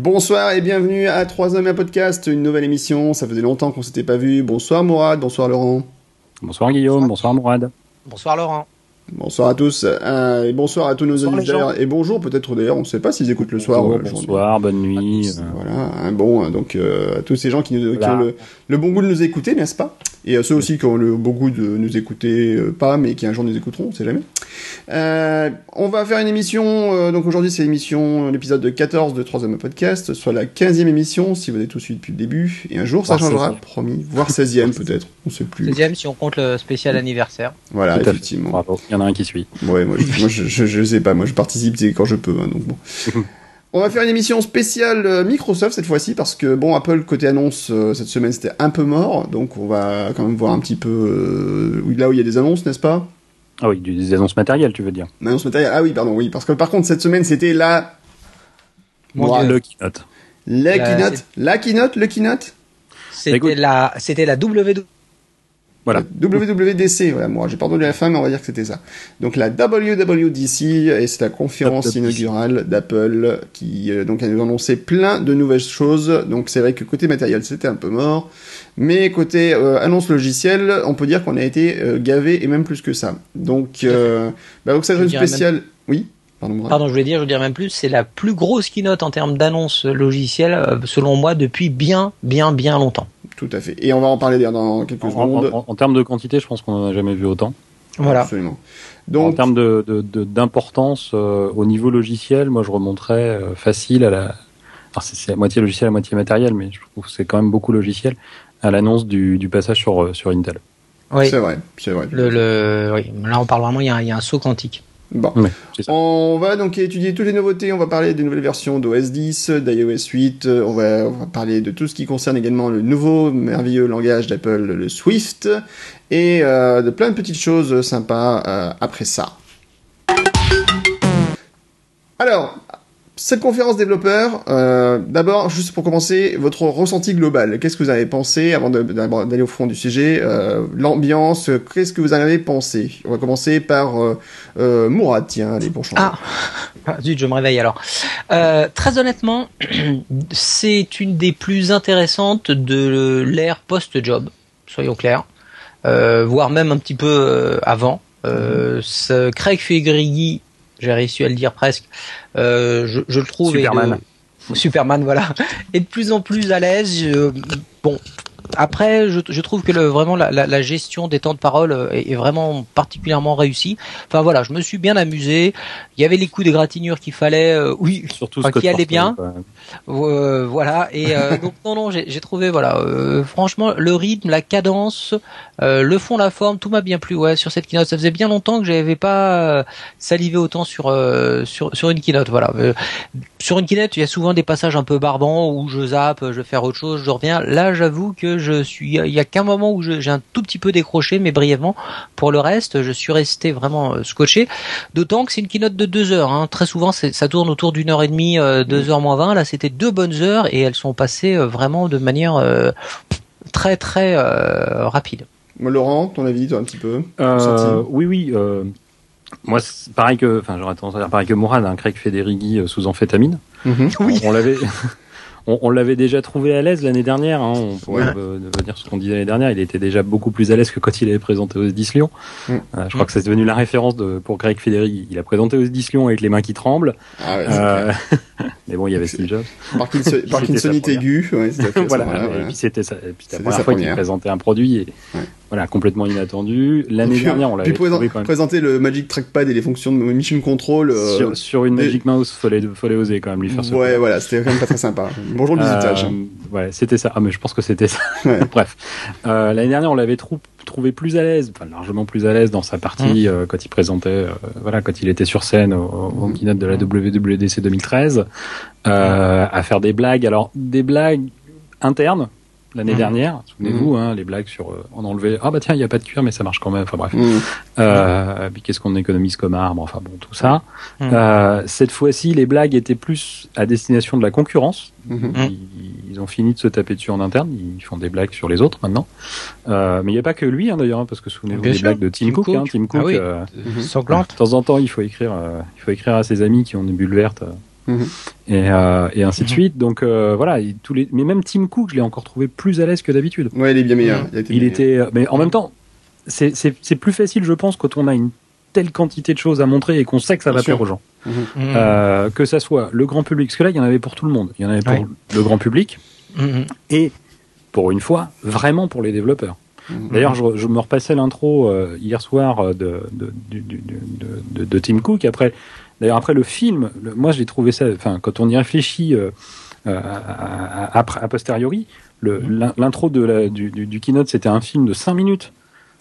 Bonsoir et bienvenue à 3 hommes un podcast, une nouvelle émission. Ça faisait longtemps qu'on s'était pas vu. Bonsoir Mourad, bonsoir Laurent. Bonsoir Guillaume, bonsoir Mourad. Bonsoir Laurent. Bonsoir à tous euh, et bonsoir à tous nos auditeurs et bonjour peut-être d'ailleurs on ne sait pas s'ils écoutent le soir. Bonjour, bonsoir, bonne nuit. Euh. Voilà, un bon donc euh, à tous ces gens qui, nous, qui ont le, le, bon goût de nous écouter, n'est-ce pas? Et à ceux aussi qui ont le bon goût de nous écouter euh, pas, mais qui un jour nous écouteront, on sait jamais. Euh, on va faire une émission, donc aujourd'hui c'est l'émission, l'épisode 14 de 3 podcast, soit la 15e émission si vous avez tout suivi depuis le début, et un jour ça changera, promis, voire 16e peut-être, on sait plus. 16e si on compte le spécial anniversaire. Voilà, effectivement. Bravo y en a un qui suit. Ouais, moi, je, moi je, je, sais pas, moi je participe quand je peux, hein, donc bon. On va faire une émission spéciale euh, Microsoft cette fois-ci parce que bon Apple côté annonce euh, cette semaine c'était un peu mort. Donc on va quand même voir un petit peu euh, là où il y a des annonces n'est-ce pas? Ah oui des annonces matérielles tu veux dire. Annonces matérielles. Ah oui pardon oui. Parce que par contre cette semaine c'était la Moi, le keynote. la keynote. la keynote le keynote? C'était la c'était la W voilà. WWDC, voilà, moi j'ai pardonné la fin, mais on va dire que c'était ça. Donc la WWDC, et c'est la conférence inaugurale d'Apple qui euh, donc a nous annoncé plein de nouvelles choses. Donc c'est vrai que côté matériel c'était un peu mort, mais côté euh, annonce logicielle, on peut dire qu'on a été euh, gavé et même plus que ça. Donc, bah, donc c'est une spéciale. Oui? Pardon, Pardon, je voulais dire, je veux dire même plus, c'est la plus grosse keynote en termes d'annonce logicielle, selon moi, depuis bien, bien, bien longtemps. Tout à fait. Et on va en parler dans quelques en, secondes. En, termes de quantité, je pense qu'on n'en a jamais vu autant. Voilà. Absolument. Donc, en termes d'importance de, de, euh, au niveau logiciel, moi je remonterais euh, facile à la. Alors c'est à moitié logiciel, à moitié matériel, mais je trouve que c'est quand même beaucoup logiciel à l'annonce du, du, passage sur, euh, sur Intel. Oui. C'est vrai, c'est vrai. Le, le, oui. Là on parle vraiment, il y a, il y a un saut quantique. Bon. on va donc étudier toutes les nouveautés, on va parler des nouvelles versions d'OS 10, d'iOS 8, on va, on va, parler de tout ce qui concerne également le nouveau merveilleux langage d'Apple, le Swift, et euh, de plein de petites choses sympas euh, après ça. Alors, cette conférence développeur, euh, d'abord, juste pour commencer, votre ressenti global. Qu'est-ce que vous avez pensé avant d'aller au fond du sujet euh, L'ambiance, qu'est-ce que vous en avez pensé? On va commencer par euh, Mourad, tiens, allez, pour. Ah, ah zut, je me réveille alors. Très honnêtement, c'est une des plus intéressantes de l'ère post-job, soyons clairs, voire même un petit peu avant. Euh, Craig Federighi j'ai réussi à le dire presque. Euh, je, je, le trouve Superman. De, Superman, voilà, et de plus en plus à l'aise. bon, après, je, je, trouve que le, vraiment la, la, la, gestion des temps de parole euh, est, est, vraiment particulièrement réussie. Enfin voilà, je me suis bien amusé. Il y avait les coups de gratinure qu'il fallait, euh, oui, surtout enfin, qui allait bien. Euh, voilà. Et euh, donc non non, j'ai trouvé voilà, franchement le rythme, la cadence, le fond, la forme, tout m'a bien plu. Ouais, sur cette keynote, ça faisait bien longtemps que j'avais pas salivé autant sur sur sur une keynote. Voilà. sur une keynote, il y a souvent des passages un peu barbants où je zappe, je vais faire autre chose, je reviens. Là, j'avoue que je suis, il y a qu'un moment où j'ai un tout petit peu décroché, mais brièvement. Pour le reste, je suis resté vraiment scotché. D'autant que c'est une keynote de deux heures. Hein. Très souvent, ça tourne autour d'une heure et demie, deux heures moins vingt. Là, c'était deux bonnes heures et elles sont passées euh, vraiment de manière euh, très très euh, rapide. Laurent, ton avis, toi, un petit peu Oui, oui. Moi, pareil que, enfin, j'aurais tendance à dire pareil que Mourad, un hein, Craig Federighi sous amphétamine. Oui. On, l'avait, on, on l'avait déjà trouvé à l'aise l'année dernière. Hein, on pourrait ouais. dire ce qu'on disait l'année dernière. Il était déjà beaucoup plus à l'aise que quand il avait présenté aux éditions. Mm. Euh, je crois que c'est devenu la référence de, pour Greg Federighi. Il a présenté aux éditions avec les mains qui tremblent. Ah ouais, euh, mais bon, il y avait Steve Jobs. Parkinson, Parkinsonite aiguë. Ouais, voilà. Voilà, et puis c'était ça. Et puis c'était la première fois qu'il présentait un produit. Et. Voilà, complètement inattendu. L'année dernière, on l'avait quand même. Présenter le Magic Trackpad et les fonctions de Mission Control euh, sur, sur, une Magic Mouse, fallait fallait oser quand même lui faire ça. Ouais, voilà, c'était quand même pas très sympa. Bonjour le visitage. Euh, ouais, c'était ça. Ah, mais je pense que c'était ça. Ouais. Bref, euh, l'année dernière, on l'avait trou trouvé plus à l'aise, enfin largement plus à l'aise dans sa partie mmh. euh, quand il présentait, euh, voilà, quand il était sur scène au, au keynote de la WWDC 2013, euh, à faire des blagues. Alors des blagues internes l'année mmh. dernière. Souvenez-vous, mmh. hein, les blagues sur euh, on enlevait ah bah tiens il y a pas de cuir mais ça marche quand même. Enfin bref. Mmh. Euh, puis qu'est-ce qu'on économise comme arbre? Enfin bon tout ça. Euh, cette fois-ci les blagues étaient plus à destination de la concurrence. Ils, ils, ont fini de se taper dessus en interne. Ils font des blagues sur les autres maintenant. Euh, mais il n'y a pas que lui hein, d'ailleurs hein, parce que souvenez-vous des blagues de Tim, Tim Cook. Cook. Tim Cook. Ah oui. de temps en temps il faut écrire il faut écrire à ses amis qui ont des bulles vertes mhm. et, et ainsi de suite. Donc voilà, tous les, mais même Tim Cook, je l'ai encore trouvé plus à l'aise que d'habitude. Ouais, il est bien meilleur. Il, était, mais en même temps, c'est plus facile, je pense, quand on a une telle quantité de choses à montrer et qu'on sait que ça va plaire aux gens. Mhm. Euh, que ça soit le grand public, parce que là, il y en avait pour tout le monde. Il y en avait pour le grand public mhm. et, pour une fois, vraiment pour les développeurs. Mhm. D'ailleurs, je, me repassais l'intro euh, hier soir euh, de, de, de, de, Tim Cook. Après, d'ailleurs, après le film, moi, j'ai trouvé ça. Enfin, quand on y réfléchit à, a posteriori, l'intro de du, du keynote, c'était un film de 5 minutes.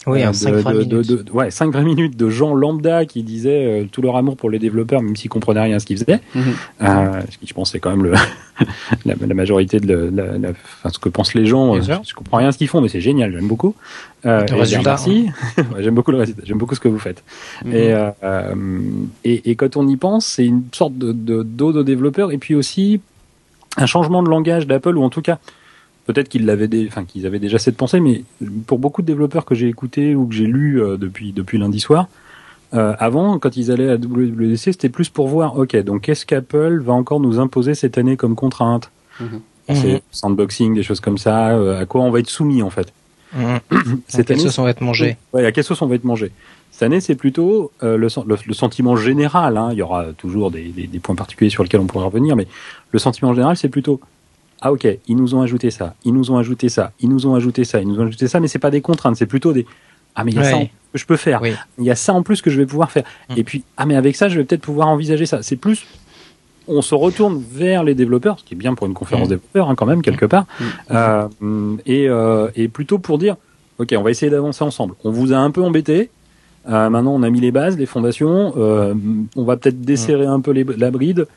Oui, un 5 de, minutes. De, de, ouais, 5 minutes de gens lambda qui disaient euh, tout leur amour pour les développeurs, même s'ils comprenaient rien à ce qu'ils faisaient. Mm -hmm. euh, ce qui, je pense, c'est quand même le la, la, majorité de la, la, enfin, ce que pensent les gens. Euh, je comprends rien à ce qu'ils font, mais c'est génial, j'aime beaucoup. Euh, le résultat. Merci. Hein. ouais, j'aime beaucoup le résultat. J'aime beaucoup ce que vous faites. Mm -hmm. et, euh, et, et, quand on y pense, c'est une sorte de d'eau de, de développeurs et puis aussi un changement de langage d'Apple ou en tout cas peut-être qu'ils l'avaient, enfin qu'ils avaient déjà cette pensée, mais pour beaucoup de développeurs que j'ai écoutés ou que j'ai lus euh, depuis depuis lundi soir, euh, avant, quand ils allaient à WWDC, c'était plus pour voir, ok, donc qu'est-ce qu'Apple va encore nous imposer cette année comme contrainte? Mm-hmm. C'est mm-hmm. sandboxing, des choses comme ça. Euh, à quoi on va être soumis en fait mmh. Cette année, sauce on va être mangé Ouais, à quelle sauce on va être mangé cette année, c'est plutôt euh, le, le, le, sentiment général. Hein. Il y aura toujours des, des, des, points particuliers sur lesquels on pourra revenir, mais le sentiment général, c'est plutôt ah ok, ils nous ont ajouté ça, ils nous ont ajouté ça, ils nous ont ajouté ça, ils nous ont ajouté ça, mais c'est pas des contraintes, c'est plutôt des ah mais il y a ça que je peux faire, il y a ça en plus que je vais pouvoir faire, mm. et puis ah mais avec ça je vais peut-être pouvoir envisager ça. C'est plus on se retourne vers les développeurs, ce qui est bien pour une conférence mmh. développeur hein, quand même quelque part, mmh. euh, et, euh, et plutôt pour dire ok on va essayer d'avancer ensemble. On vous a un peu embêté, euh, maintenant on a mis les bases, les fondations, euh, on va peut-être desserrer un peu les, la bride.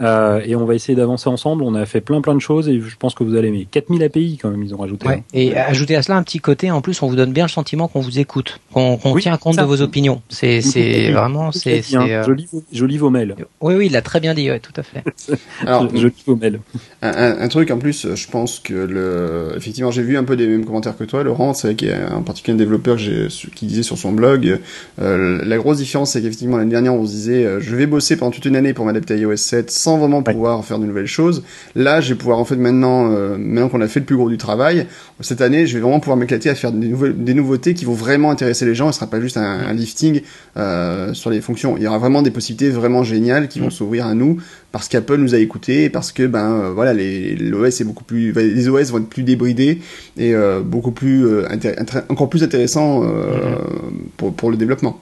Euh, et on va essayer d'avancer ensemble. On a fait plein plein de choses et je pense que vous allez aimer. 4000 API quand même, ils ont rajouté. Ouais. Et ajouter à cela un petit côté, en plus, on vous donne bien le sentiment qu'on vous écoute, qu'on qu tient compte ça. de vos opinions. C'est c'est vraiment c'est euh... je, lis, je lis vos mails. Oui oui, il l'a très bien dit, ouais, tout à fait. Alors je, je, lis vos mails. Un, un, un, truc en plus, je pense que le effectivement, j'ai vu un peu des mêmes commentaires que toi, Laurent. C'est vrai qu'il y a un particulier un développeur qui disait sur son blog, euh, la grosse différence, c'est qu'effectivement l'année dernière, on se disait, euh, je vais bosser pendant toute une année pour m'adapter à iOS 7 sans vraiment pouvoir faire de nouvelles choses. Là, je vais pouvoir en fait maintenant, euh, maintenant qu'on a fait le plus gros du travail, cette année, je vais vraiment pouvoir m'éclater à faire des, nouvelles, des nouveautés qui vont vraiment intéresser les gens. Ce sera pas juste un, un lifting euh, sur les fonctions. Il y aura vraiment des possibilités vraiment géniales qui vont mm. s'ouvrir à nous parce qu'Apple nous a écoutés, parce que ben euh, voilà, les l'OS est beaucoup plus, les OS vont être plus débridés et euh, beaucoup plus euh, encore plus intéressants euh, mm. pour pour le développement.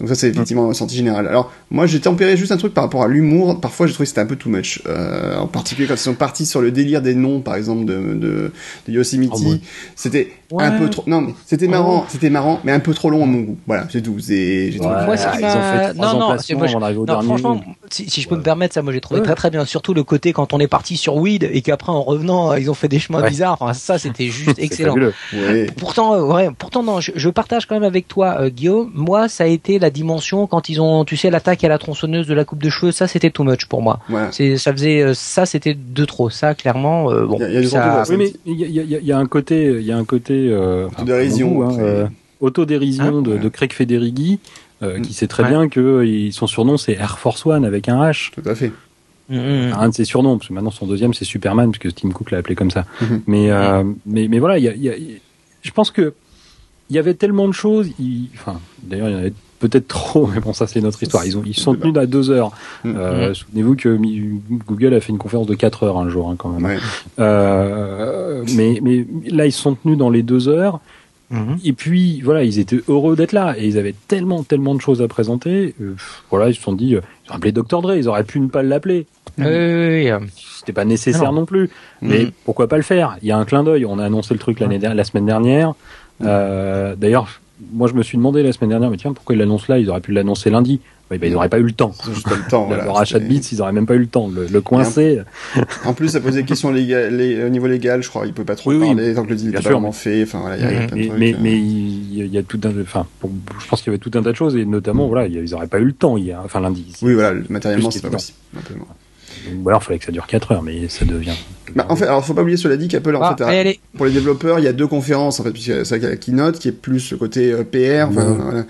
Donc ça, c'est effectivement un senti général. Alors, moi, j'ai tempéré juste un truc par rapport à l'humour. Parfois, j'ai trouvé que c'était un peu too much. Euh, en particulier quand ils sont partis sur le délire des noms, par exemple, de, de, de Yosemite. Oh, ouais. C'était ouais. un peu trop... Non, mais c'était marrant, oh. c'était marrant, mais un peu trop long à mon goût. Voilà, c'est tout. J'ai trouvé... Ouais, moi, ce qui m'a... Non, non, moi, je... non franchement, si, si, je peux me permettre, ça, moi, j'ai trouvé très, très bien. Surtout le côté quand on est parti sur Weed et qu'après, en revenant, ils ont fait des chemins bizarres. Enfin, ça, c'était juste excellent. Pourtant, euh, ouais, pourtant, non, je, je, partage quand même avec toi, euh, Guillaume. Moi, ça a été la dimension quand ils ont, tu sais, l'attaque à la tronçonneuse de la coupe de cheveux, ça c'était too much pour moi. Ouais. C'est, ça faisait, euh, ça c'était de trop. Ça, clairement, euh, bon. Il y a, y a ça... oui, mais il y a, y, a, y a, un côté, il y a un côté euh, autodérision, hein, euh, autodérision hein de, de, Craig Federighi, euh, mm. qui sait très ouais. bien que son surnom c'est Air Force One avec un H. Tout à fait. Mmh. Un de ses surnoms, parce que maintenant son deuxième c'est Superman, puisque Tim Cook l'a appelé comme ça. Mmh. Mais, euh, mais, mais voilà, y a, y a, je pense que il y avait tellement de choses. Enfin, d'ailleurs, il y en avait peut-être trop, mais bon, ça c'est notre histoire. Ils, ont, ils sont tenus à deux heures. Mmh. Euh, Souvenez-vous que Google a fait une conférence de quatre heures un jour, hein, quand même. Ouais. Euh, mais, mais là, ils sont tenus dans les deux heures. Mmh. Et puis voilà, ils étaient heureux d'être là et ils avaient tellement tellement de choses à présenter. Euh, voilà, ils se sont dit, euh, ils ont appelé Dr Dre, ils auraient pu ne pas l'appeler. Oui, oui, oui. C'était pas nécessaire non, non plus, mmh. mais pourquoi pas le faire? Il y a un clin d'œil. On a annoncé le truc l'année la semaine dernière. Euh, D'ailleurs, moi je me suis demandé la semaine dernière, mais tiens, pourquoi ils l'annoncent là? Ils auraient pu l'annoncer lundi. Oui, ben, ils n'auraient pas eu le temps. Juste le temps. voilà, leur achat de bits, ils n'auraient même pas eu le temps. Le, le coincer. En plus, ça pose des questions légales, les, au niveau légal, je crois. Il peut pas trop oui, parler oui, tant que le deal n'est pas vraiment fait. Enfin, voilà, il y a, plein de mais, trucs, mais, euh... mais il y a tout un, enfin, je pense qu'il y avait tout un tas de choses et notamment, voilà, ils n'auraient pas eu le temps hier, enfin lundi. Oui, voilà, matériellement, c'est pas possible. Ou alors, il fallait que ça dure 4 heures, mais ça devient Bah, en fait, alors faut pas oublier cela dit qu'Apple en Ah, fait, a- allez, allez. pour les développeurs, il y a deux conférences en fait, puisque c'est vrai qu'il y a la keynote qui est plus le côté euh, PR, enfin, Le- voilà.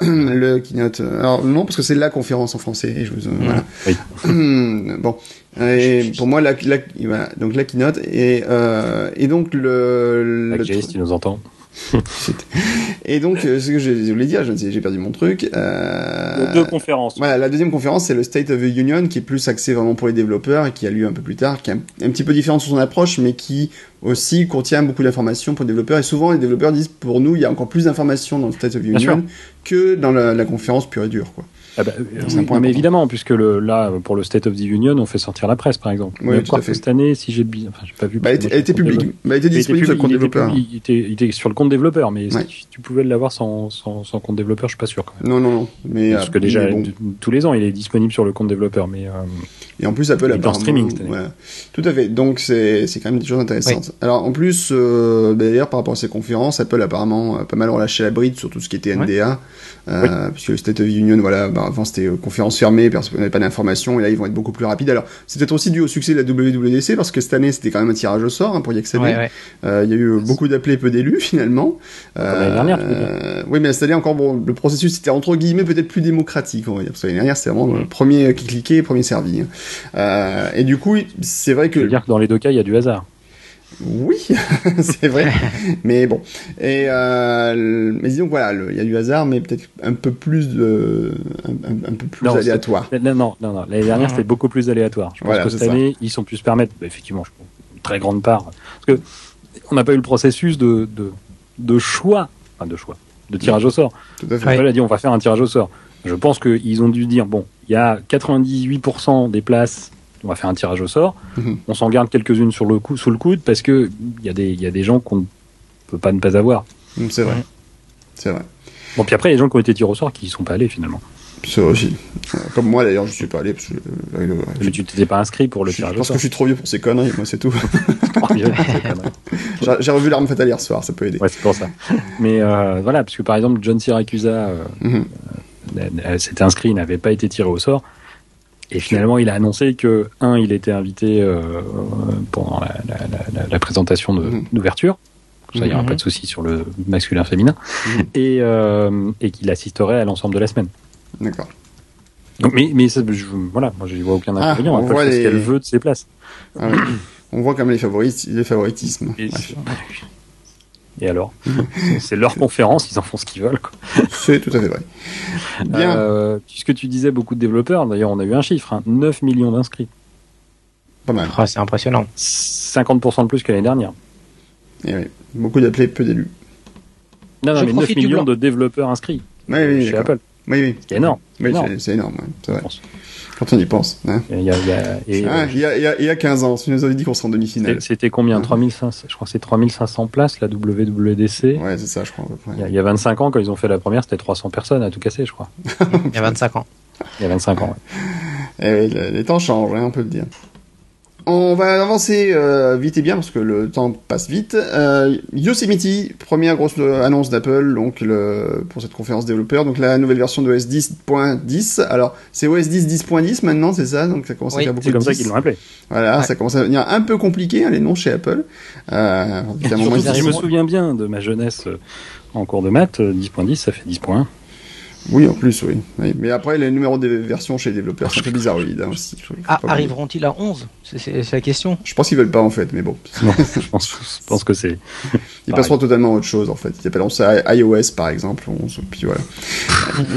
le- le keynote. euh, Alors non, parce que c'est la conférence en français. Et je vous, euh, voilà. Oui. bon, et pour moi, la, la, voilà, donc la keynote et euh, et donc le, le si tu nous entends. Et donc euh, ce que je voulais dire, je ne sais, j'ai perdu mon truc. Euh, Deux conférences. voilà, la deuxième conférence, c'est le State of the Union, qui est plus axé vraiment pour les développeurs et qui a lieu un peu plus tard, qui est un, un petit peu différent sur son approche, mais qui aussi contient beaucoup d'informations pour les développeurs. Et souvent, les développeurs disent, pour nous, il y a encore plus d'informations dans le State of the. Union que dans la, la conférence pure et dure, quoi. Ah bah, euh, un oui, point mais évidemment, puisque le, là, pour le State of the Union, on fait sortir la presse, par exemple. Oui, tout à fait. cette année, si j'ai bien, enfin, j'ai pas vu. Bah, elle, était- publique, bah, elle était disponible sur le compte il développeur. il était, il était sur le compte développeur, mais Ouais. si tu pouvais l'avoir sans, sans, sans compte développeur, je suis pas sûr quand même. Non, non, non. Mais, Parce euh, que déjà, mais bon. d- tous les ans, il est disponible sur le compte développeur, mais euh, Et en plus, Apple Il en apparemment, streaming voilà. Tout à fait. Donc c'est c'est quand même des choses intéressantes. Alors en plus, euh, d'ailleurs par rapport à ces conférences, Apple apparemment a pas mal relâché la bride sur tout ce qui était NDA, euh, puisque le State of the Union, voilà, bah, avant c'était euh, conférence fermée, parce qu'on n'avait pas d'informations, et là ils vont être beaucoup plus rapides. Alors c'est peut-être aussi dû au succès de la WWDC, parce que cette année c'était quand même un tirage au sort hein, pour y accéder. Ouais, ouais. Euh, Il y a eu beaucoup d'appelés, peu d'élus finalement. l'année dernière, euh, oui, mais cette année encore, bon, le processus était entre guillemets peut-être plus démocratique, on va dire. Parce que l'année dernière, c'était vraiment le premier qui cliquait, premier servi. hein. Euh, et du coup, c'est vrai que je veux dire que dans les deux cas, il y a du hasard. oui, c'est vrai. mais bon. Et euh, mais disons que voilà, il y a du hasard, mais peut-être un peu plus de, un, peu plus Non, aléatoire. Non, non, non, non. L'année dernière, c'était beaucoup plus aléatoire. Je pense Voilà, que cette ça. année, ils sont pu se permettre, bah, effectivement, je pense, une très grande part, parce que on n'a pas eu le processus de, de, de choix, enfin de choix, de tirage au sort. Tout à fait. Apple a dit on va faire un tirage au sort. Je pense qu'ils ont dû dire bon, il y a 98% des places, on va faire un tirage au sort. Mhm. On s'en garde quelques-unes sur le cou- sous le coude parce que il y a des il y a des gens qu'on ne peut pas ne pas avoir. Mm, C'est vrai. Ouais. C'est vrai. Bon puis après il y a des gens qui ont été tirés au sort qui y sont pas allés finalement. C'est vrai aussi. Euh, Comme moi d'ailleurs, je suis pas allé parce que euh, avec le- Mais tu t'étais pas inscrit pour le je, tirage au parce que sort. je suis trop vieux pour ces conneries, moi c'est tout. J'ai j'ai revu l'arme fatale hier soir, ça peut aider. Ouais, c'est pour ça. Mais euh, voilà, parce que par exemple, John Siracusa euh, Mhm. S'était inscrit, il n'avait pas été tiré au sort. Et finalement, il a annoncé que, un, il était invité euh, pendant la, la, la, la présentation Mhm. d'ouverture. Ça, il n'y aura Mhm. pas de souci sur le masculin-féminin. Et, euh, et qu'il assisterait à l'ensemble de la semaine. D'accord. Mais mais ça, je, voilà, moi, je n'y vois aucun Ah, inconvénient. on Apple voit fait ce les- qu'elle veut de ses places. Ah. On voit les, favoris, les favoritismes. Et, alors C'est- leur conférence, ils en font ce qu'ils veulent. Quoi. C'est tout à fait vrai. Bien. Euh, puisque tu disais beaucoup de développeurs, d'ailleurs on a eu un chiffre, hein, 9 millions d'inscrits. Pas mal. Ah, c'est impressionnant. 50% de plus que l'année dernière. Et oui. Beaucoup d'appelés, peu d'élus. Non, non, Je mais 9 profite du millions de développeurs inscrits Oui, oui, chez d'accord. Apple. Oui, oui. C'est énorme. Oui, énorme, c'est- énorme, ouais, c'est je vrai. Quand on y pense. Hein. Il y a- il y a- et, Ah, il, y a, il, y a, il y a 15 ans, si nous avait dit qu'on serait en demi-finale. C'était combien? Mhm. 3500, Je crois que c'est 3500 places, la WWDC. Ouais, c'est ça, je crois. Il, y a, il y a 25 ans, quand ils ont fait la première, c'était 300 personnes à tout casser, je crois. Il y a 25 ans. Il y a 25 ans. ouais. Eh oui, le- les temps changent, hein, on peut le dire. On va avancer euh, vite et bien parce que le temps passe vite. Euh, Yosemite, première grosse euh, annonce d'Apple donc le, pour cette conférence développeur. Donc la nouvelle version de OS 10.10. Alors c'est OS 10 10.10 maintenant, c'est ça? Donc ça commence à Oui, faire beaucoup C'est comme ça 10. qu'ils l'ont appelé. Voilà, Ouais. ça commence à devenir un peu compliqué hein, les noms chez Apple. Euh, je ils me souviens bien de ma jeunesse euh, en cours de maths, euh, 10.10, ça fait 10.1. Oui, en plus, oui. Oui. Mais après, les numéros des versions chez les développeurs, c'est un peu bizarroïde hein, aussi. Ah, arriveront-ils à 11 C'est la question. Je pense qu'ils veulent pas en fait, mais bon. Non, je pense, je pense que c'est. Ils Pareil. passeront totalement à autre chose en fait. Ils appelleront ça iOS par exemple. 11, puis voilà.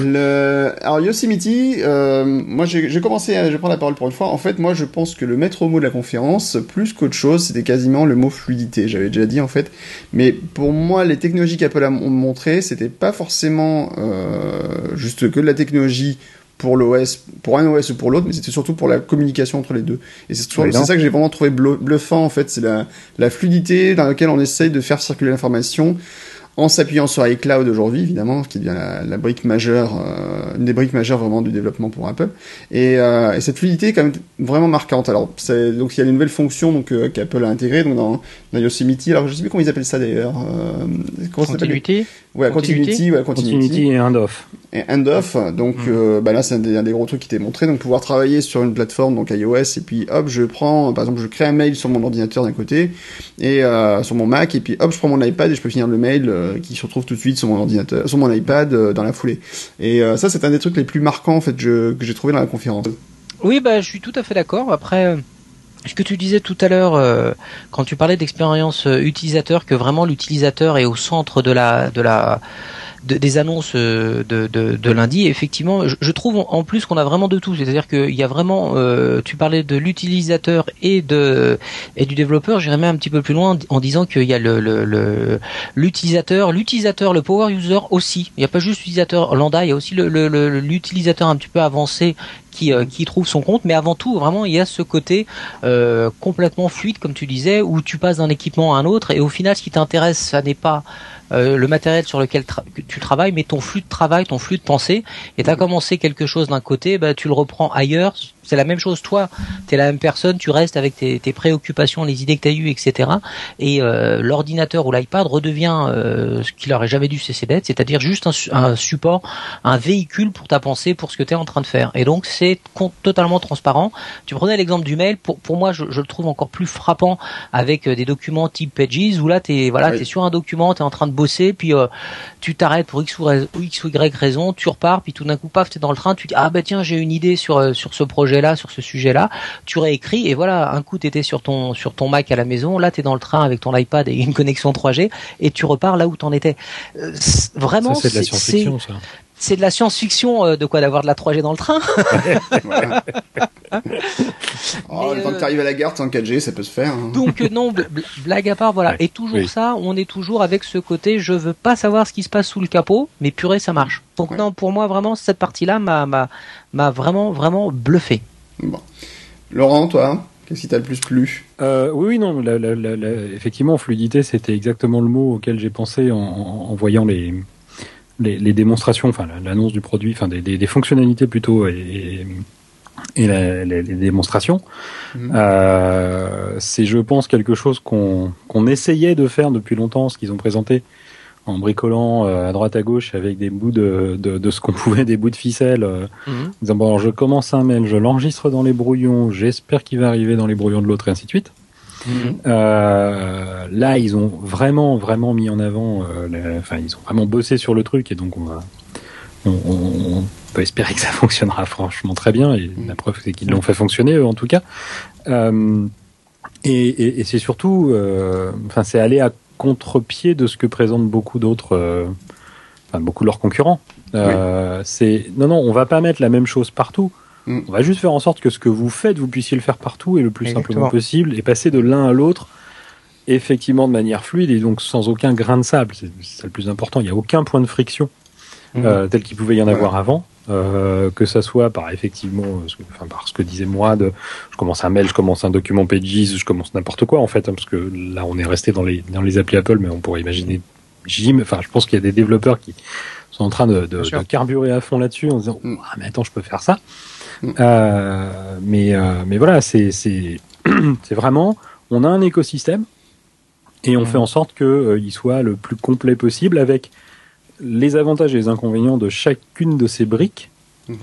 le... Alors Yosemite, euh, moi j'ai commencé, à... je vais prendre la parole pour une fois. En fait, moi je pense que le maître mot de la conférence, plus qu'autre chose, c'était quasiment le mot fluidité. J'avais déjà dit en fait. Mais pour moi, les technologies qu'Apple a mon- montrées, c'était pas forcément euh, juste que de la technologie pour l'OS, pour un OS ou pour l'autre, mais c'était surtout pour la communication entre les deux. Et c'est Oui, ça que j'ai vraiment trouvé blu- bluffant en fait, c'est la, la fluidité dans laquelle on essaye de faire circuler l'information en s'appuyant sur iCloud aujourd'hui, évidemment, qui devient la, la brique majeure, euh, une des briques majeures vraiment du développement pour Apple. Et, euh, et cette fluidité est quand même vraiment marquante. Alors, donc il y a une nouvelle fonction donc euh, qu'Apple a intégrée donc dans, dans Yosemite. Alors, je sais plus comment ils appellent ça d'ailleurs. Euh, Continuité Ouais, Continuity, ouais, Continuity. et Handoff. Et Handoff, donc mm. euh, bah là c'est un, des gros trucs qui t'est montré, donc pouvoir travailler sur une plateforme, donc iOS, et puis hop, je prends, par exemple, je crée un mail sur mon ordinateur d'un côté, et euh, sur mon Mac, et puis hop, je prends mon iPad et je peux finir le mail euh, qui se retrouve tout de suite sur mon ordinateur, sur mon iPad dans la foulée. Et ça c'est un des trucs les plus marquants en fait que j'ai trouvé dans la conférence. Oui, bah je suis tout à fait d'accord. Après ce que tu disais tout à l'heure euh, quand tu parlais d'expérience euh, utilisateur, que vraiment l'utilisateur est au centre de la de la des annonces euh, de, de, lundi, effectivement, je, trouve en plus qu'on a vraiment de tout. C'est-à-dire qu'il y a vraiment, tu parlais de l'utilisateur et de et du développeur. J'irais même un petit peu plus loin en disant qu'il y a le l'utilisateur, l'utilisateur, le power user aussi. Il n'y a pas juste l'utilisateur lambda, il y a aussi l'utilisateur un petit peu avancé euh, qui, trouve son compte, mais avant tout, vraiment, il y a ce côté euh, complètement fluide, comme tu disais, où tu passes d'un équipement à un autre, et au final, ce qui t'intéresse, ça n'est pas euh, le matériel sur lequel tu travailles, mais ton flux de travail, ton flux de pensée. Et tu as commencé quelque chose d'un côté, bah, tu le reprends ailleurs. C'est la même chose, toi, tu es la même personne, tu restes avec tes, tes préoccupations, les idées que tu as eues, etc. Et euh, l'ordinateur ou l'iPad redevient euh, ce qu'il aurait jamais dû cesser d'être, c'est-à-dire juste un, un, support, un véhicule pour ta pensée, pour ce que tu es en train de faire. Et donc c'est totalement transparent. Tu prenais l'exemple du mail, pour, pour moi je, je, le trouve encore plus frappant avec des documents type Pages, où là tu es, voilà, es sur un document, tu es en train de bosser, puis euh, tu t'arrêtes pour X ou, X ou Y raison, tu repars, puis tout d'un coup, paf, es dans le train, tu dis ah bah tiens j'ai une idée sur euh, sur ce projet-là, sur ce sujet-là, tu réécris et voilà, un coup t'étais sur ton sur ton Mac à la maison, là t'es dans le train avec ton iPad et une connexion 3G et tu repars là où t'en étais. Euh, vraiment, c'est de la science-fiction ça c'est de la science-fiction euh, de quoi d'avoir de la 3G dans le train. oh, le temps que tu arrives à la gare sans 4G, ça peut se faire. Hein. Donc euh, non, blague à part, voilà. Et toujours ça, on est toujours avec ce côté, je veux pas savoir ce qui se passe sous le capot, mais purée, ça marche. Donc non, pour moi, vraiment, cette partie-là m'a, m'a, vraiment, vraiment bluffé. Bon. Laurent, toi Qu'est-ce qui t'a le plus plu euh, Oui, oui, non. effectivement, fluidité, c'était exactement le mot auquel j'ai pensé en voyant les, les, démonstrations, enfin l'annonce du produit, enfin des, des, fonctionnalités plutôt et, et les, démonstrations, mhm. euh, c'est je pense quelque chose qu'on qu'on essayait de faire depuis longtemps, ce qu'ils ont présenté en bricolant euh, à droite à gauche avec des bouts de, de, de ce qu'on pouvait, des bouts de ficelle, euh, mhm. disant bon je commence un mail, je l'enregistre dans les brouillons, j'espère qu'il va arriver dans les brouillons de l'autre et ainsi de suite. Mhm. Euh, là, ils ont vraiment, vraiment mis en avant, euh, enfin, ils ont vraiment bossé sur le truc et donc on va, on, on, peut espérer que ça fonctionnera franchement très bien et la preuve c'est qu'ils l'ont fait fonctionner en tout cas. Euh, et, et, et c'est surtout, enfin, c'est aller à contre-pied de ce que présentent beaucoup d'autres, euh, enfin, beaucoup de leurs concurrents. C'est non, non, on va pas mettre la même chose partout. Mm. On va juste faire en sorte que ce que vous faites, vous puissiez le faire partout et le plus simplement possible et passer de l'un à l'autre effectivement de manière fluide et donc sans aucun grain de sable. C'est ça le plus important. Il n'y a aucun point de friction mm. euh, tel qu'il pouvait y en avoir avant. Euh, que ça soit par effectivement, enfin par ce que disait moi, de, je commence un mail, je commence un document Pages, je commence n'importe quoi en fait, hein, parce que là on est resté dans les dans les applis Apple, mais on pourrait imaginer Jim. Enfin, je pense qu'il y a des développeurs qui sont en train de, de, de carburer à fond là-dessus en disant mm. ah mais attends je peux faire ça. Euh, mais, euh, mais voilà, c'est c'est vraiment, on a un écosystème et on fait en sorte qu'il euh, il soit le plus complet possible avec les avantages et les inconvénients de chacune de ces briques. Mhm.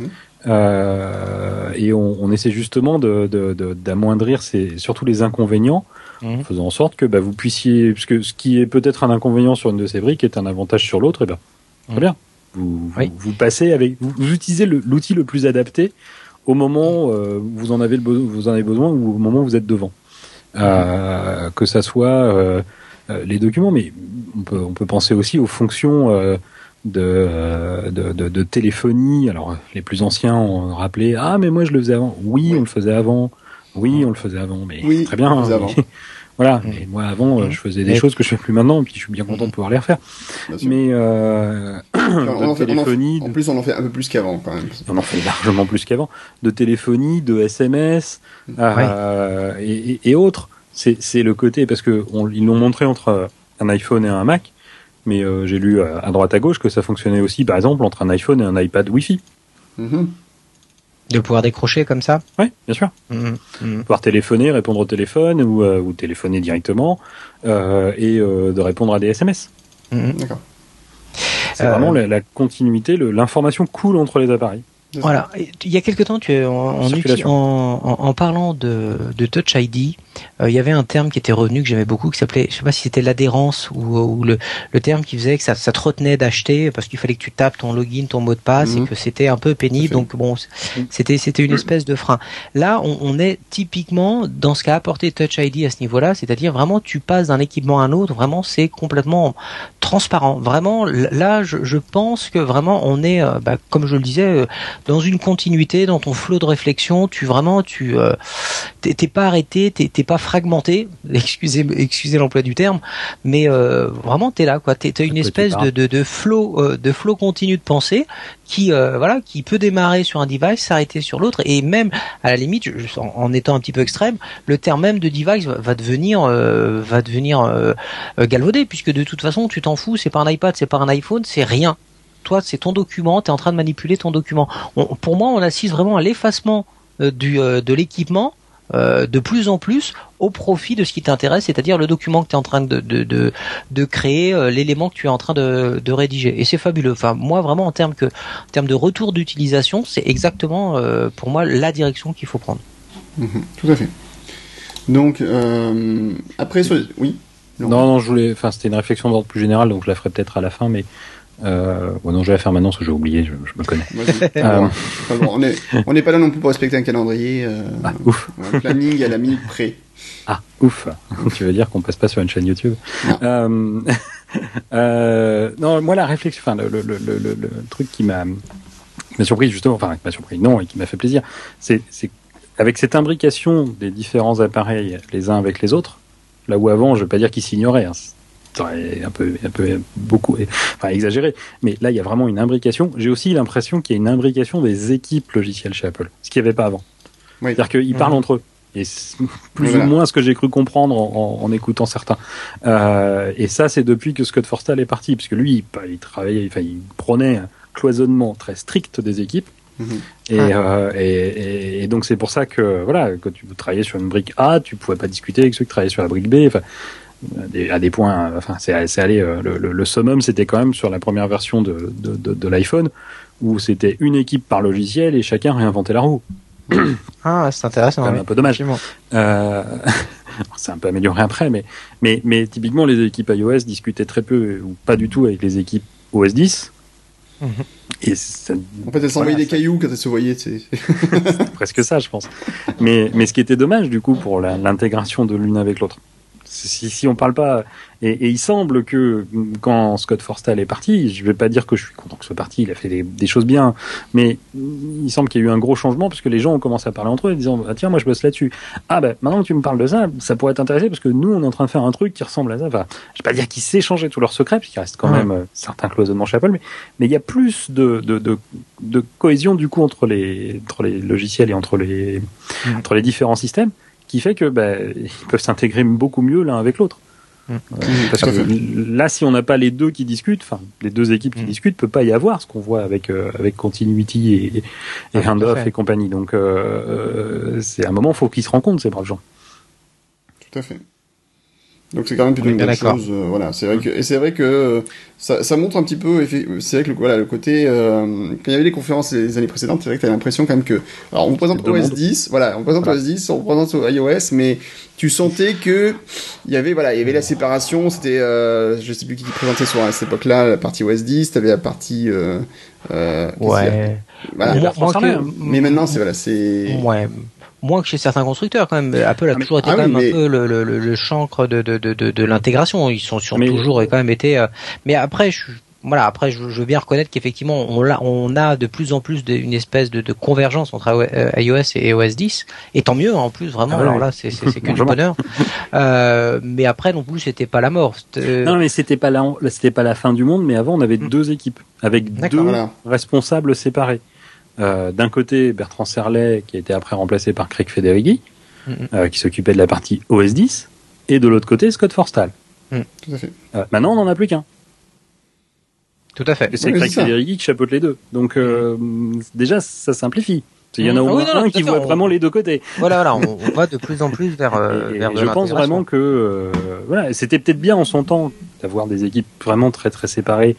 Euh, et on, on, essaie justement d'amoindrir de, de, surtout les inconvénients, en mhm. faisant en sorte que bah, vous puissiez, parce que ce qui est peut-être un inconvénient sur une de ces briques est un avantage sur l'autre, et eh très mhm. bien. Vous, vous, passez avec, vous, vous utilisez l'outil le, plus adapté au moment où euh, vous en avez le vous en avez besoin ou au moment où vous êtes devant. Euh, que ça soit euh, les documents, mais on peut, on peut penser aussi aux fonctions de, de, de, de, téléphonie. Alors les plus anciens ont rappelé ah mais moi je le faisais avant. Oui, on le faisait avant. Oui, on le faisait avant, mais très bien. Hein, voilà. Mm. Et moi, avant, euh, je faisais des choses que je fais plus maintenant, et puis je suis bien content de mm. pouvoir les refaire. Mais euh, en, téléphonie, en, plus, on en fait un peu plus qu'avant, quand même. On en fait largement plus qu'avant. De téléphonie, de SMS euh, et, et, autres. C'est le côté parce que ils l'ont montré entre un iPhone et un Mac, mais euh, j'ai lu à droite à gauche que ça fonctionnait aussi, par exemple, entre un iPhone et un iPad Wi-Fi. Mm-hmm. De pouvoir décrocher comme ça? Oui, bien sûr. Mmh, mmh. Pouvoir téléphoner, répondre au téléphone ou, euh, ou téléphoner directement euh, et euh, de répondre à des SMS. D'accord. C'est vraiment la, la continuité, l'information coule entre les appareils. Voilà. Il y a quelque temps, tu en, en, en, parlant de, de Touch ID, euh, il y avait un terme qui était revenu que j'aimais beaucoup, qui s'appelait, je sais pas si c'était l'adhérence ou, ou le, le, terme qui faisait que ça, ça te retenait d'acheter parce qu'il fallait que tu tapes ton login, ton mot de passe et mhm. que c'était un peu pénible. Donc bon, mhm. c'était c'était une espèce de frein. Là, on, on est typiquement dans ce qu'a apporté Touch ID à ce niveau-là, c'est-à-dire vraiment tu passes d'un équipement à un autre. Vraiment, c'est complètement transparent. Vraiment, là, je, je, pense que vraiment on est, euh, bah, comme je le disais, euh, dans une continuité, dans ton flot de réflexion. Tu vraiment, tu euh, t'es pas arrêté, t'es pas fragmenté. Excusez, excusez l'emploi du terme, mais euh, vraiment t'es là, quoi. T'es une espèce de, de, de flow, euh, de flow continu de pensée qui, euh, voilà, qui peut démarrer sur un device, s'arrêter sur l'autre, et même à la limite, en, étant un petit peu extrême, le terme même de device va, devenir, va devenir galvaudé, puisque de toute façon, tu t'en fous. C'est pas un iPad, c'est pas un iPhone, c'est rien toi, c'est ton document, tu es en train de manipuler ton document. pour moi, on assiste vraiment à l'effacement du de l'équipement euh, de plus en plus au profit de ce qui t'intéresse, c'est-à-dire le document que tu es en train de, de, de, de créer, euh, l'élément que tu es en train de, de rédiger. Et c'est fabuleux. Enfin, moi, vraiment, en termes, que, en termes de retour d'utilisation, c'est exactement euh, pour moi la direction qu'il faut prendre. Mhm, tout à fait. Donc, après, oui. Non, non, je voulais. Enfin, c'était une réflexion d'ordre plus général, donc je la ferai peut-être à la fin, mais euh, bon, non, je vais la faire maintenant parce que j'ai oublié, je, me connais. Euh, on n'est on pas là non plus pour respecter un calendrier. Euh, ah, ouf. Un planning à la minute près. Ah, ouf. tu veux dire qu'on passe pas sur une chaîne YouTube? Non. Euh, non, moi la réflexion, enfin le, le, le, le, truc qui m'a surpris justement, enfin qui m'a surpris non et qui m'a fait plaisir, c'est avec cette imbrication des différents appareils les uns avec les autres, là où avant, je vais pas dire qu'ils s'ignoraient, hein, un peu, un peu beaucoup, enfin exagéré. Mais là, il y a vraiment une imbrication. J'ai aussi l'impression qu'il y a une imbrication des équipes logicielles chez Apple, ce qu'il n'y avait pas avant. C'est-à-dire qu'ils parlent mhm. entre eux. Et plus ou moins ce que j'ai cru comprendre en, écoutant certains. Euh, et ça, c'est depuis que Scott Forstall est parti, puisque lui, il, travaillait, enfin, il prenait un cloisonnement très strict des équipes. Mhm. Euh, et, et, donc c'est pour ça que voilà, quand tu travaillais sur une brique A, tu pouvais pas discuter avec ceux qui travaillaient sur la brique B. Enfin, à des, points. Enfin, c'est allé. Euh, le, le, summum, c'était quand même sur la première version de, de, de, de l'iPhone, où c'était une équipe par logiciel et chacun réinventait la roue. Ah, c'est intéressant. C'est un peu dommage. Euh, c'est un peu amélioré après, mais, mais, mais typiquement, les équipes iOS discutaient très peu ou pas du tout avec les équipes OS 10. Mhm. Et ça, en fait, elles s'envoyaient des cailloux quand elles se voyaient. C'est presque ça, je pense. Mais, mais ce qui était dommage, du coup, pour l'intégration de l'une avec l'autre si, si on parle pas, et, et, il semble que quand Scott Forstall est parti, je vais pas dire que je suis content que ce parti, il a fait des, des choses bien, mais il semble qu'il y a eu un gros changement parce que les gens ont commencé à parler entre eux en disant ah, tiens moi je bosse là-dessus. Ah ben maintenant que tu me parles de ça, ça pourrait t'intéresser parce que nous on est en train de faire un truc qui ressemble à ça. Enfin, je vais pas dire qu'ils s'échangeaient tous leurs secrets parce qu'il reste quand même euh, certains cloisonnements chez Apple, mais mais il y a plus de, de, de, de cohésion du coup entre les entre les logiciels et entre les entre les différents systèmes qui fait que bah, ils peuvent s'intégrer beaucoup mieux l'un avec l'autre. Mmh. parce que là, si on n'a pas les deux qui discutent, enfin les deux équipes qui mmh. discutent, peut pas y avoir ce qu'on voit avec euh, avec Continuity et, et ah, Handoff et compagnie. Donc euh, euh, c'est un moment, faut qu'ils se rencontrent ces braves gens. Tout à fait. Donc c'est quand même plutôt une bonne chose. Euh, voilà, c'est vrai que et c'est vrai que euh, ça, ça, montre un petit peu. C'est vrai que le, voilà le côté euh, quand il y avait les conférences les années précédentes, c'est vrai que t'as l'impression quand même que alors on présente OS 10, voilà, on présente OS 10, on présente iOS, mais tu sentais que il y avait voilà il y avait la séparation. C'était euh, je sais plus qui présentait sur à cette époque-là la partie OS 10, t'avais la partie euh, ouais. Voilà, mais maintenant c'est voilà c'est ouais moins que chez certains constructeurs quand même. Apple a ah, toujours été ah quand même un peu le, le, le, chancre de, de, de, de l'intégration. Ils sont, sont toujours quand même été. Euh, mais après, je, voilà, après, je, veux bien reconnaître qu'effectivement, on a, on a de plus en plus de, une espèce de, de convergence entre euh, iOS et OS 10, et tant mieux en plus, vraiment. Ah alors là, c'est que du bonheur. Euh, mais après, non plus, c'était pas la mort. Non, mais c'était pas la, pas la fin du monde. Mais avant, on avait mm. deux équipes avec deux responsables séparés. Euh, d'un côté Bertrand Serlet, qui a été après remplacé par Craig Federighi, mm-hmm. euh, qui s'occupait de la partie OS 10, et de l'autre côté Scott Forstall. Mm. Tout à fait. Euh, maintenant, on n'en a plus qu'un. Tout à fait. C'est Craig Federighi qui chapeaute les deux. Donc mm. déjà, ça simplifie. Il y en a au ah moins un qui voit vraiment les deux côtés. Voilà, voilà, on, va de plus en plus vers. vers je pense vraiment que voilà, c'était peut-être bien en son temps d'avoir des équipes vraiment très très séparées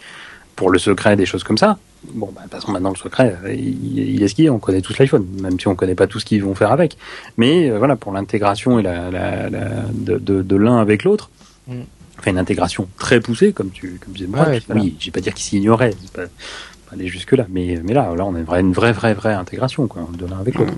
pour le secret, des choses comme ça. Bon, bah, façon, maintenant, le secret, il, est ce qu'il est. On connaît tous l'iPhone, même si on connaît pas tout ce qu'ils vont faire avec. Mais voilà, pour l'intégration et la, la, la de, de, de l'un avec l'autre, mm. enfin une intégration très poussée, comme tu, comme disais moi. oui, j'ai pas dire qu'ils s'ignoraient, pas, pas aller jusque là, mais mais là, là, on a une vraie, vraie, vraie, intégration, quoi, de l'un avec l'autre.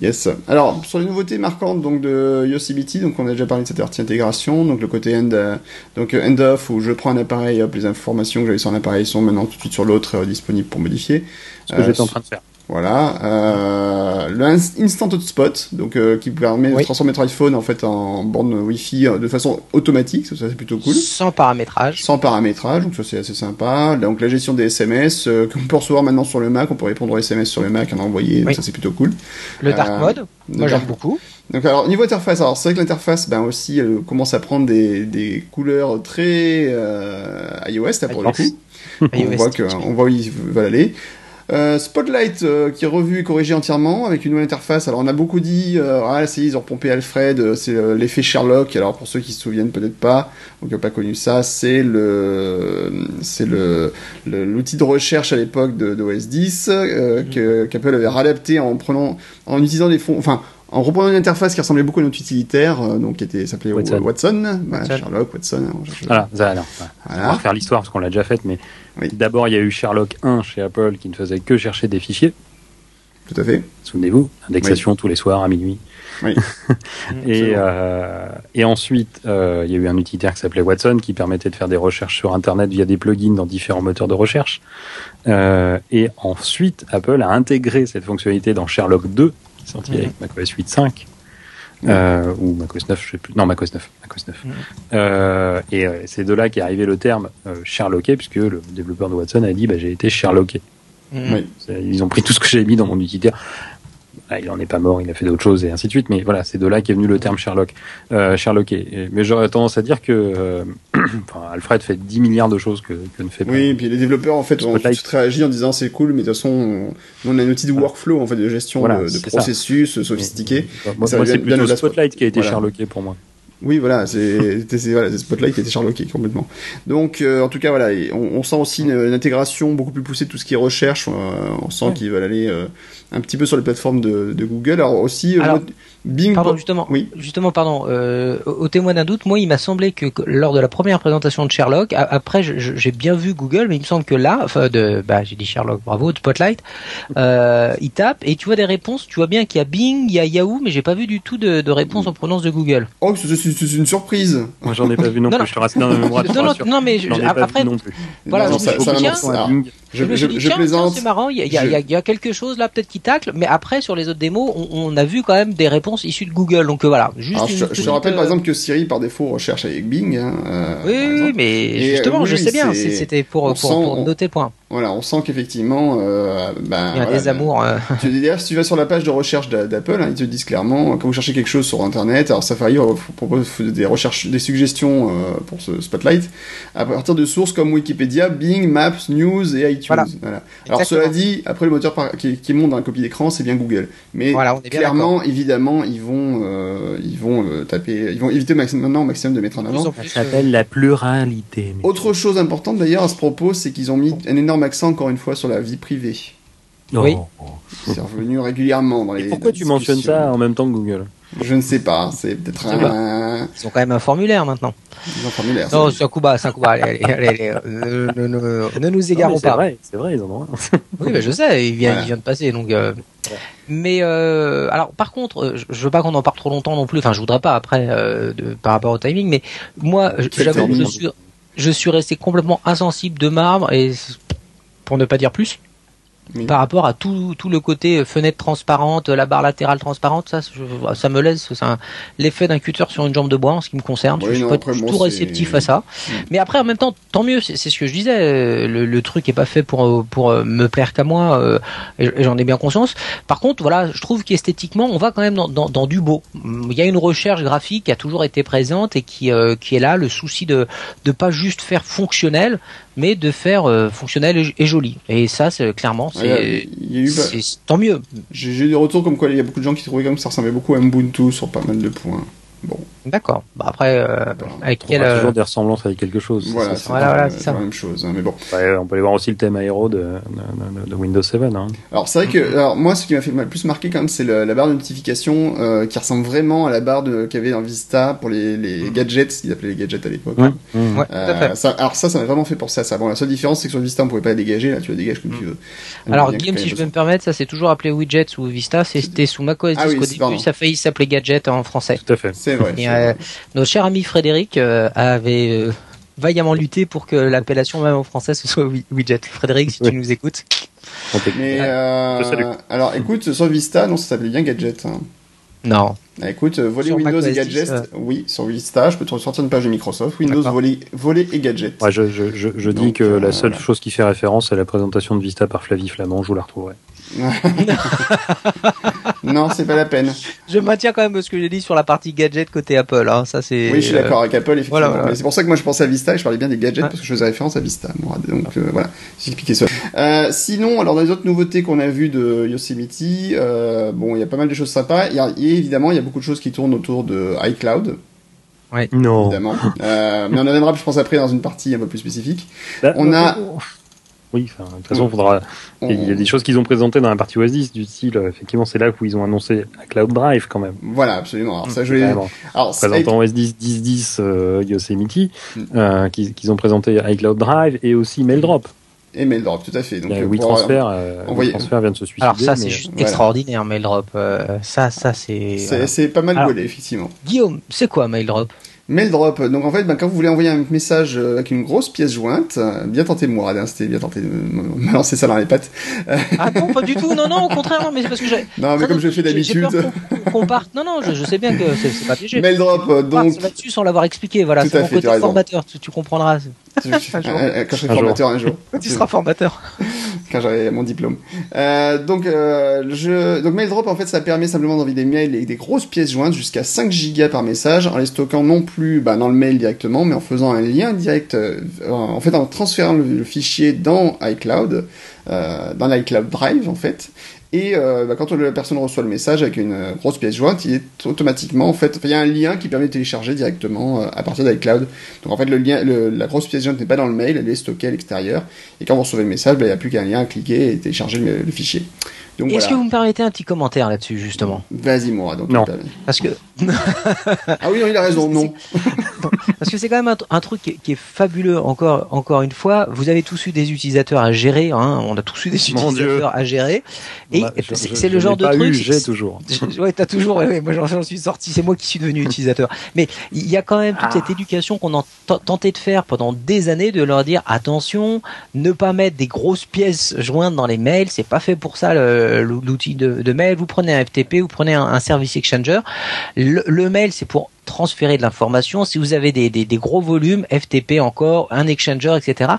Yes. Alors sur les nouveautés marquantes donc de Yosemite, donc on a déjà parlé de cette partie intégration, donc le côté end, euh, donc end off où je prends un appareil, hop, les informations que j'avais sur un appareil sont maintenant tout de suite sur l'autre euh, disponibles pour modifier. Ce que j'étais en train de faire. Voilà, euh, le Instant Hotspot, donc euh, qui permet de transformer votre iPhone en fait en borne Wi-Fi euh, de façon automatique, ça, c'est plutôt cool. Sans paramétrage. Sans paramétrage, donc ça c'est assez sympa. Donc la gestion des SMS euh, qu'on peut recevoir maintenant sur le Mac, on peut répondre aux SMS sur le Mac, en envoyer, donc ça c'est plutôt cool. Le Dark Mode, moi j'aime beaucoup. Donc alors niveau interface, alors c'est vrai que l'interface, ben aussi, elle commence à prendre des, des couleurs très iOS là pour le coup. on voit que, on voit où il va aller. Euh, Spotlight euh, qui est revu et corrigé entièrement avec une nouvelle interface. Alors on a beaucoup dit, euh, ah c'est ils ont pompé Alfred, c'est l'effet Sherlock. Alors pour ceux qui se souviennent peut-être pas, ou qui n'ont pas connu ça, c'est le c'est le l'outil de recherche à l'époque de, de, OS 10 mm. que qu'Apple avait réadapté en prenant en utilisant des fonds, enfin en reprenant une interface qui ressemblait beaucoup à notre utilitaire, donc qui était s'appelait Watson, Watson. Sherlock, Watson. Voilà, ça, alors, on va refaire l'histoire parce qu'on l'a déjà faite, mais D'abord, il y a eu Sherlock 1 chez Apple qui ne faisait que chercher des fichiers. Tout à fait. Souvenez-vous, indexation tous les soirs à minuit. Oui. et, euh, et ensuite, euh, il y a eu un utilitaire qui s'appelait Watson qui permettait de faire des recherches sur Internet via des plugins dans différents moteurs de recherche. Euh, et ensuite, Apple a intégré cette fonctionnalité dans Sherlock 2, qui est sorti avec macOS 8.5 euh, ou macOS 9, je sais plus. Non, macOS 9. macOS 9. Euh, et euh, c'est de là qu'est arrivé le terme euh, Sherlocké, puisque le développeur de Watson a dit bah, j'ai été Sherlocké. Oui. Ils ont pris tout ce que j'avais mis dans mon utilitaire. Ah, il en est pas mort, il a fait d'autres choses et ainsi de suite. Mais voilà, c'est de là qu'est venu le terme Sherlock, euh, Sherlocké. Mais j'aurais tendance à dire que euh, enfin, Alfred fait 10 milliards de choses que, que ne fait pas. Oui, et puis les développeurs en fait ont tout réagi en disant c'est cool, mais de toute façon, on, a un outil de workflow en fait de gestion de, de processus sophistiqué. Moi, moi c'est plutôt Spotlight qui a été voilà. Sherlocké pour moi. Oui, voilà, c'est voilà, Spotlight qui était Sherlocké complètement. Donc, euh, en tout cas, voilà, on, on sent aussi une, une, intégration beaucoup plus poussée de tout ce qui est recherche. Euh, on sent ouais. qu'ils veulent aller euh, un petit peu sur les plateformes de, de Google. Alors aussi, Alors, Bing. Pardon, justement. Oui. Justement, pardon. Euh, au témoin d'un doute, moi, il m'a semblé que, que, lors de la première présentation de Sherlock, a, après, j'ai bien vu Google, mais il me semble que là, enfin, de, bah, j'ai dit Sherlock, bravo, de Spotlight, euh, il tape et tu vois des réponses. Tu vois bien qu'il y a Bing, il y a Yahoo, mais j'ai pas vu du tout de, de réponse en provenance de Google. Oh, c'est une surprise. Moi, j'en ai pas vu non, non plus. Je te rassure. Non, non, non, mais je, après, non plus. voilà, non, ça, ça, je, je, je, je plaisante. C'est marrant, il y a, y, y a, quelque chose là peut-être qui tacle, mais après sur les autres démos, on, on, a vu quand même des réponses issues de Google. Donc euh, voilà, juste. Alors, je, te rappelle par exemple que Siri par défaut recherche avec Bing. Hein, euh, oui, mais justement, oui, je sais bien, c'était pour, pour, pour, noter le point. Voilà, on sent qu'effectivement, euh, ben, il y a voilà, des amours. Euh... Tu, d'ailleurs, si tu vas sur la page de recherche d'Apple, hein, ils te disent clairement quand vous cherchez quelque chose sur Internet, alors Safari propose des recherches, des suggestions euh, pour ce Spotlight à partir de sources comme Wikipédia, Bing, Maps, News et iTunes. Voilà. voilà. Alors cela dit, après le moteur par, qui, qui monte dans la copie d'écran, c'est bien Google. Mais clairement, évidemment, ils vont, euh, ils vont euh, taper, ils vont éviter maintenant au maximum de mettre en avant. Ça s'appelle la pluralité. Autre chose importante d'ailleurs à ce propos, c'est qu'ils ont mis un énorme accent encore une fois sur la vie privée. Oui. C'est revenu régulièrement dans les. Et pourquoi tu mentionnes ça en même temps que Google? Je ne sais pas. C'est peut-être un. Ils ont quand même un formulaire maintenant. Ils ont un formulaire. Non, c'est un coup bas, c'est un coup bas. Allez, allez, allez, allez. Ne, ne, ne, ne, nous égarons pas. C'est vrai, c'est vrai, ils en ont un. oui, mais je sais, il vient, voilà. il vient de passer, donc. Euh... Mais euh, alors, par contre, je, je veux pas qu'on en parle trop longtemps non plus. Enfin, je voudrais pas après euh, de, par rapport au timing, mais moi, j'avoue que je suis, je suis resté complètement insensible de marbre et pour ne pas dire plus. Oui. Par rapport à tout, tout le côté fenêtre transparente, la barre latérale transparente, ça, je, ça me laisse l'effet d'un cutter sur une jambe de bois en ce qui me concerne. Oui, je suis non, pas après, tout réceptif à ça. Mais après, en même temps, tant mieux. C'est ce que je disais. Le, le, truc est pas fait pour pour me plaire qu'à moi, euh, et, j'en ai bien conscience. Par contre, voilà, je trouve qu'esthétiquement, on va quand même dans, dans, dans, du beau. Il y a une recherche graphique qui a toujours été présente et qui euh, qui est là, le souci de de pas juste faire fonctionnel, mais de faire euh, fonctionnel et, et, joli. Et ça, c'est clairement, c'est bah, tant mieux. J'ai eu des retours comme quoi il y a beaucoup de gens qui trouvaient comme ça ressemblait beaucoup à Ubuntu sur pas mal de points. Bon. D'accord. Bah après, euh, avec quel toujours euh, des ressemblances avec quelque chose. Voilà, c'est voilà, la même chose. Hein, mais bon. on peut aller voir aussi le thème aéro de, de, Windows 7. Hein. Alors c'est vrai que, alors moi, ce qui m'a fait le plus marquer quand même, c'est la barre de notification euh, qui ressemble vraiment à la barre qu'il y avait dans Vista pour les, les mm. gadgets, ils appelaient les gadgets à l'époque. Ouais euh, alors ça, ça m'a vraiment fait penser à ça. Bon, la seule différence, c'est que sur Vista, on pouvait pas la dégager. Là, tu la dégages comme tu veux. alors Guillaume, si je peux me permettre, ça c'est toujours appelé widgets ou Vista. C'était sous macOS 10 ah, oui, au début, ça a failli s'appeler gadget en français. Tout à fait. C'est vrai. Et, nos cher ami Frédéric euh, avait euh, vaillamment lutté pour que l'appellation même en français ce soit widget. Frédéric, si tu nous écoutes. Mais euh, alors écoute, sur Vista, non, ça s'appelait bien Gadget. Hein. Non. Ah, écoute, voler Windows et Gadget, oui, sur Vista, je peux te ressortir une page de Microsoft, Windows, voler, voler et Gadget. Ouais, je, je, je, dis que la seule chose qui fait référence, c'est la présentation de Vista par Flavie Flamand, je vous la retrouverai. non, c'est pas la peine. Je maintiens quand même ce que j'ai dit sur la partie gadget côté Apple. Hein. Ça, c'est. Oui, je suis d'accord avec Apple, effectivement. Mais c'est pour ça que moi je pensais à Vista et je parlais bien des gadgets parce que je faisais référence à Vista. Donc euh, voilà, j'ai ça. Euh, sinon, alors dans les autres nouveautés qu'on a vues de Yosemite, euh, bon, il y a pas mal de choses sympas. Il y a, évidemment, il y a beaucoup de choses qui tournent autour de iCloud. Ouais. Non. Évidemment. mais on en aimera, je pense, après dans une partie un peu plus spécifique. Bah, on a. Oui, de toute façon, faudra. Il y a des choses qu'ils ont présentées dans la partie OS 10 du style, euh, effectivement, c'est là où ils ont annoncé la Cloud Drive quand même. Voilà, absolument. Alors ça, je vais. Alors, présentant OS 10 10 10 euh, Yosemite, mm. euh, qu'ils ont présenté iCloud Drive et aussi MailDrop. Et MailDrop, tout à fait. Donc, oui, transfert, euh, transfert vient de se suicider. Alors ça, c'est juste extraordinaire, MailDrop. ça, ça, c'est. C'est pas mal gaulé, effectivement. Guillaume, c'est quoi MailDrop Mail drop. Donc en fait, ben, quand vous voulez envoyer un message euh, avec une grosse pièce jointe, euh, bien tenté de moi, c'était bien tenté de me lancer ça dans les pattes. Ah non, pas du tout. Non, non, au contraire, mais c'est parce que j'ai. Non, mais comme je fais d'habitude. Qu'on parte. Non, non, je, sais bien que c'est pas piégé. Mail drop, donc. là-dessus sans l'avoir expliqué. Voilà, c'est mon côté formateur. Tu, tu comprendras. Quand je serai formateur un jour. Tu seras formateur. Quand j'aurai mon diplôme. Euh, donc, euh, donc MailDrop, en fait, ça permet simplement d'envoyer des mails et des grosses pièces jointes jusqu'à 5 gigas par message, en les stockant non plus bah, dans le mail directement, mais en faisant un lien direct, euh, en fait, en transférant le, fichier dans iCloud, dans l'iCloud Drive, en fait, et euh, bah, quand la personne reçoit le message avec une euh, grosse pièce jointe, il est automatiquement, en fait, il y a un lien qui permet de télécharger directement euh, à partir d'iCloud. Donc en fait, le la grosse pièce jointe n'est pas dans le mail, elle est stockée à l'extérieur. Et quand vous recevez le message, bah, il n'y a plus qu'un lien à cliquer et télécharger le fichier. Est-ce que vous me permettez un petit commentaire là-dessus, justement? Vas-y, moi. Donc non. Parce que. ah oui, non, il a raison, non. Parce que c'est quand même un, truc qui est, fabuleux, encore, encore une fois. Vous avez tous eu des utilisateurs à gérer, hein. on a tous eu des utilisateurs à gérer. Et c'est le genre de truc. J'ai toujours. ouais, t'as toujours. Ouais, moi, j'en suis sorti, c'est moi qui suis devenu utilisateur. Mais il y a quand même toute cette ah. éducation qu'on a tenté de faire pendant des années, de leur dire attention, ne pas mettre des grosses pièces jointes dans les mails, c'est pas fait pour ça. Le, l'outil de, mail, vous prenez un FTP, vous prenez un, service exchanger. le mail, c'est pour transférer de l'information. Si vous avez des, des, des, gros volumes, FTP encore, un exchanger, etc.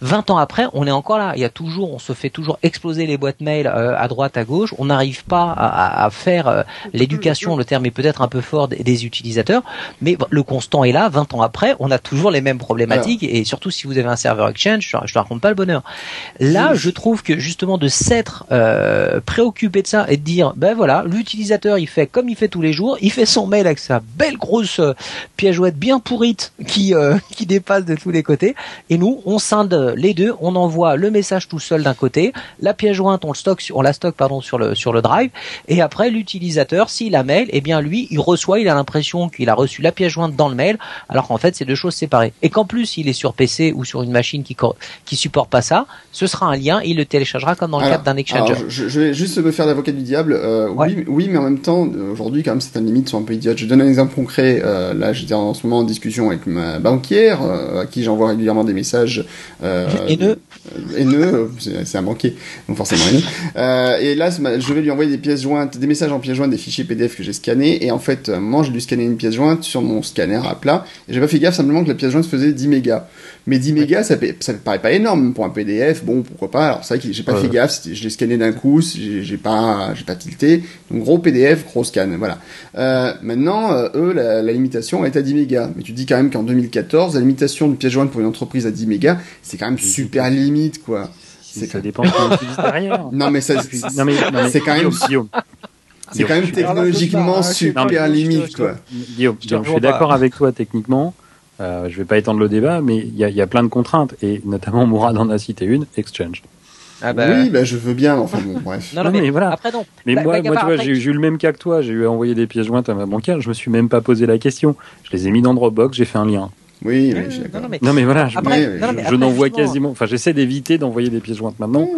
20 ans après, on est encore là. Il y a toujours, on se fait toujours exploser les boîtes mail euh, à droite, à gauche. On n'arrive pas à, à faire euh, l'éducation, le terme est peut-être un peu fort des, utilisateurs, mais le constant est là. 20 ans après, on a toujours les mêmes problématiques et surtout si vous avez un serveur Exchange, je, ne raconte pas le bonheur. Là, je trouve que justement de s'être euh, préoccupé de ça et de dire, ben voilà, l'utilisateur il fait comme il fait tous les jours, il fait son mail avec sa belle grosse euh, pièce jouette bien pourrite qui euh, qui dépasse de tous les côtés. Et nous, on scinde les deux. On envoie le message tout seul d'un côté, la pièce jointe, on le stocke, on la stocke pardon sur le sur le drive. Et après, l'utilisateur, s'il a mail, eh bien lui, il reçoit, il a l'impression qu'il a reçu la pièce jointe dans le mail, alors qu'en fait, c'est deux choses séparées. Et qu'en plus, il est sur PC ou sur une machine qui qui supporte pas ça, ce sera un lien, il le téléchargera comme dans le cadre d'un exchanger. je, je, vais juste me faire l'avocat du diable. Euh, oui, oui, mais en même temps, aujourd'hui, quand même, certaines limites sont un peu idiotes. Je donne un exemple concret euh, là, j'étais en ce moment en discussion avec ma banquière, euh, à qui j'envoie régulièrement des messages. Euh, haineux. Haineux, c'est un banquier, donc forcément haineux. Euh, et là, je vais lui envoyer des pièces jointes, des messages en pièces jointes, des fichiers PDF que j'ai scannés. Et en fait, moi, j'ai dû scanner une pièce jointe sur mon scanner à plat. Et j'ai pas fait gaffe simplement que la pièce jointe faisait 10 mégas. Mais 10 mégas, ça, ça paraît pas énorme pour un PDF. Bon, pourquoi pas. Alors, c'est vrai que j'ai pas fait gaffe. Je l'ai scanné d'un coup. J'ai pas, j'ai pas tilté. Donc, gros PDF, gros scan. Voilà. Euh, maintenant, euh, eux, la, la, limitation est à 10 mégas. Mais tu dis quand même qu'en 2014, la limitation de pièce jointe pour une entreprise à 10 mégas, c'est quand même super limite, quoi. Ça dépend de ce derrière. Non, mais ça, c'est quand même. c'est quand même technologiquement super limite, quoi. Guillaume, je suis d'accord avec toi techniquement. Euh, je vais pas étendre le débat, mais il y a, y a plein de contraintes, et notamment Mourad en a cité une, Exchange. Ah bah... Oui, bah je veux bien, enfin bon, bref. non, non, mais, voilà. Après, non. Mais moi, moi tu vois, j'ai eu le même cas que toi. J'ai eu à envoyer des pièces jointes à ma banquière. Je me suis même pas posé la question. Je les ai mis dans Dropbox, j'ai fait un lien. Oui, mais non, non, mais... voilà, je, je, n'envoie quasiment. Enfin, j'essaie d'éviter d'envoyer des pièces jointes maintenant,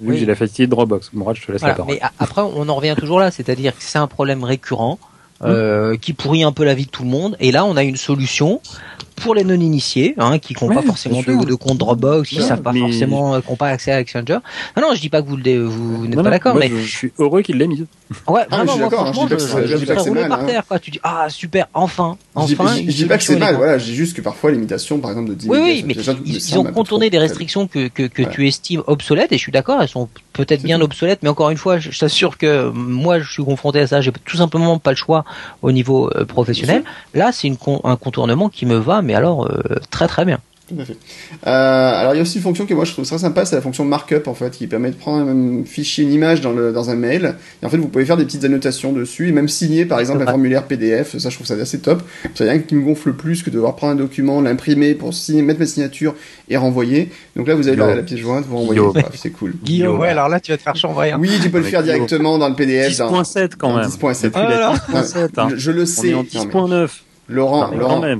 vu que j'ai la facilité de Dropbox. Mourad, je te laisse la parole. Mais après, on en revient toujours là, c'est-à-dire que c'est un problème récurrent. Euh, qui pourrit un peu la vie de tout le monde. Et là, on a une solution pour les non-initiés, hein, qui n'ont pas forcément de, de, compte Dropbox, qui ne savent pas forcément, euh, qui n'ont pas accès à Exchanger. Non, non, je dis pas que vous, le, vous n'êtes pas d'accord, mais je suis heureux qu'il l'ait mis. Ouais, ah, vraiment, moi, franchement, je, je, je par hein. terre, quoi. Tu dis, ah, super, enfin, enfin. Je, dis pas que c'est mal, voilà, je dis juste que parfois l'imitation, par exemple, de 10 Oui, oui, mais ils, ont contourné des restrictions que, que, que tu estimes obsolètes, et je suis d'accord, elles sont peut-être bien obsolètes, mais encore une fois, je t'assure que moi, je suis confronté à ça, j'ai tout simplement pas le choix au niveau euh, professionnel. Là, c'est un contournement qui me va, mais alors euh, très très bien. Euh, alors il y a aussi une fonction que moi je trouve très sympa, c'est la fonction markup en fait, qui permet de prendre un fichier, une image dans, le, dans un mail, et en fait vous pouvez faire des petites annotations dessus, et même signer par exemple un formulaire PDF, ça je trouve ça assez top, c'est rien qui me gonfle plus que de devoir prendre un document, l'imprimer pour signer, mettre ma signature et renvoyer, donc là vous avez la, la, pièce jointe, vous renvoyez, ah, c'est cool. Guillaume, ouais alors là tu vas te faire chambrer. Hein. Oui, tu peux le faire directement dans le PDF. 10.7 quand même. 10.7. Ah, hein. je, le sais. 10.9. Laurent,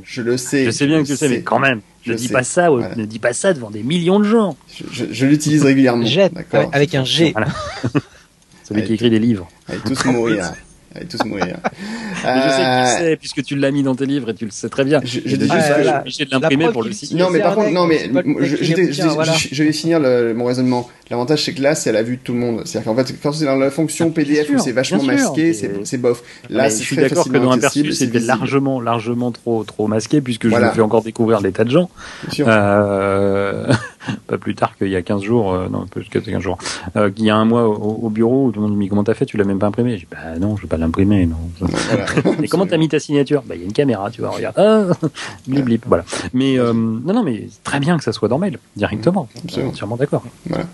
je le sais. Je sais bien que tu le sais, mais quand même. Je, dis pas ça, ne dis pas ça devant des millions de gens. Je, l'utilise régulièrement. Jette, avec, un G. Voilà. Celui avec, qui écrit des livres. Avec tous mourir. Allez tous mourir. Mais je sais que tu sais, puisque tu l'as mis dans tes livres et tu le sais très bien. Je, je dis juste que j'ai obligé de l'imprimer pour le site. Non, mais par contre, non, mais je, je, vais finir le, mon raisonnement. L'avantage, c'est que là, c'est à la vue de tout le monde. C'est-à-dire qu'en fait, quand c'est dans la fonction ah, PDF où c'est vachement masqué, c'est bof. Là, c'est Je suis d'accord que dans un perçu, c'était largement, largement trop, trop masqué puisque je me fais encore découvrir des tas de gens. Pas plus tard qu'il y a 15 jours, euh, non, plus que 15 jours, euh, qu'il y a un mois au, bureau où tout le monde me dit comment t'as fait, tu l'as même pas imprimé. Je dis bah non, je vais pas l'imprimer, non. Et comment t'as mis ta signature? Bah il y a une caméra, tu vois, regarde. Ah, blip blip, voilà. Mais euh, non, non, mais très bien que ça soit dans mail directement. Entièrement d'accord. Voilà.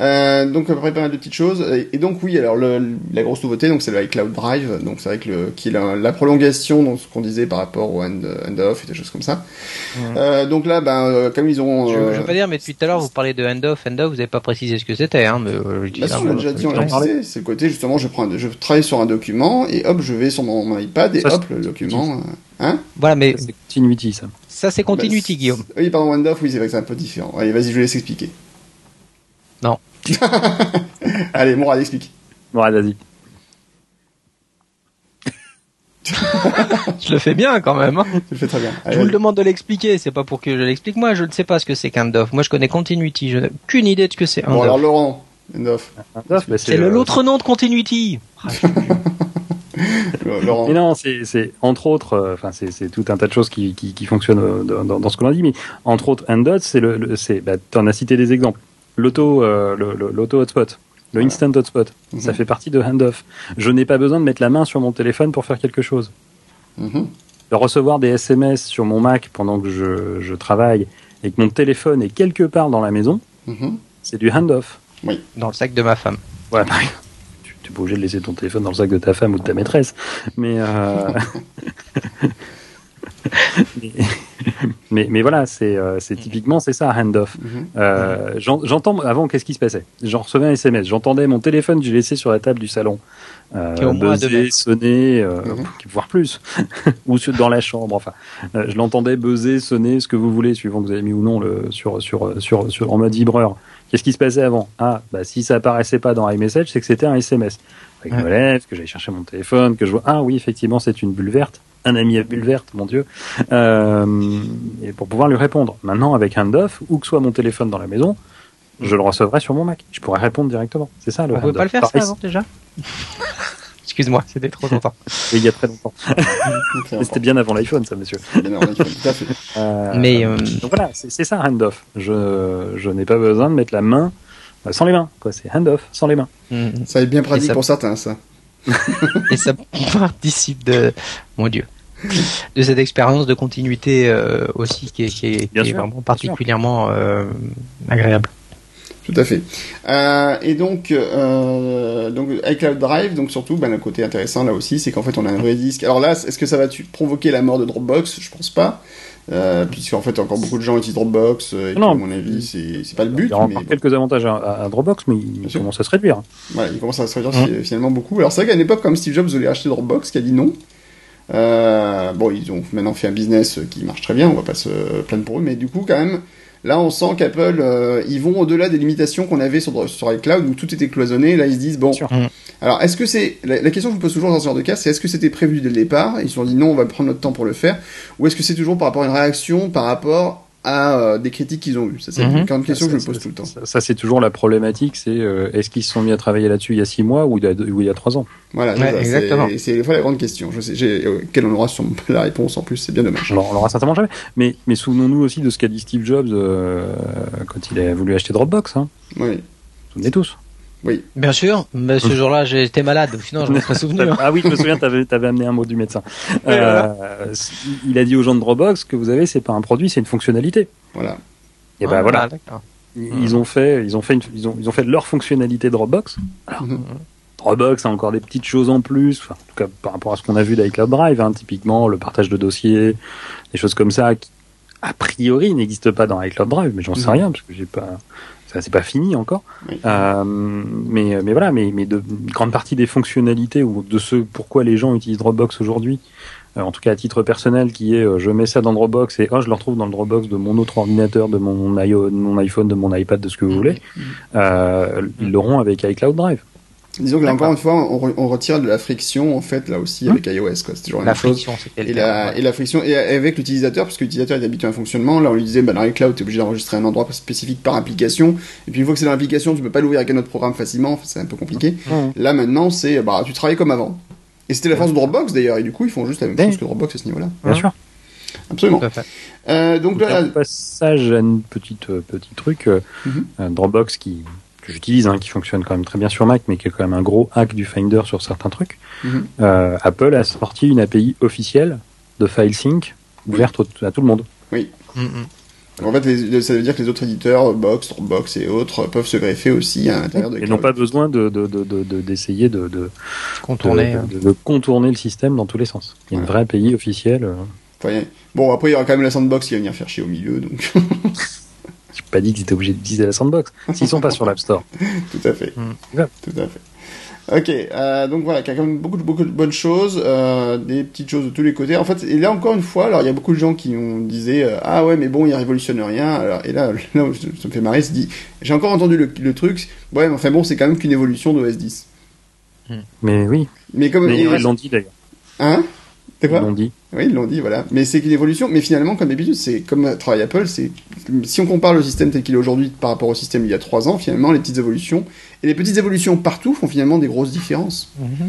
Euh, donc après pas mal de petites choses. Et, donc oui, alors le, la grosse nouveauté, donc c'est le iCloud Drive, donc c'est vrai que le, qui est la, prolongation, donc ce qu'on disait par rapport au end-off et des choses comme ça. Euh, donc là, ben euh, comme ils ont, je, je veux pas dire, mais depuis tout à l'heure vous parlez de end-off, end-off, vous avez pas précisé ce que c'était, hein. Mais je dis bah, si, on l'a déjà dit, on l'a C'est le côté justement, je prends, je travaille sur un document et hop, je vais sur mon, iPad et hop, le document. Hein? Voilà, mais c'est continuity ça. Ça c'est continuity, bah, Guillaume. Oui, pardon, end-off, oui, c'est vrai que c'est un peu différent. Allez, vas-y, je vais laisse expliquer. Non. Allez, Mourad, explique. Mourad, vas-y. Je le fais bien quand même. Hein. Tu le fais très bien. je vous le demande de l'expliquer, c'est pas pour que je l'explique. Moi, je ne sais pas ce que c'est qu'un DOF. Moi, je connais Continuity. Je n'ai aucune idée de ce que c'est un bon, alors Laurent, DOF. Bah, c'est l'autre euh, nom de Continuity. Laurent. Mais non, c'est entre autres, euh, enfin c'est tout un tas de choses qui, qui, qui fonctionnent euh, dans, dans, ce qu'on a dit, mais entre autres, un c'est le, c'est, bah, en as cité des exemples l'auto euh, l'auto hotspot le instant hotspot. Mhm. ça fait partie de handoff. Je n'ai pas besoin de mettre la main sur mon téléphone pour faire quelque chose. Mhm. de recevoir des SMS sur mon Mac pendant que je, je, travaille et que mon téléphone est quelque part dans la maison mhm. c'est du handoff. Oui. Dans le sac de ma femme. Ouais tu, tu es pas obligé de laisser ton téléphone dans le sac de ta femme ou de ta maîtresse. Mais euh... mais, mais, voilà, c'est euh, typiquement c'est ça, handoff. Mhm. euh, J'entends avant, qu'est-ce qui se passait? J'en recevais un SMS, j'entendais mon téléphone, j'ai laissé sur la table du salon. Euh, buzzer, sonner, euh, mhm. voire plus, ou dans la chambre. Enfin, euh, je l'entendais buzzer, sonner, ce que vous voulez, suivant que vous avez mis ou non le sur sur sur, sur en mode vibreur. Qu'est-ce qui se passait avant? Ah, bah si ça apparaissait pas dans iMessage, c'est que c'était un SMS. Avec ouais. me lève, que j'allais chercher mon téléphone, que je vois ah oui effectivement c'est une bulle verte un ami à bulle verte, mon Dieu, euh, et pour pouvoir lui répondre. Maintenant, avec handoff, où que soit mon téléphone dans la maison, je le recevrai sur mon Mac. Je pourrais répondre directement. C'est ça le. On pouvait pas le faire ça avant déjà? Excuse-moi, c'était trop longtemps. il y a très longtemps. c'était bien avant l'iPhone, ça, monsieur. Euh, Mais euh... donc voilà, c'est ça handoff. Je, je n'ai pas besoin de mettre la main sans les mains. Quoi, c'est handoff sans les mains. Mm. Ça va être bien pratique pour certains, ça. Et ça participe de, mon Dieu, de cette expérience de continuité euh, aussi qui est, qui est, vraiment particulièrement euh, agréable. tout à fait. Euh, et donc, euh, donc iCloud Drive, donc surtout, ben, le côté intéressant là aussi, c'est qu'en fait on a un vrai disque. Alors là, est-ce que ça va provoquer la mort de Dropbox? Je pense pas. Euh, puisqu'en fait encore beaucoup de gens utilisent Dropbox et non, à mon avis c'est pas le but. Il y a encore quelques avantages à, Dropbox mais il commence à se réduire. Voilà, il commence à se réduire finalement beaucoup. Alors c'est vrai qu'à une époque comme Steve Jobs voulait acheter Dropbox, qui a dit non. Euh, bon, ils ont maintenant fait un business qui marche très bien, on va pas se plaindre pour eux, mais du coup quand même Là, on sent qu'Apple, euh, ils vont au-delà des limitations qu'on avait sur, sur iCloud où tout était cloisonné. Là, ils se disent bon. Mm. Alors, est-ce que c'est la, question que je me pose toujours dans ce genre de cas, c'est est-ce que c'était prévu dès le départ? Ils se sont dit non, on va prendre notre temps pour le faire, ou est-ce que c'est toujours par rapport à une réaction, par rapport à euh, des critiques qu'ils ont eues Ça, c'est une grande question que je me pose tout le temps. Ça, c'est toujours la problématique, c'est euh, est-ce qu'ils se sont mis à travailler là-dessus il y a six mois ou il y a, il y a trois ans Voilà, exactement. C'est des fois la grande question. Je sais, euh, quelle on aura sur la réponse en plus, c'est bien dommage. Alors, on l'aura certainement jamais. Mais, mais souvenons-nous aussi de ce qu'a dit Steve Jobs quand il a voulu acheter Dropbox. Hein. Oui. Souvenez tous. Oui. Bien sûr, mais ce jour-là, j'étais malade, sinon je me serais souvenu. Hein. ah oui, je me souviens, t'avais avais amené un mot du médecin. Euh, il a dit aux gens de Dropbox que vous avez, c'est pas un produit, c'est une fonctionnalité. Voilà. Et ben voilà. Ils ont fait, ils ont fait, ils ont, ils ont fait leur fonctionnalité Dropbox. Mhm. Dropbox a encore des petites choses en plus, enfin, en tout cas par rapport à ce qu'on a vu d'iCloud Drive, hein, typiquement le partage de dossiers, des choses comme ça qui a priori n'existent pas dans iCloud Drive, mais j'en sais rien parce que j'ai pas, ça c'est pas fini encore. Euh, mais mais voilà, mais mais de une grande partie des fonctionnalités ou de ce pourquoi les gens utilisent Dropbox aujourd'hui euh, en tout cas à titre personnel, qui est euh, je mets ça dans Dropbox et oh, je le retrouve dans le Dropbox de mon autre ordinateur, de mon, mon iPhone, de mon iPad, de ce que vous voulez, ils l'auront avec iCloud Drive. Disons que là encore une fois, on, retire de la friction en fait là aussi avec iOS quoi. C'est toujours la, la friction, chose. Et la, et la friction et avec l'utilisateur parce que l'utilisateur est habitué à un fonctionnement. Là, on lui disait bah dans iCloud, t'es obligé d'enregistrer un endroit spécifique par application. Et puis une fois que c'est dans l'application, tu peux pas l'ouvrir avec un autre programme facilement. c'est un peu compliqué. Là maintenant, c'est bah tu travailles comme avant. Et c'était la force de Dropbox d'ailleurs, et du coup ils font juste la même chose que Dropbox à ce niveau-là. Bien sûr. Absolument. Euh, donc, là, passage à une petite euh, petit truc, euh, mhm. Dropbox qui que j'utilise, hein, qui fonctionne quand même très bien sur Mac, mais qui est quand même un gros hack du Finder sur certains trucs. Mhm. Apple a sorti une API officielle de FileSync ouverte à tout le monde. Oui. Mhm en fait, ça veut dire que les autres éditeurs, Box, Dropbox et autres, peuvent se greffer aussi à l'intérieur de Ils n'ont pas besoin d'essayer de, de, contourner, de, contourner le système dans tous les sens. Il y a une vraie API officielle. Euh. bon, après, il y aura quand même la sandbox qui va venir faire chier au milieu, donc. Pas dit qu'ils étaient obligés d'utiliser la sandbox. S'ils sont pas sur l'App Store. Tout à fait. Mm. Tout à fait. Ok, euh, donc voilà, il y a quand même beaucoup de, beaucoup de bonnes choses, euh, des petites choses de tous les côtés. En fait, et là encore une fois, alors il y a beaucoup de gens qui ont disait euh, ah ouais mais bon il révolutionne rien. Alors, et là, là ça me fait marrer, c'est dit j'ai encore entendu le, le, truc, ouais mais enfin bon c'est quand même qu'une évolution d'OS 10. Mais oui. Mais comme ils l'ont dit d'ailleurs. Hein? Ils l'ont dit. Oui, ils l'ont dit, voilà. Mais c'est qu'une évolution. Mais finalement, comme d'habitude, c'est comme travail Apple, c'est si on compare le système tel qu'il est aujourd'hui par rapport au système il y a trois ans, finalement, les petites évolutions et les petites évolutions partout font finalement des grosses différences. Mm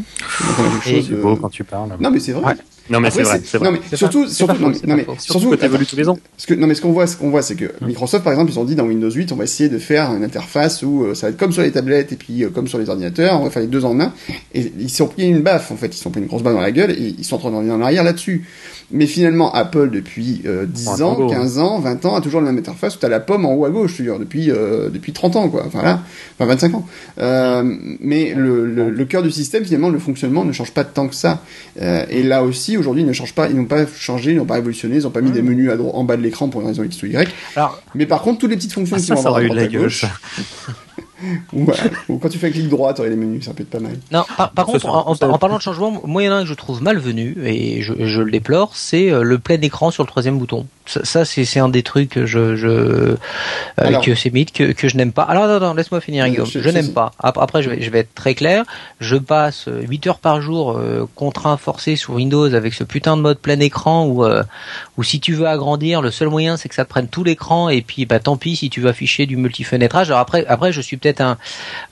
C'est beau quand tu parles. Non, mais c'est vrai. Non mais c'est vrai, c'est vrai. Non mais surtout, surtout, non, mais, surtout, que évolues tous les ans. Que non mais ce qu'on voit, ce qu'on voit, c'est que. Microsoft par exemple, ils ont dit dans Windows 8, on va essayer de faire une interface où euh, ça va être comme sur les tablettes et puis euh, comme sur les ordinateurs, on va faire les deux en un. Et ils sont pris une baffe en fait, ils sont pris une grosse balle dans la gueule et ils sont en train d'en en arrière là-dessus. Mais finalement, Apple, depuis 10 euh, ans, 15 ans, 20 ans, a toujours la même interface où tu as la pomme en haut à gauche, je veux dire, depuis, euh, depuis 30 ans, quoi. Enfin, là, enfin 25 ans. Euh, mais le, le, le, cœur du système, finalement, le fonctionnement ne change pas tant que ça. Euh, et là aussi, aujourd'hui, ils ne changent pas, ils n'ont pas changé, ils n'ont pas révolutionné, ils n'ont pas mis des menus à en bas de l'écran pour une raison X ou Y. Alors, mais par contre, toutes les petites fonctions ah, qui vont avoir à gauche, ou, quand tu fais un clic droit, tu aurais les menus, ça peut être pas mal. Non, par, contre, en, parlant de changement, moyen que je trouve malvenu, et je, je le déplore, c'est euh, le plein écran sur le troisième bouton. Ça, c'est un des trucs que je, je avec que, que je n'aime pas. Alors, non, non, laisse-moi finir, Guillaume. Je, n'aime pas. Après, je vais, je vais être très clair. Je passe 8 heures par jour euh, contraint, forcé sur Windows avec ce putain de mode plein écran où, euh, où si tu veux agrandir, le seul moyen c'est que ça te prenne tout l'écran et puis bah tant pis si tu veux afficher du multifenêtrage. Alors après, après je suis peut-être un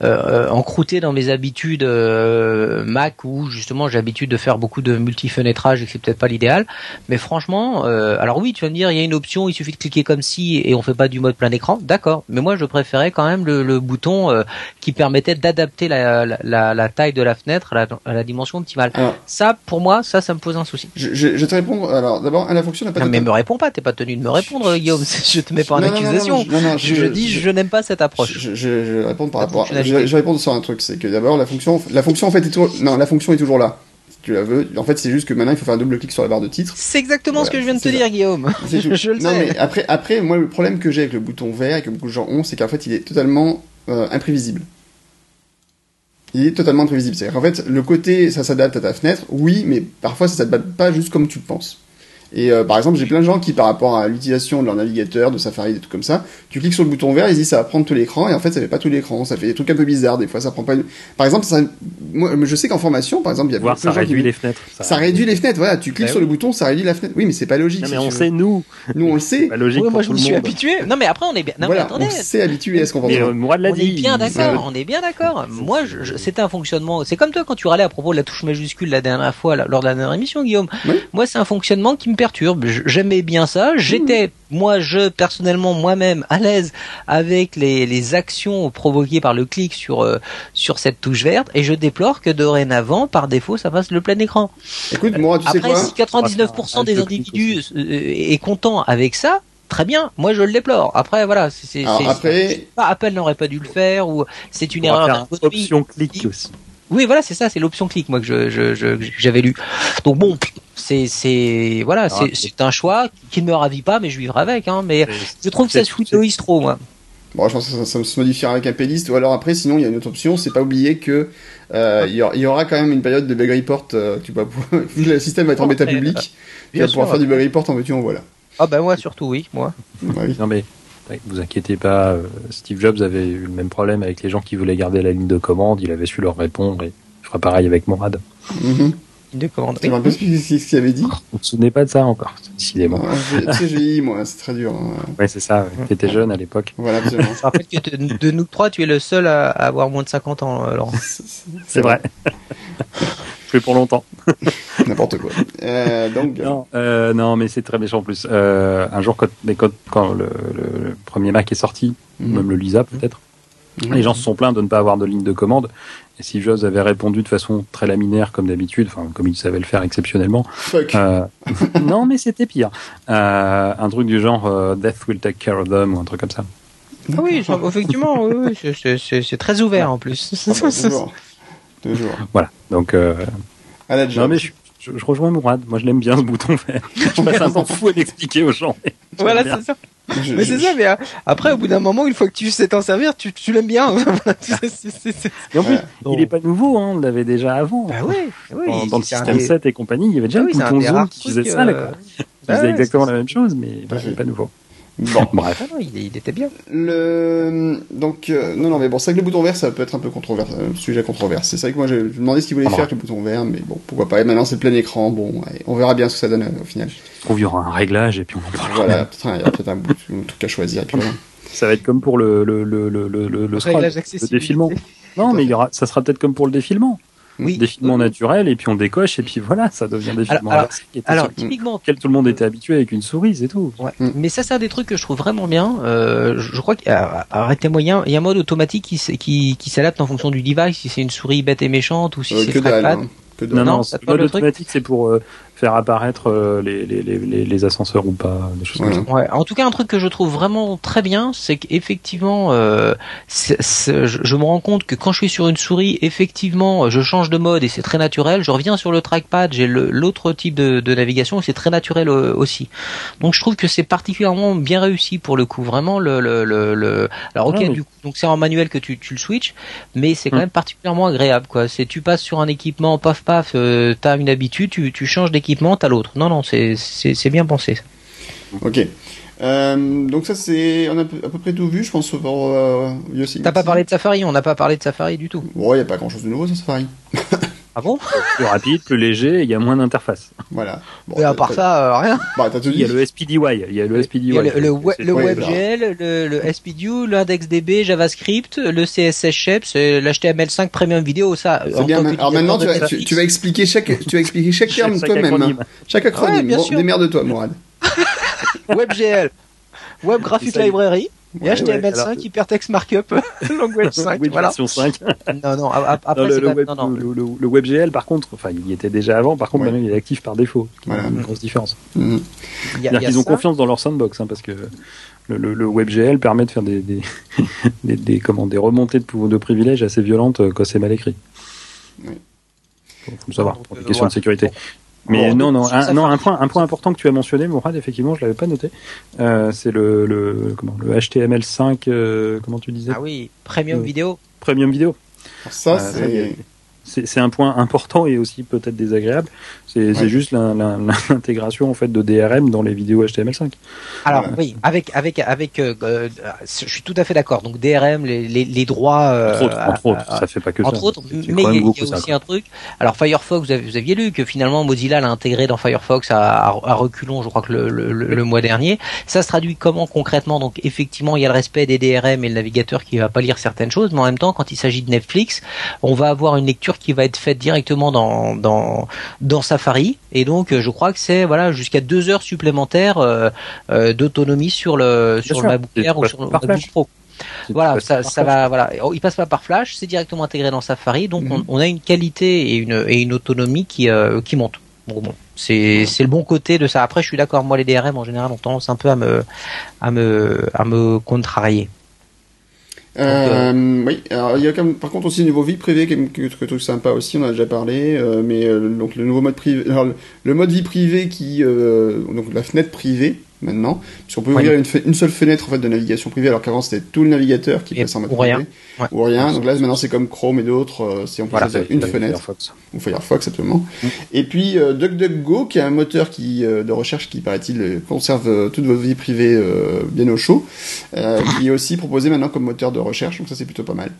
euh, encrouté dans mes habitudes euh, Mac où justement j'ai l'habitude de faire beaucoup de multifenêtrage et que c'est peut-être pas l'idéal. Mais franchement, alors oui, tu vas me dire il y a une option, il suffit de cliquer comme si et on fait pas du mode plein écran. D'accord. Mais moi je préférais quand même le, bouton euh, qui permettait d'adapter la, la, la, taille de la fenêtre à la, dimension optimale. ça, pour moi, ça, ça me pose un souci. Je, je, te réponds. Alors d'abord, la fonction n'a pas. Non, mais me réponds pas. T'es pas tenu de me répondre, Guillaume. je te mets pas en accusation. je, dis je, n'aime pas cette approche. Je, réponds par rapport. Je, réponds sur un truc, c'est que d'abord la fonction, la fonction en fait est toujours, non, la fonction est toujours là tu la veux. En fait, c'est juste que maintenant, il faut faire un double clic sur la barre de titre. C'est exactement ce que je viens de te dire, Guillaume. je, le non, mais après, après, moi, le problème que j'ai avec le bouton vert et que beaucoup de gens ont, c'est qu'en fait, il est totalement euh, imprévisible. Il est totalement imprévisible. C'est-à-dire qu'en fait, le côté, ça s'adapte à ta fenêtre, oui, mais parfois, ça s'adapte pas juste comme tu le penses. Et euh, par exemple, j'ai plein de gens qui, par rapport à l'utilisation de leur navigateur, de Safari, des trucs comme ça, tu cliques sur le bouton vert, ils disent ça va prendre tout l'écran, et en fait, ça fait pas tout l'écran, ça fait des trucs un peu bizarres, des fois, ça prend pas. Par exemple, ça, moi, je sais qu'en formation, par exemple, il y a Voir, ça réduit les fenêtres. Ça, réduit les fenêtres, voilà, tu cliques bah sur le bouton, ça réduit la fenêtre. Oui, mais c'est pas logique. Non, mais on sait, nous. Nous, on le sait. Pas logique. moi, je me suis habitué. Non, mais après, on est bien. Non, voilà, mais attendez. On s'est habitué à ce qu'on va euh, l'a On est bien d'accord, on est bien d'accord. Moi, c'était un fonctionnement, c'est comme toi quand tu râlais à propos de la touche majuscule la dernière fois, lors de la dernière émission, Guillaume. Moi, c'est un fonctionnement qui me perturbe. J'aimais bien ça. J'étais, moi, je personnellement moi-même à l'aise avec les, les actions provoquées par le clic sur euh, sur cette touche verte, et je déplore que dorénavant, par défaut, ça fasse le plein écran. Écoute, moi, tu Après, sais quoi si 99% des individus euh, est content avec ça, très bien. Moi, je le déplore. Après, voilà, c'est après... Apple n'aurait pas dû le faire ou c'est une erreur. Option clic aussi. Oui, voilà, c'est ça, c'est l'option clic, moi que je, j'avais lu. Donc bon, c'est, c'est, voilà, ah, c'est, un choix qui ne me ravit pas, mais je vivrai avec. Hein. Mais je trouve que ça se trop, moi. Bon, je pense que ça, se modifiera avec un playlist. Ou alors après, sinon, il y a une autre option. C'est pas oublier que euh, il, y aura, quand même une période de bug report. Euh, tu vois, vu que le système va être en bêta public, tu vas pouvoir faire du bug report en veux-tu en voilà. Ah bah moi surtout oui, moi. Oui. Non mais vous inquiétez pas, euh, Steve Jobs avait eu le même problème avec les gens qui voulaient garder la ligne de commande, il avait su leur répondre et je ferai pareil avec Morad. Mm de commande. Tu me ce qu'il avait dit? On ne se souvenait pas de ça encore, décidément. tu sais, j'ai moi, c'est très dur. Hein. Ouais, c'est ça, tu étais jeune à l'époque. Voilà, absolument. Je rappelle que de, nous trois, tu es le seul à, avoir moins de 50 ans, euh, Laurent. C'est vrai. Je fais pour longtemps. N'importe quoi. Euh, donc, non, euh, non, mais c'est très méchant en plus. Euh, un jour, quand, mais quand, quand le, le, premier Mac est sorti, mhm. même le Lisa peut-être, mhm. les gens se sont plaints de ne pas avoir de ligne de commande. Et si Joss avait répondu de façon très laminaire comme d'habitude, enfin comme il savait le faire exceptionnellement. Euh, non, mais c'était pire. Euh, un truc du genre euh, Death will take care of them ou un truc comme ça. Ah oui, effectivement, oui, c'est très ouvert en plus. Ah bah, toujours. toujours. Voilà, donc. Euh, non mais je, je, rejoins Mourad. Moi, je l'aime bien ce bouton vert. je passe un temps fou à l'expliquer aux gens. Voilà, c'est ça. mais c'est ça, mais euh, après, au bout d'un moment, une fois que tu sais t'en servir, tu, tu l'aimes bien. et en plus, il est pas nouveau, hein, on l'avait déjà avant. Bah oui, oui, dans, le système 7 et compagnie, il y avait déjà ah un bouton zoom qui faisait ça. Là, quoi. Il bah faisait exactement la même chose, mais bah, il n'est pas nouveau. Bon, bref. Ah il, était bien. Le donc euh, non non mais bon c'est que le bouton vert ça peut être un peu controversé, un sujet controversé. C'est vrai que moi j'ai demandé ce qu'il voulait faire avec le bouton vert, mais bon pourquoi pas. Et maintenant c'est plein écran, bon on verra bien ce que ça donne euh, au final. Je trouve qu'il y aura un réglage et puis on en parlera. Voilà, il y a peut-être un, bout, un truc à choisir. Et puis voilà. Ça va être comme pour le le le le le, le, le défilement. Non mais il y aura, ça sera peut-être comme pour le défilement oui. défilement naturel et puis on décoche et puis voilà ça devient défilement alors, alors, typiquement tout le monde était habitué avec une souris et tout ouais. Mm. mais ça c'est un des trucs que je trouve vraiment bien euh, je crois qu'arrêtez-moi il y a un mode automatique qui, qui, qui s'adapte en fonction du device si c'est une souris bête et méchante ou si euh, c'est trackpad non, non, le mode automatique, c'est pour euh, faire apparaître euh, les, les, les, les, ascenseurs ou pas, des choses comme ça. Ouais. En tout cas, un truc que je trouve vraiment très bien, c'est qu'effectivement, euh, je, me rends compte que quand je suis sur une souris, effectivement, je change de mode et c'est très naturel. Je reviens sur le trackpad, j'ai l'autre type de, de, navigation et c'est très naturel euh, aussi. Donc je trouve que c'est particulièrement bien réussi pour le coup. Vraiment le le le. Alors ok, du coup, donc c'est en manuel que tu, tu le switches, mais c'est quand hum. même particulièrement agréable quoi. C'est tu passes sur un équipement, paf paf, euh, t'as une habitude, tu, tu changes d'équipement équipement, t'as l'autre. Non, non, c'est bien pensé. Ok. Euh, donc ça c'est on a à peu près tout vu je pense pour euh, T'as pas parlé de Safari, on n'a pas parlé de Safari du tout. Bon, il y a pas grand chose de nouveau sur Safari. Ah bon? Plus rapide, plus léger, il y a moins d'interface. Voilà. Bon, à part ça, euh, rien. Bah, as tout il y a le SPDY, il y a le SPDY. Il y a le, le, le WebGL, le, le SPDU, l'IndexDB, JavaScript, le CSS Shape, l'HTML5 Premium Vidéo, ça. C'est bien. Alors maintenant, tu vas, tu, vas expliquer chaque, tu vas expliquer chaque terme toi-même. Chaque acronyme. bon, démerde-toi, Morad. WebGL, Web Graphic Library. Et HTML5, Hypertext Markup, Language 5, voilà. 5. non, non, après, le, le, web, non, non. Le, WebGL, par contre, enfin, il y était déjà avant, par contre, maintenant, il est actif par défaut. Voilà. Une grosse différence. Mm -hmm. Ils ont confiance dans leur sandbox, hein, parce que le, le, WebGL permet de faire des, des, des, des, comment, des remontées de, de privilèges assez violentes euh, quand c'est mal écrit. Oui. Faut le savoir, pour des questions de sécurité. Mais non, non, un, non, un point, un point important que tu as mentionné, Mourad, effectivement, je l'avais pas noté. Euh, c'est le, le, comment, le HTML5, euh, comment tu disais? Ah oui, Premium euh, Vidéo. Premium Vidéo. Ça, c'est c'est un point important et aussi peut-être désagréable. C'est ouais. juste l'intégration en fait de DRM dans les vidéos HTML5. Alors voilà. oui, avec avec avec, euh, euh, je suis tout à fait d'accord. Donc DRM, les, les, les droits. Euh, entre autres, entre autres ça fait pas que entre ça. autres, mais il y a, y a aussi ça, un truc. Alors Firefox, vous, avez, vous, aviez lu que finalement Mozilla l'a intégré dans Firefox à, à, à, reculons, je crois que le, le, le, le, mois dernier. Ça se traduit comment concrètement? Donc effectivement, il y a le respect des DRM et le navigateur qui va pas lire certaines choses, mais en même temps, quand il s'agit de Netflix, on va avoir une lecture qui va être faite directement dans dans dans Safari et donc je crois que c'est voilà jusqu'à deux heures supplémentaires euh, euh, d'autonomie sur le sur le MacBook Air ou sur le MacBook Pro. Voilà, ça, ça va, voilà. Il passe pas par Flash, c'est directement intégré dans Safari, donc mm -hmm. on, on, a une qualité et une et une autonomie qui euh, qui monte. Bon, bon, c'est c'est le bon côté de ça. Après, je suis d'accord. Moi, les DRM en général ont tendance un peu à me à me à me contrarier. Euh, euh, oui, alors il y a quand même, par contre aussi niveau vie privée que, que je trouve sympa aussi, on en a déjà parlé, euh, mais euh, donc le nouveau mode privé, alors, le, le mode vie privée qui, euh, donc la fenêtre privée maintenant, puisqu'on peut oui. ouvrir une, une, seule fenêtre en fait de navigation privée, alors qu'avant c'était tout le navigateur qui passait en mode ou privé, rien. Ouais. ou rien. Donc là maintenant c'est comme Chrome et d'autres, si on peut voilà, une fenêtre Firefox. ou Firefox absolument. Mm. Et puis euh, DuckDuckGo qui est un moteur qui de recherche qui paraît-il conserve toute votre vie privée bien au chaud, qui est aussi proposé maintenant comme moteur de recherche, donc ça c'est plutôt pas mal.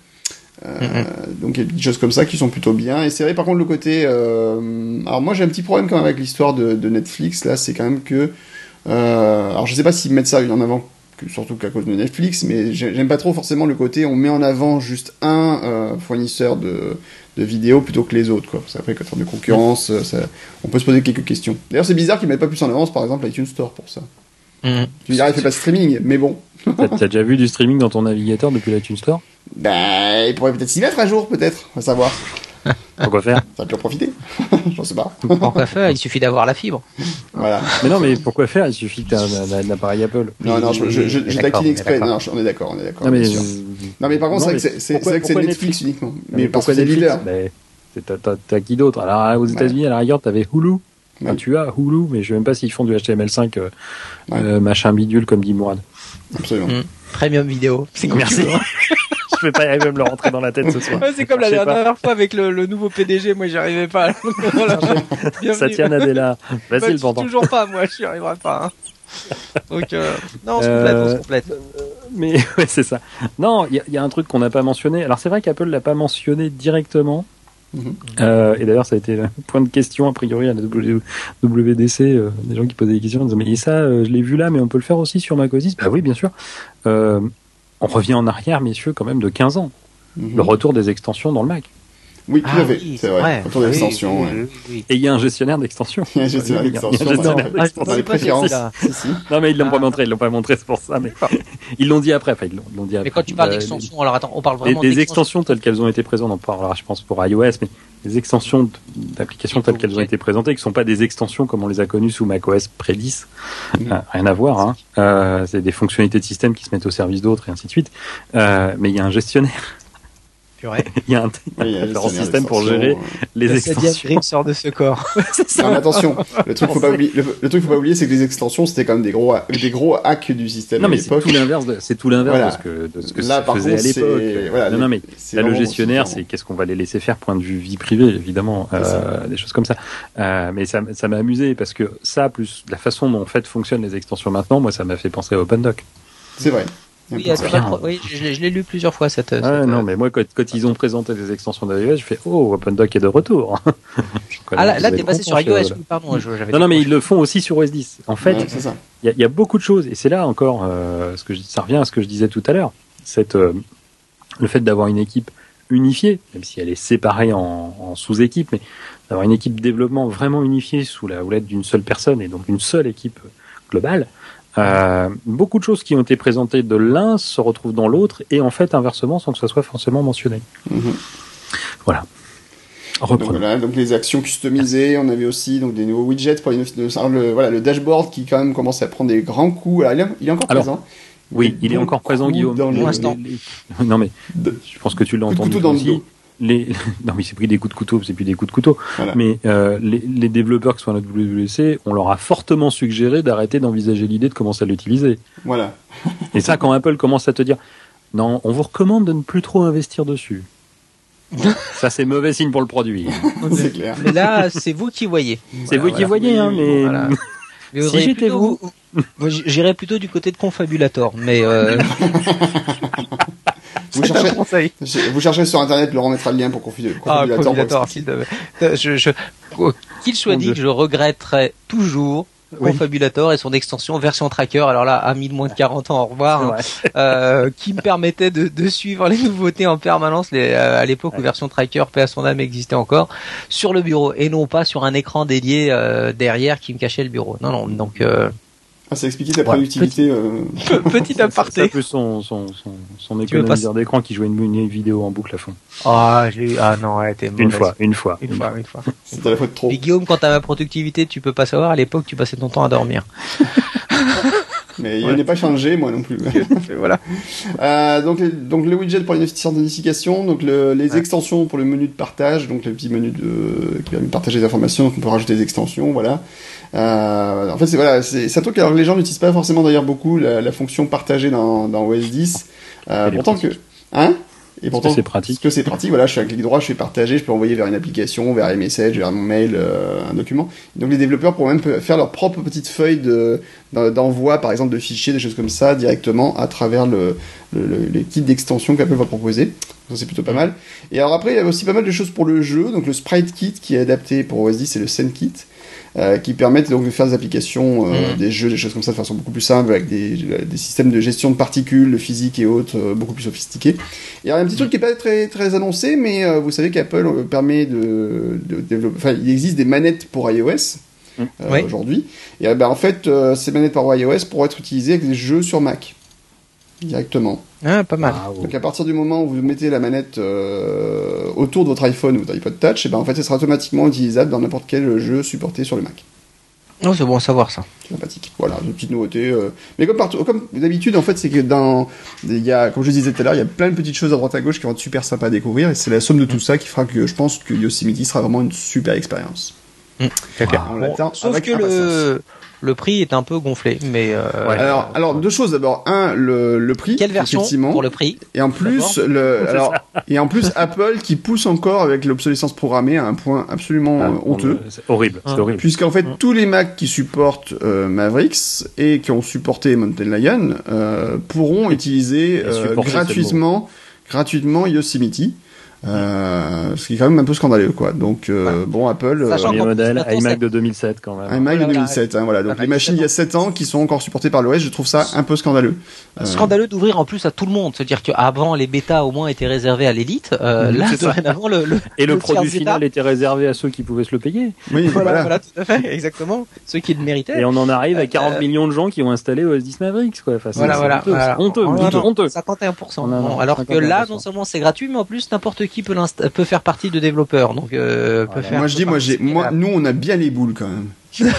Euh, mm -hmm. Donc il y a des choses comme ça qui sont plutôt bien. Et c'est vrai par contre le côté... Euh... Alors moi j'ai un petit problème quand même avec l'histoire de, de, Netflix, là c'est quand même que... Euh... Alors je sais pas s'ils mettent ça en avant surtout qu'à cause de Netflix, mais j'aime pas trop forcément le côté on met en avant juste un euh, fournisseur de, de vidéos plutôt que les autres. Quoi. Après, quand on de concurrence, ça, on peut se poser quelques questions. D'ailleurs, c'est bizarre qu'ils mettent pas plus en avance, par exemple, iTunes Store pour ça. Mmh. Tu me diras, il fait pas de streaming, mais bon. T'as déjà vu du streaming dans ton navigateur depuis l'iTunes Store? Ben, il pourrait peut-être s'y mettre un jour, peut-être, on va savoir. Pourquoi faire Ça peut en profiter. J'en sais pas. Pourquoi faire? Il suffit d'avoir la fibre. Voilà. Mais non, mais pourquoi faire? Il suffit que tu aies un, appareil Apple. Non, non, je, je, je, je taquine exprès. Non, on est d'accord, on est d'accord. Non, mais, non, mais par contre, c'est vrai que c'est Netflix, Netflix, uniquement. Mais, mais pourquoi c'est leader T'as qui d'autre? Alors, aux États-Unis, à la rigueur, t'avais Hulu. Enfin, tu as Hulu, mais je sais même pas s'ils font du HTML5 euh, ouais. euh, machin bidule comme dit Mourad. Absolument. Mmh. Premium vidéo. C'est Merci. je vais pas y arriver à me le rentrer dans la tête ce soir. Ouais, c'est comme la dernière pas. fois avec le, le, nouveau PDG, moi j'y arrivais pas. voilà. Satya Nadella. Vas-y bah, le pendant. Toujours pas, moi j'y arriverai pas. Hein. Donc euh, non, on se complète, on se complète. Mais ouais, c'est ça. Non, il y, y, a un truc qu'on n'a pas mentionné. Alors c'est vrai qu'Apple l'a pas mentionné directement. Mmh. Euh, et d'ailleurs, ça a été un point de question a priori à la WDC, euh, des gens qui posaient des questions, en disant mais ça, euh, je l'ai vu là, mais on peut le faire aussi sur macOS. Bah oui, bien sûr. On revient en arrière, messieurs, quand même de 15 ans. Le retour des extensions dans le Mac. Oui, tout à fait, oui, c'est vrai. vrai. Retour d'extension. Oui, oui, oui, Et il y a un gestionnaire d'extension. Il y a un gestionnaire d'extension. Dans les préférences. Non, mais ils l'ont ah. pas montré, ils l'ont pas montré, c'est pour ça. Mais ils l'ont dit après. Enfin, ils l'ont dit après. Mais quand tu parles euh, d'extension, alors attends, on parle vraiment des extensions telles qu'elles ont été présentes. On parlera, je pense, pour iOS, mais les extensions d'applications telles qu'elles ont été présentées, qui sont pas des extensions comme on les a connues sous macOS pré 10, mmh. euh, rien à voir. Hein. Euh, c'est des fonctionnalités de système qui se mettent au service d'autres et ainsi de suite. Euh, mais il y a un gestionnaire il y a un, oui, il y a un système pour gérer les le extensions. sort de ce corps. non, mais attention, le truc faut pas oublier, le, le, truc faut pas oublier, c'est que les extensions c'était quand même des gros, des gros hacks du système. Non, mais c'est tout l'inverse, c'est tout l'inverse voilà. de ce que, de ce que Là, ça faisait contre, à l'époque. Voilà, non, non, mais là, le gestionnaire, c'est qu'est-ce qu'on va les laisser faire, point de vue vie privée, évidemment, euh, des choses comme ça. Euh, mais ça, ça m'a amusé parce que ça, plus la façon dont en fait fonctionnent les extensions maintenant, moi, ça m'a fait penser à OpenDoc. C'est vrai. Oui, oui je, je l'ai lu plusieurs fois cette. cette non, euh, mais moi quand, quand, ils ont présenté des extensions d'iOS, je fais oh OpenDoc est de retour. ah là, là t'es passé sur iOS, oui, pardon. non, non, mais ils le font aussi sur OS 10. En fait, il ouais, y, y, a beaucoup de choses et c'est là encore euh, ce que je, ça revient à ce que je disais tout à l'heure. Cette euh, le fait d'avoir une équipe unifiée, même si elle est séparée en, en sous-équipes, mais d'avoir une équipe développement vraiment unifiée sous la houlette d'une seule personne et donc une seule équipe globale Euh, beaucoup de choses qui ont été présentées de l'un se retrouvent dans l'autre et en fait inversement sans que ça soit forcément mentionné. Mhm. Voilà. Donc, voilà, donc les actions customisées, on avait aussi donc des nouveaux widgets pour les le, voilà, le dashboard qui quand même commence à prendre des grands coups. Alors, il, est, encore présent. Oui, il est encore présent, Guillaume. Dans l'instant. Non mais, je pense que tu l'as entendu dans aussi. Les... Non, mais c'est pris des coups de couteau, c'est plus des coups de couteau. Mais euh, les, les, développeurs qui sont à la WWC, on leur a fortement suggéré d'arrêter d'envisager l'idée de commencer à l'utiliser. Voilà. Et ça, quand Apple commence à te dire, non, on vous recommande de ne plus trop investir dessus. Ça, c'est mauvais signe pour le produit. c'est clair. Mais là, c'est vous qui voyez. C'est vous qui voyez, hein, mais. si j'étais vous. J'irais plutôt du côté de Confabulator, mais. Euh... vous, cherchez, vous cherchez sur internet, Laurent mettra le lien pour Confabulator. Ah, Confabulator, je, je, qu'il soit dit que je regretterais toujours Confabulator et son extension version tracker. Alors là, à 1000 moins de 40 ans, au revoir. Hein. euh, qui me permettait de, de, suivre les nouveautés en permanence. Les, euh, à l'époque où version tracker, paix à son âme, existait encore sur le bureau et non pas sur un écran dédié euh, derrière qui me cachait le bureau. Non, non. Donc euh, ah, ça expliquait ta productivité. Petit, euh... petit aparté. C'est un peu son, son, son, son économiseur d'écran qui jouait une, une, vidéo en boucle à fond. Ah, ah non, elle était Une fois, une fois. Une fois, une fois. C'était la fois de trop. Et Guillaume, quant à ma productivité, tu peux pas savoir, à l'époque, tu passais ton temps à dormir. Mais il n'est pas changé, moi non plus. voilà. Euh, donc, donc le widget pour les notifications d'indication, donc le, les extensions pour le menu de partage, donc le petit menu de, qui permet de partager des informations, donc on peut rajouter des extensions, voilà. Euh, en fait, c'est voilà, c'est un truc alors les gens n'utilisent pas forcément d'ailleurs beaucoup la, la, fonction partagée dans, dans OS 10. Euh, pourtant que, hein? Et pourtant, c'est pratique. Parce que c'est pratique, voilà, je fais un clic droit, je fais partager, je peux envoyer vers une application, vers un message, vers mon mail, euh, un document. Donc les développeurs pourront même faire leur propre petite feuille de, d'envoi, par exemple, de fichiers, des choses comme ça, directement à travers le, le, les kits d'extension qu'Apple va proposer. Ça, c'est plutôt pas mal. Et alors après, il y a aussi pas mal de choses pour le jeu. Donc le Sprite Kit qui est adapté pour OS 10, c'est le Scene Kit. Euh, qui permettent donc de faire des applications, euh, mm. des jeux, des choses comme ça de façon beaucoup plus simple, avec des, des systèmes de gestion de particules, de physique et autres, euh, beaucoup plus sophistiqués. Il y a un petit truc qui est pas très très annoncé, mais vous savez qu'Apple permet de, de développer. Enfin, il existe des manettes pour iOS. Mm. aujourd'hui. Et ben, en fait, ces manettes pour iOS pourront être utilisées avec des jeux sur Mac directement. Ah, pas mal. Donc à partir du moment où vous mettez la manette euh, autour de votre iPhone ou votre iPod Touch, et eh ben en fait, elle sera automatiquement utilisable dans n'importe quel jeu supporté sur le Mac. Non, c'est bon à savoir ça. C'est sympathique. Voilà, une petite nouveauté. Euh. Mais comme partout, comme d'habitude, en fait, c'est que dans, il y a, comme je disais tout à l'heure, il y a plein de petites choses à droite à gauche qui vont être super sympas à découvrir, et c'est la somme de tout ça qui fera que je pense que Yosemite sera vraiment une super expérience. Mmh, on sauf que le le prix est un peu gonflé, mais euh, alors, alors deux choses d'abord. Un, le, le prix. Quelle version pour le prix Et en plus, le, alors, et en plus, Apple qui pousse encore avec l'obsolescence programmée à un point absolument ah, euh, honteux. C'est horrible, c'est horrible. Puisqu'en fait, tous les Macs qui supportent euh, Mavericks et qui ont supporté Mountain Lion euh, pourront utiliser gratuitement, gratuitement Yosemite. Euh, ce qui est quand même un peu scandaleux, quoi. Donc, euh, bon, Apple. Euh, premier modèle, iMac de 2007 quand même. iMac de 2007, hein, voilà. Donc, les machines il y a 7 ans qui sont encore supportées par l'OS, je trouve ça un peu scandaleux. Euh, scandaleux d'ouvrir en plus à tout le monde. C'est-à-dire qu'avant, les bêtas au moins étaient réservés à l'élite. Euh, mhm, là, dorénavant, le, le, Et le, produit final était réservé à ceux qui pouvaient se le payer. Oui, voilà, voilà. tout à fait, exactement. Ceux qui le méritaient. Et on en arrive à 40 millions de gens qui ont installé OS 10 Mavericks, quoi. Enfin, voilà, voilà. Honteux, honteux, honteux. 51%. alors que là, non seulement c'est gratuit, mais en plus, n'importe qui peut, peut faire partie de développeurs. Donc, euh, peut faire moi je dis, moi j'ai, moi, nous on a bien les boules quand même.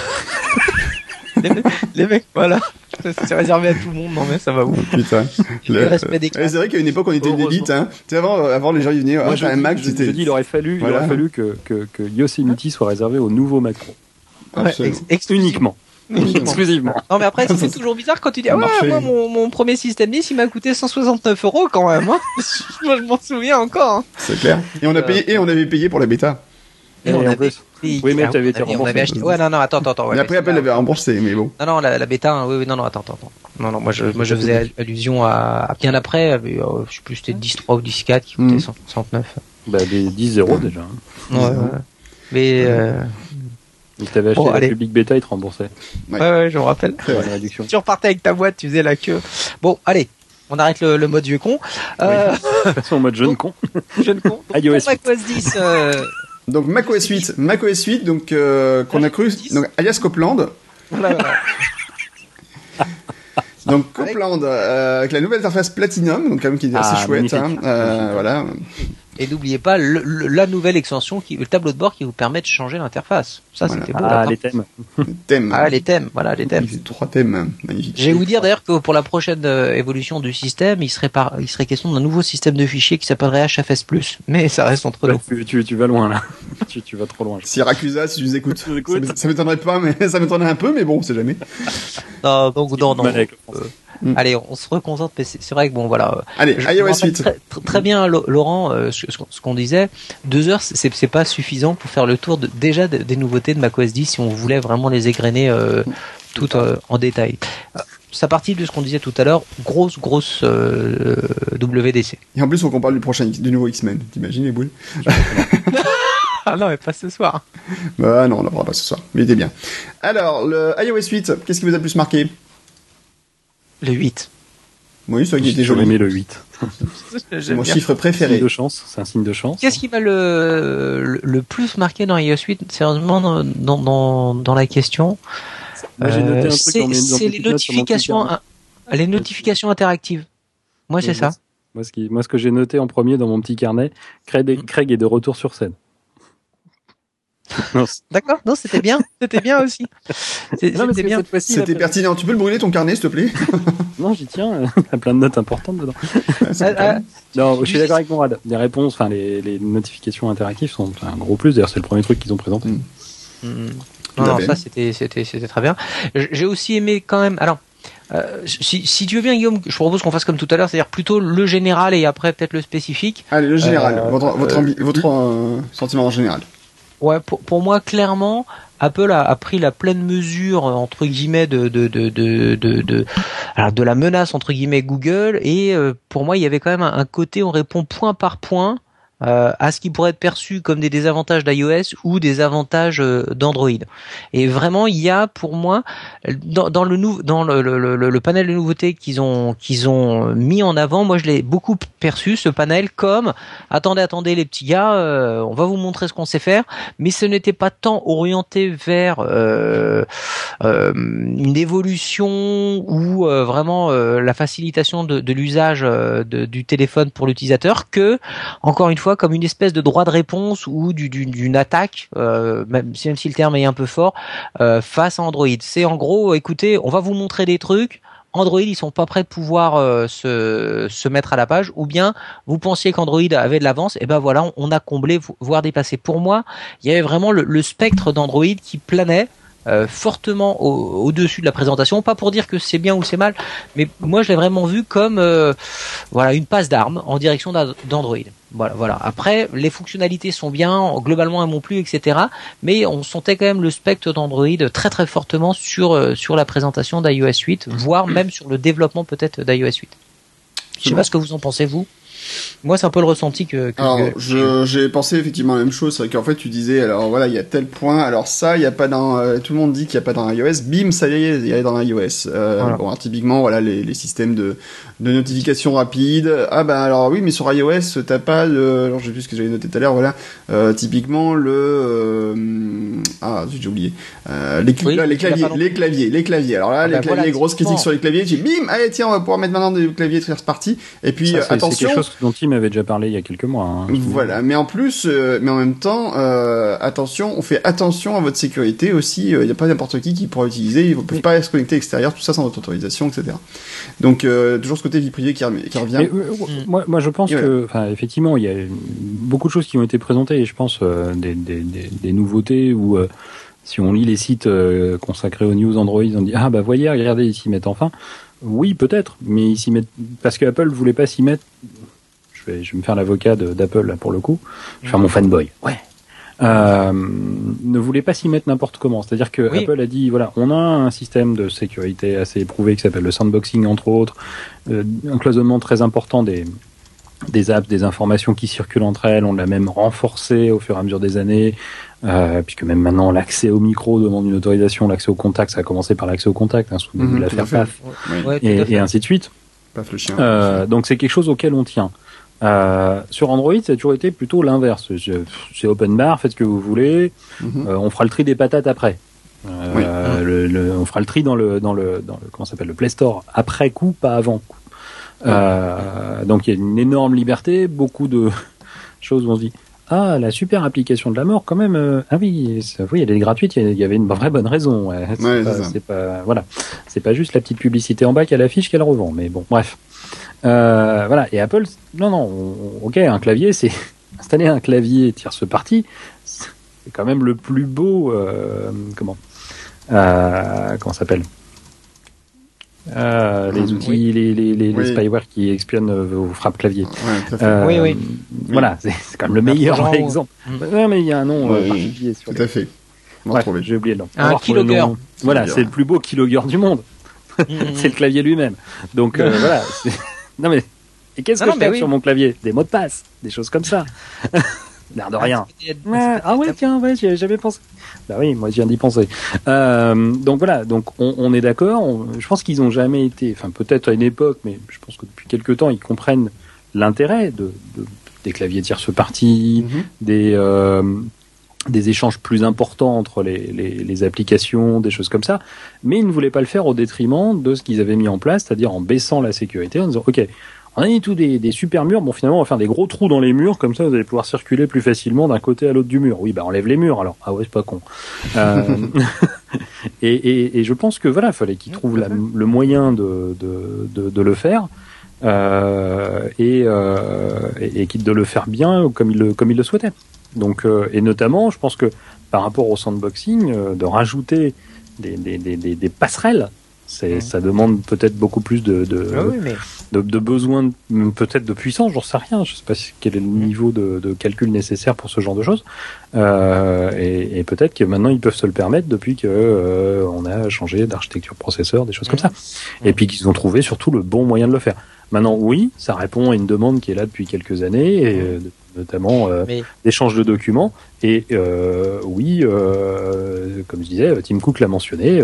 les, mecs, voilà. C'est réservé à tout le monde, non mais ça va où Putain. Le... respect des C'est vrai qu'à une époque on était une élite, hein. Tu sais, avant, avant les gens ils venaient, Moi, un Mac, c'était. Je dis, il aurait fallu, il aurait fallu que, que, que Yosemite soit réservé aux nouveaux macros. Ouais, uniquement. Exclusivement. Non mais après c'est toujours bizarre quand tu dis ah ouais, moi mon, mon, premier système 10 il m'a coûté 169 euros quand même. Hein. je m'en souviens encore. Hein. C'est clair. Et on a payé et on avait payé pour la bêta. Et, on avait oui, mais tu avais été remboursé. Acheté... Ouais, non, non, attends, attends. Ouais, après, Apple l'avait remboursé, mais bon. Non, non, la, la bêta, hein, oui, oui, non, non, attends, attends. Non, non, moi, je, moi, je faisais allusion à, à bien après, euh, je sais plus, c'était 10.3 ou 10.4 qui coûtait 169. Mm. Bah, des 10 euros déjà. Hein. Ouais, ouais. Mais, euh, si t'avais acheté la public bêta, il te remboursait. Ouais, ouais, je me rappelle. Tu repartais avec ta boîte, tu faisais la queue. Bon, allez, on arrête le, le mode vieux con. Euh... en mode jeune con. jeune con. iOS 10. Euh... Donc macOS 8, macOS 8, donc euh, qu'on a cru, donc alias Copland. Voilà, voilà. donc Copland avec la nouvelle interface Platinum, donc quand même qui est assez ah, chouette. Hein, voilà. Et n'oubliez pas la nouvelle extension, qui, le tableau de bord qui vous permet de changer l'interface. Ça, c'était beau. Ah, les thèmes. thèmes. Ah, les thèmes. Voilà, les thèmes. Trois thèmes. Magnifique. Je vais vous dire d'ailleurs que pour la prochaine euh, évolution du système, il serait, par, il serait question d'un nouveau système de fichiers qui s'appellerait HFS+. Mais ça reste entre nous. Tu, tu, vas loin, là. tu, tu vas trop loin. Siracusa, si tu nous écoutes. ça m'étonnerait pas, mais ça m'étonnerait un peu, mais bon, c'est jamais. non, donc, non, non. Mm. Allez, on se reconcentre. C'est vrai que bon, voilà. Allez, iOS 8. Très, bien, Laurent, euh, ce, qu'on disait. Deux heures, c'est pas suffisant pour faire le tour de, déjà des nouveautés de macOS 10 si on voulait vraiment les égrener euh, tout euh, en détail. Ça partit de ce qu'on disait tout à l'heure, grosse, grosse WDC. Et en plus, qu'on parle du prochain, du nouveau X-Men. T'imagines les boules? Ah non, mais pas ce soir. Bah non, on n'en parlera pas ce soir. Mais il était bien. Alors, le iOS 8, qu'est-ce qui vous a le plus marqué? Le 8. Oui, c'est vrai qu'il était joli. aimé le 8. c'est mon chiffre préféré. de chance, c'est un signe de chance. Qu'est-ce qui m'a le, le plus marqué dans iOS 8 Sérieusement, dans, dans, dans la question. Euh, c'est les notifications, les notifications interactives. Moi, c'est ça. Moi, ce, qui, moi, ce que j'ai noté en premier dans mon petit carnet, Craig, Craig est de retour sur scène. D'accord, non, c'était bien, c'était bien aussi. C'était bien. C'était pertinent. Tu peux le brûler ton carnet, s'il te plaît Non, j'y tiens. Il y a plein de notes importantes dedans. Ah, ah, non, je suis d'accord avec Mourad. Les réponses, enfin les, notifications interactives sont un gros plus. D'ailleurs, c'est le premier truc qu'ils ont présenté. Mm. Mm. Non, ça c'était c'était c'était très bien. J'ai aussi aimé quand même. Alors. Euh, si, si, tu veux bien, Guillaume, je propose qu'on fasse comme tout à l'heure, c'est-à-dire plutôt le général et après peut-être le spécifique. Allez, le général, euh, votre, votre, euh, votre sentiment en général. Ouais, pour, pour moi, clairement, Apple a, a, pris la pleine mesure entre guillemets de de de de de, de la menace entre guillemets Google. Et euh, pour moi il y avait quand même un, un côté on répond point par point euh, à ce qui pourrait être perçu comme des désavantages d'iOS ou des avantages euh, d'Android. Et vraiment, il y a pour moi dans, le, panel de nouveautés qu'ils ont mis en avant, moi je l'ai beaucoup perçu ce panel comme attendez attendez les petits gars, euh, on va vous montrer ce qu'on sait faire, mais ce n'était pas tant orienté vers une évolution ou vraiment la facilitation de l'usage du téléphone pour l'utilisateur que encore une fois comme une espèce de droit de réponse ou d'une attaque, euh, même, si, le terme est un peu fort, euh, face à Android. C'est en gros, écoutez, on va vous montrer des trucs. Android, ils sont pas prêts de pouvoir euh, se, se mettre à la page, ou bien vous pensiez qu'Android avait de l'avance, et ben voilà, on, a comblé, voire dépassé. Pour moi, il y avait vraiment le spectre d'Android qui planait. Euh, fortement au-dessus de la présentation, pas pour dire que c'est bien ou c'est mal, mais moi je l'ai vraiment vu comme euh, voilà une passe d'armes en direction d'Android. Voilà, voilà. Après, les fonctionnalités sont bien, globalement elles m'ont plu, etc. Mais on sentait quand même le spectre d'Android très très fortement sur euh, sur la présentation d'iOS 8, voire même sur le développement peut-être d'iOS 8. Je sais pas ce que vous en pensez vous. Moi, c'est un peu le ressenti que. que alors, j'ai pensé effectivement la même chose, c'est qu'en fait, tu disais, alors voilà, il y a tel point, alors ça, il y a pas dans, euh, tout le monde dit qu'il n'y a pas dans iOS, bim, ça y est, il y a dans iOS. Euh, Bon, typiquement, voilà, les, les systèmes de, de notification rapide. Ah bah alors oui, mais sur iOS, t'as pas de, alors je sais plus ce que j'avais noté tout à l'heure, voilà, euh, typiquement le, euh, ah, j'ai oublié, euh, les, les, claviers, les claviers, les claviers. Alors là, ah les bah claviers, grosse critique sur les claviers, dis, bim, allez tiens, on va pouvoir mettre maintenant des claviers de faire partie. Et puis attention dont il m'avait déjà parlé il y a quelques mois. Hein, voilà, mais en plus, euh, mais en même temps, euh, attention, on fait attention à votre sécurité aussi. Il n'y a pas n'importe qui qui pourra utiliser. Ils ne peuvent pas se connecter extérieur, tout ça sans votre autorisation, etc. Donc euh, toujours ce côté vie privée qui, revient. moi, moi, je pense que, enfin, effectivement, il y a beaucoup de choses qui ont été présentées et je pense des, des, des, des, nouveautés ou si on lit les sites consacrés aux news Android, on dit ah bah voyez, regardez, ils s'y mettent enfin. Oui, peut-être, mais ils s'y mettent parce que Apple voulait pas s'y mettre je vais, je vais me faire l'avocat d'Apple là pour le coup. Je vais faire mon fanboy. Ouais. Euh, ne voulait pas s'y mettre n'importe comment. C'est-à-dire que Apple a dit voilà, on a un système de sécurité assez éprouvé qui s'appelle le sandboxing entre autres, euh, un cloisonnement très important des des apps, des informations qui circulent entre elles. On l'a même renforcé au fur et à mesure des années, euh, puisque même maintenant l'accès au micro demande une autorisation, l'accès au contact, ça a commencé par l'accès au contact, hein, sous mmh, l'affaire PAF, et, et, ainsi de suite. Paf le chien. Euh, donc c'est quelque chose auquel on tient. Euh, sur Android, ça a toujours été plutôt l'inverse. C'est open bar, faites ce que vous voulez. Mhm. Euh, on fera le tri des patates après. le, on fera le tri dans le dans le dans le comment s'appelle le Play Store après coup, pas avant coup. donc il y a une énorme liberté, beaucoup de choses où on se dit ah, la super application de la mort, quand même. Euh, ah oui, oui, elle est gratuite. Il y avait une vraie bonne raison. c'est pas, voilà, c'est pas juste la petite publicité en bas qu'elle affiche qu'elle revend. Mais bon, bref. Euh, voilà. Et Apple, non, non, ok, un clavier, c'est installer un clavier tierce partie, c'est quand même le plus beau. Euh, comment Comment s'appelle euh, les ah, outils, les, les, les, spyware qui espionnent euh, vos frappes clavier. Euh, oui, oui. Voilà, c'est quand même le meilleur exemple. Non, mais il y a un nom particulier sur. Tout à fait. J'ai oublié le nom. Un keylogger. Voilà, c'est le plus beau keylogger du monde. Mm, mm. c'est le clavier lui-même. Donc voilà. Non mais et qu'est-ce que je fais sur mon clavier? Des mots de passe, des choses comme ça. L'air de rien. Ah ouais, tiens, ouais, j'y avais jamais pensé. Bah oui, moi je viens d'y penser. Euh, donc voilà, donc on, on est d'accord. Je pense qu'ils ont jamais été, enfin peut-être à une époque, mais je pense que depuis quelques temps ils comprennent l'intérêt de, de, des claviers tierce partie, mm des euh, des échanges plus importants entre les, les, les, applications, des choses comme ça, mais ils ne voulaient pas le faire au détriment de ce qu'ils avaient mis en place, c'est-à-dire en baissant la sécurité, en disant ok, on a mis tous des, des, super murs. Bon, finalement, on va faire des gros trous dans les murs, comme ça, vous allez pouvoir circuler plus facilement d'un côté à l'autre du mur. Oui, bah enlève les murs alors. Ah ouais, c'est pas con. Euh, et, et, et, je pense que voilà, fallait qu'ils trouvent le moyen de, de, de, de le faire. Euh, et, euh, et, de le faire bien comme il le, comme il le souhaitait. Donc, euh, et notamment, je pense que par rapport au sandboxing, euh, de rajouter des, passerelles c'est, ça demande peut-être beaucoup plus de, de, ah de, de besoin, peut-être de puissance, j'en sais rien. Je sais pas quel est le mm. niveau de, de calcul nécessaire pour ce genre de choses. Euh, et, et peut-être que maintenant ils peuvent se le permettre depuis que euh, on a changé d'architecture processeur, des choses comme ça. Et puis qu'ils ont trouvé surtout le bon moyen de le faire. Maintenant, oui, ça répond à une demande qui est là depuis quelques années, et, euh, notamment euh, de documents. Et euh, oui, comme je disais, Tim Cook l'a mentionné.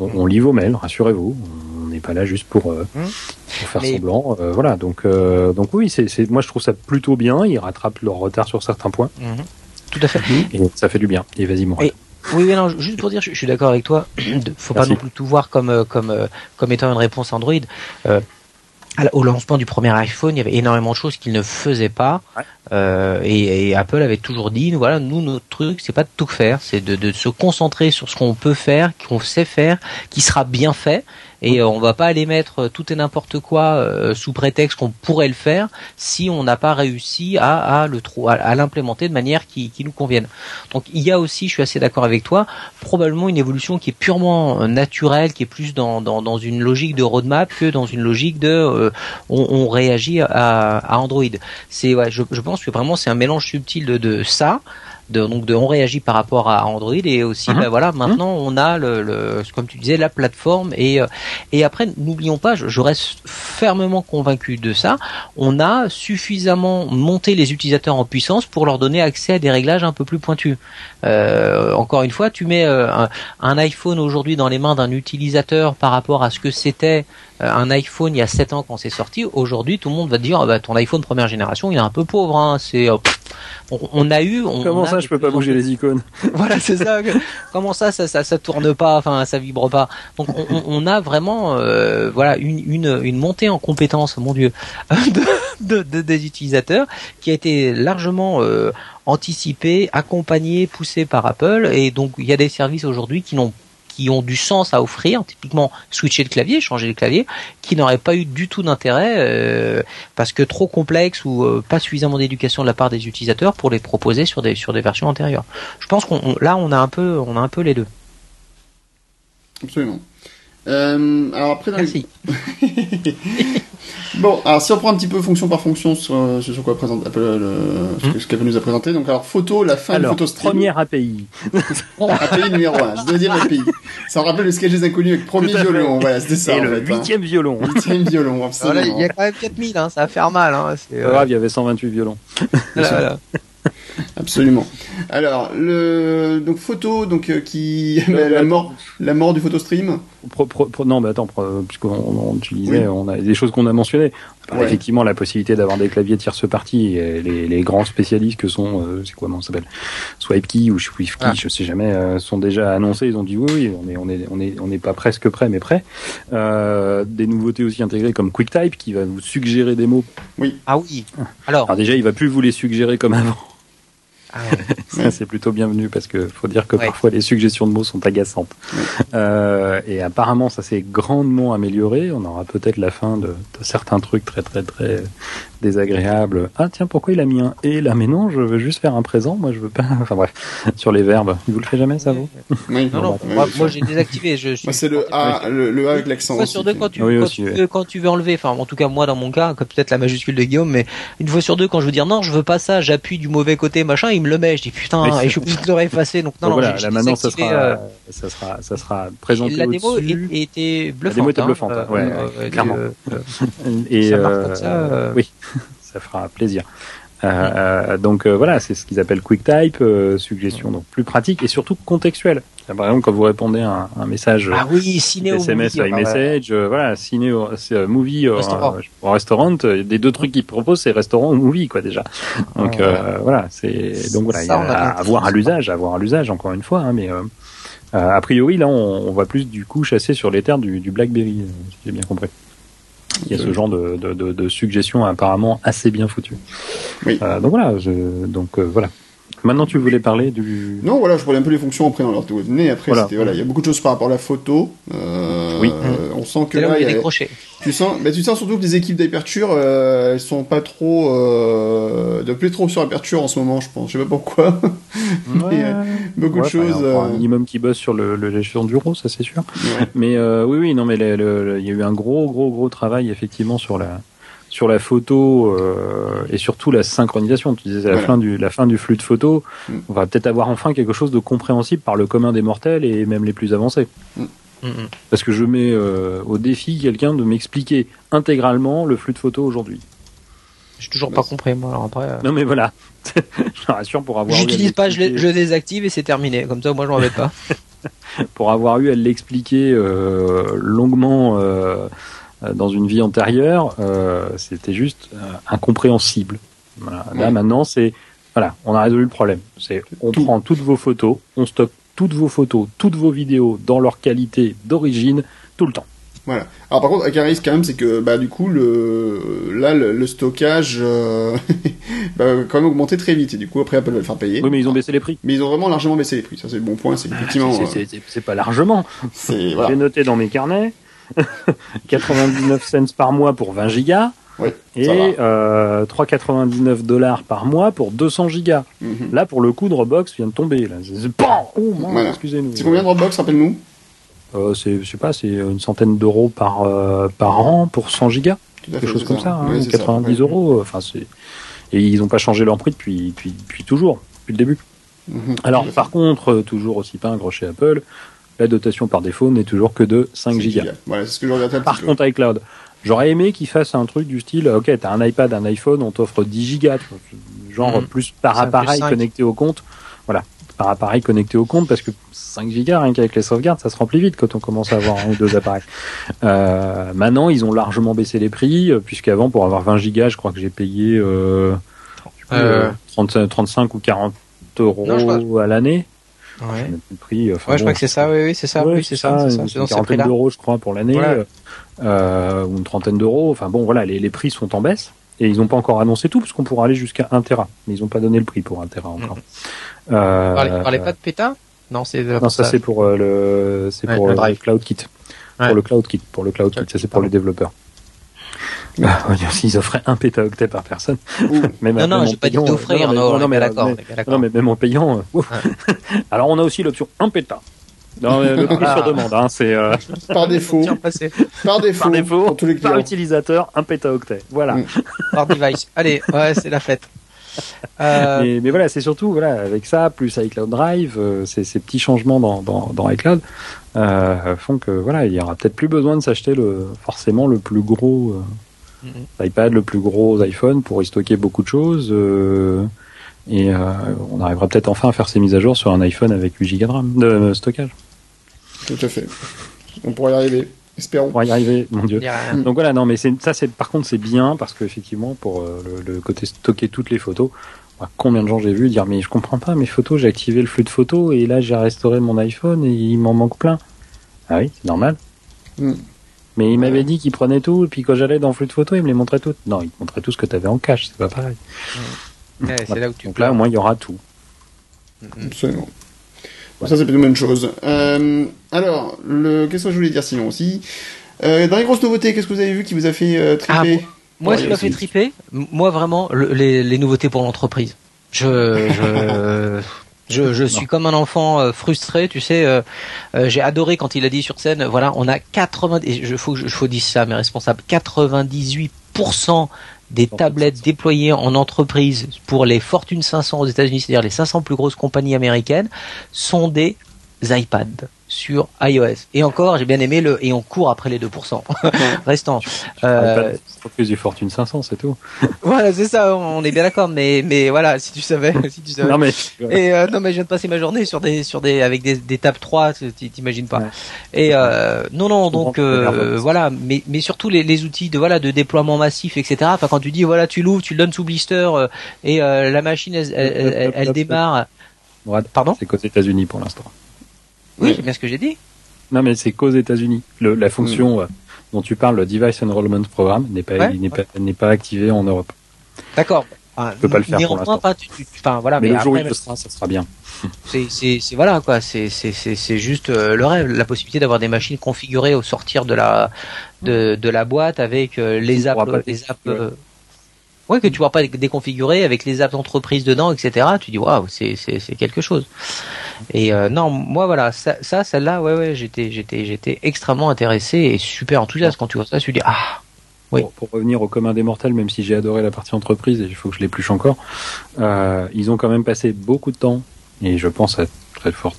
Euh, on, lit vos mails, rassurez-vous. On n'est pas là juste pour, euh, mmh. faire semblant. Euh, voilà, donc, euh, donc oui, c'est, moi je trouve ça plutôt bien. Ils rattrapent leur retard sur certains points. Mmh. Tout à fait. Et ça fait du bien. Et vas-y, moi. Oui, oui, non, juste pour dire, je, suis d'accord avec toi. Faut pas non plus tout voir comme comme comme étant une réponse Android au lancement du premier iPhone, il y avait énormément de choses qu'il ne faisait pas. Euh, et, Apple avait toujours dit, voilà, nous notre truc, c'est pas de tout faire, c'est de, de, se concentrer sur ce qu'on peut faire, qu'on sait faire, qui sera bien fait, et euh, on va pas aller mettre euh, tout et n'importe quoi euh, sous prétexte qu'on pourrait le faire si on n'a pas réussi à, à le à, l'implémenter de manière qui, qui, nous convienne. Donc il y a aussi, je suis assez d'accord avec toi, probablement une évolution qui est purement naturelle, qui est plus dans, dans, dans une logique de roadmap que dans une logique de on, on, réagit à, à Android. C'est ouais, je, je pense que vraiment c'est un mélange subtil de, de ça de, donc de on réagit par rapport à Android et aussi mhm. ben voilà maintenant mhm. on a le, le, comme tu disais la plateforme et euh, et après n'oublions pas je, reste fermement convaincu de ça on a suffisamment monté les utilisateurs en puissance pour leur donner accès à des réglages un peu plus pointus euh, encore une fois tu mets euh, un, un, iPhone aujourd'hui dans les mains d'un utilisateur par rapport à ce que c'était euh, un iPhone il y a 7 ans quand c'est sorti aujourd'hui tout le monde va te dire ah bah, ton iPhone première génération il est un peu pauvre hein, c'est on, a eu. On, Comment ça, je peux pas bouger les icônes Voilà, c'est ça. comment ça, ça, ça, ça, tourne pas, enfin, ça vibre pas. Donc, on, on a vraiment, euh, voilà, une, une, une, montée en compétence, mon Dieu, de, de, des utilisateurs qui a été largement euh, anticipée, accompagnée, poussée par Apple. Et donc, il y a des services aujourd'hui qui n'ont qui ont du sens à offrir, typiquement switcher le clavier, changer le clavier, qui n'auraient pas eu du tout d'intérêt euh, parce que trop complexe ou euh, pas suffisamment d'éducation de la part des utilisateurs pour les proposer sur des sur des versions antérieures. Je pense qu'on là on a un peu on a un peu les deux. Absolument. Euh, alors après, dans Merci. bon, alors si on prend un petit peu fonction par fonction sur ce sur quoi présente Apple, euh, ce, ce qu'Apple nous a présenté. Donc alors photo, la fin alors, de photo stream. Première API. API numéro 1, deuxième API. Ça me rappelle le sketch des inconnus avec premier violon. Voilà, c'était ça. Et le hein. huitième hein. violon. Huitième violon, absolument. il y a quand même 4000, hein, ça va faire mal. Hein, c'est euh... grave, il y avait 128 violons. Voilà. Absolument. Alors, le donc photo, donc qui la, mort, la mort du photo stream. non, mais attends, puisqu'on tu disais, on a des choses qu'on a mentionnées. Effectivement, la possibilité d'avoir des claviers tierce partie, les, les grands spécialistes que sont, euh, c'est quoi, comment ça s'appelle, SwipeKey ou SwiftKey, ah. je sais jamais, euh, sont déjà annoncés. Ils ont dit oui, on est, on est, on est, on n'est pas presque prêt, mais prêt. Euh, des nouveautés aussi intégrées comme QuickType qui va vous suggérer des mots. Oui. Ah oui. Alors, Alors déjà, il va plus vous les suggérer comme avant. Ah c'est plutôt bienvenu parce que faut dire que parfois les suggestions de mots sont agaçantes. Euh, et apparemment, ça s'est grandement amélioré. On aura peut-être la fin de, certains trucs très très très désagréables. Ah tiens, pourquoi il a mis un et là? Mais non, je veux juste faire un présent. Moi, je veux pas. Enfin bref, sur les verbes. Vous le faites jamais, ça vous? Non, non. Moi, j'ai désactivé. Je, c'est le A, le, A avec l'accent. Une fois sur deux, quand tu, veux, quand tu veux enlever. Enfin, en tout cas, moi dans mon cas, peut-être la majuscule de Guillaume, mais une fois sur deux, quand je veux dire non, je veux pas ça, j'appuie du mauvais côté, machin, il me le met. Je dis putain, et je suis obligé de le réeffacer. Donc non, non, voilà, là maintenant ça sera, euh, ça sera, ça sera présenté La démo était bluffante. La démo était bluffante, hein, ouais, euh, clairement. Euh, et ça, oui, ça fera plaisir. Euh, donc voilà, c'est ce qu'ils appellent QuickType, euh, suggestion donc plus pratique et surtout contextuelle. Par exemple, quand vous répondez à un, message ah oui, ciné SMS movie, iMessage, voilà, ciné movie restaurant. au restaurant, des deux trucs qu'ils proposent, c'est restaurant ou movie quoi déjà. Donc voilà, c'est donc voilà, il y a à, voir à l'usage, à voir à l'usage encore une fois, hein, mais a priori là, on, on, va plus du coup chasser sur les terres du, du BlackBerry, si j'ai bien compris. Il y a ce genre de, de, de, de suggestions apparemment assez bien foutues. Oui. Euh, donc voilà, je, donc euh, voilà. Maintenant, tu voulais parler du. Non, voilà, je parlais un peu des fonctions après dans leur données. Après, voilà. voilà, il y a beaucoup de choses par rapport à la photo. Euh, oui. on sent que là, il y a décroché. Tu sens, bah, tu sens surtout que les équipes d'Aperture, euh, elles sont pas trop, euh, de plus trop sur Aperture en ce moment, je pense. Je sais pas pourquoi. Mais, euh, beaucoup de choses. Il y a un minimum qui bosse sur le, le gestion du RAW, ça c'est sûr. Mais oui, oui, non, mais il y a eu un gros, gros, gros travail effectivement sur la sur la photo euh, et surtout la synchronisation. Tu disais la fin du la fin du flux de photos. Mm. On va peut-être avoir enfin quelque chose de compréhensible par le commun des mortels et même les plus avancés. Mm. Mm, Parce que je mets euh, au défi quelqu'un de m'expliquer intégralement le flux de photos aujourd'hui. J'ai toujours pas compris moi. Alors après. Euh, non mais voilà. je rassure pour avoir. J'utilise pas, je, je, désactive et c'est terminé. Comme ça, moi je m'en vais pas. pour avoir eu à l'expliquer longuement euh, dans une vie antérieure, euh, c'était juste euh, incompréhensible. Là maintenant, c'est voilà, on a résolu le problème. C'est on prend toutes vos photos, on stocke toutes vos photos, toutes vos vidéos dans leur qualité d'origine tout le temps. Voilà. Alors par contre, avec un risque quand même, c'est que bah du coup le là le, stockage euh, quand même augmenter très vite et du coup après Apple va le faire payer. Oui, mais ils ont baissé les prix. Mais ils ont vraiment largement baissé les prix. Ça c'est le bon point, c'est effectivement. c'est pas largement. J'ai noté dans mes carnets. 99 cents par mois pour 20 gigas. et euh, 3,99 dollars par mois pour 200 gigas. Mhm. Là, pour le coup, Dropbox vient de tomber. Là. Oh, excusez-nous. C'est combien Dropbox, rappelle-nous? Euh, C'est, je sais pas, c'est une centaine d'euros par euh, par an pour 100 gigas. Quelque chose comme ça, 90 hein, euros. Enfin, c'est et ils n'ont pas changé leur prix depuis, depuis, depuis toujours, depuis le début. Mhm. Alors, par contre, toujours aussi un chez Apple, la dotation par défaut n'est toujours que de 5 gigas. Voilà, c'est ce que je Par contre, iCloud, j'aurais aimé qu'ils fassent un truc du style, ok, t'as un iPad, un iPhone, on t'offre 10 gigas, genre mm. plus par appareil connecté au compte. Voilà, par appareil connecté au compte, parce que 5 gigas, rien qu'avec les sauvegardes, ça se remplit vite quand on commence à avoir un ou deux appareils. Euh, maintenant, ils ont largement baissé les prix, euh, puisqu'avant, pour avoir 20 gigas, je crois que j'ai payé euh, 35 ou 40 euros à l'année. Ouais. Prix, enfin, ouais, je crois que c'est ça, oui, oui, c'est ça, oui, c'est ça, c'est Une quarantaine d'euros, je crois, pour l'année, euh, ou une trentaine d'euros. Enfin bon, voilà, les, les prix sont en baisse. Et ils n'ont pas encore annoncé tout, parce qu'on pourra aller jusqu'à 1 Tera. Mais ils n'ont pas donné le prix pour 1 Tera encore. Mmh. Euh, parlez, parlez pas de PETA? Non, c'est Non, ça c'est pour euh, le, c'est pour le, le Cloud Kit. Pour le Cloud Kit, pour le Cloud Kit, ça c'est pour les développeurs. Ah, s'ils offraient un pétaoctet par personne. même, non, non, j'ai pas dit d'offrir, non, non, mais d'accord. Non, mais même en payant. Euh, Alors, on a aussi l'option un péta. Non, le prix sur demande, hein, c'est euh... par défaut. par défaut. Par défaut. Tous les par utilisateur, un pétaoctet. Voilà. Mm. par device. Allez, ouais, c'est la fête. Euh... Mais, mais, voilà, c'est surtout voilà avec ça plus iCloud Drive, euh, ces, ces, petits changements dans, dans, dans iCloud euh, font que voilà, il y aura peut-être plus besoin de s'acheter le forcément le plus gros euh, mm-hmm. iPad, le plus gros iPhone pour y stocker beaucoup de choses. Euh, Et on arrivera peut-être enfin à faire ces mises à jour sur un iPhone avec 8 Go de RAM de stockage. Tout à fait. On pourrait y arriver. Espérons. On pourrait y arriver, mon Dieu. Donc voilà, non, mais ça, c'est par contre, c'est bien parce qu'effectivement, pour le, côté stocker toutes les photos, combien de gens j'ai vu dire mais je comprends pas mes photos, j'ai activé le flux de photos et là j'ai restauré mon iPhone et il m'en manque plein. Ah oui, c'est normal. Hmm. Mais il m'avait dit qu'il prenait tout et puis quand j'allais dans le flux de photos, il me les montrait toutes. Non, il te montrait tout ce que tu avais en cache, c'est pas pareil. c'est là où tu Donc là, au moins, il y aura tout. Absolument. Ça, c'est plutôt une bonne chose. Euh, alors, le... qu'est-ce que je voulais dire sinon aussi? Euh, Dans les grosses nouveautés, qu'est-ce que vous avez vu qui vous a fait euh, triper? ah, moi, ce qui m'a fait triper, moi vraiment, les, les, nouveautés pour l'entreprise. Je, je, je, je suis comme un enfant euh, frustré, tu sais. Euh, euh, j'ai adoré quand il a dit sur scène, voilà, on a 80, et je faut, je faut dire ça, mes responsables, 98% des tablettes déployées en entreprise pour les Fortune 500 aux États-Unis, c'est-à-dire les 500 plus grosses compagnies américaines, sont des iPads sur iOS. Et encore, j'ai bien aimé le et on court après les 2% restant. Euh, plus du Fortune 500, c'est tout. voilà, c'est ça. On est bien d'accord, mais mais voilà, si tu savais, si tu savais. non mais et euh, non mais je viens de passer ma journée sur des sur des avec des des tab 3, t'imagines pas. Et euh, non non donc euh, voilà, mais mais surtout les, les outils de voilà de déploiement massif, etc. Enfin quand tu dis voilà tu l'ouvres, tu le donnes sous blister et la machine elle, elle, elle démarre. Pardon? C'est qu'aux États-Unis pour l'instant. Oui, c'est bien ce que j'ai dit. Non, mais c'est qu'aux États-Unis. La fonction euh, dont tu parles, le Device Enrollment Program, n'est pas, n'est pas, pas activé en Europe. D'accord. Ah, peux pas le faire pour l'instant. enfin, voilà, mais, le jour où il sera, ça sera bien. C'est, voilà quoi. C'est, c'est, c'est, c'est juste euh, le rêve, la possibilité d'avoir des machines configurées au sortir de la de, de la boîte avec euh, les apps, les apps. Ouais, que tu vois pas déconfigurer avec les apps d'entreprise dedans, etc. Tu dis waouh, c'est c'est c'est quelque chose. Et euh, non, moi voilà, ça, ça celle-là, ouais ouais, j'étais j'étais j'étais extrêmement intéressé et super enthousiaste quand tu vois ça. Tu dis ah. Oui. Pour, revenir au commun des mortels, même si j'ai adoré la partie entreprise et il faut que je l'épluche encore, euh, ils ont quand même passé beaucoup de temps et je pense à très fort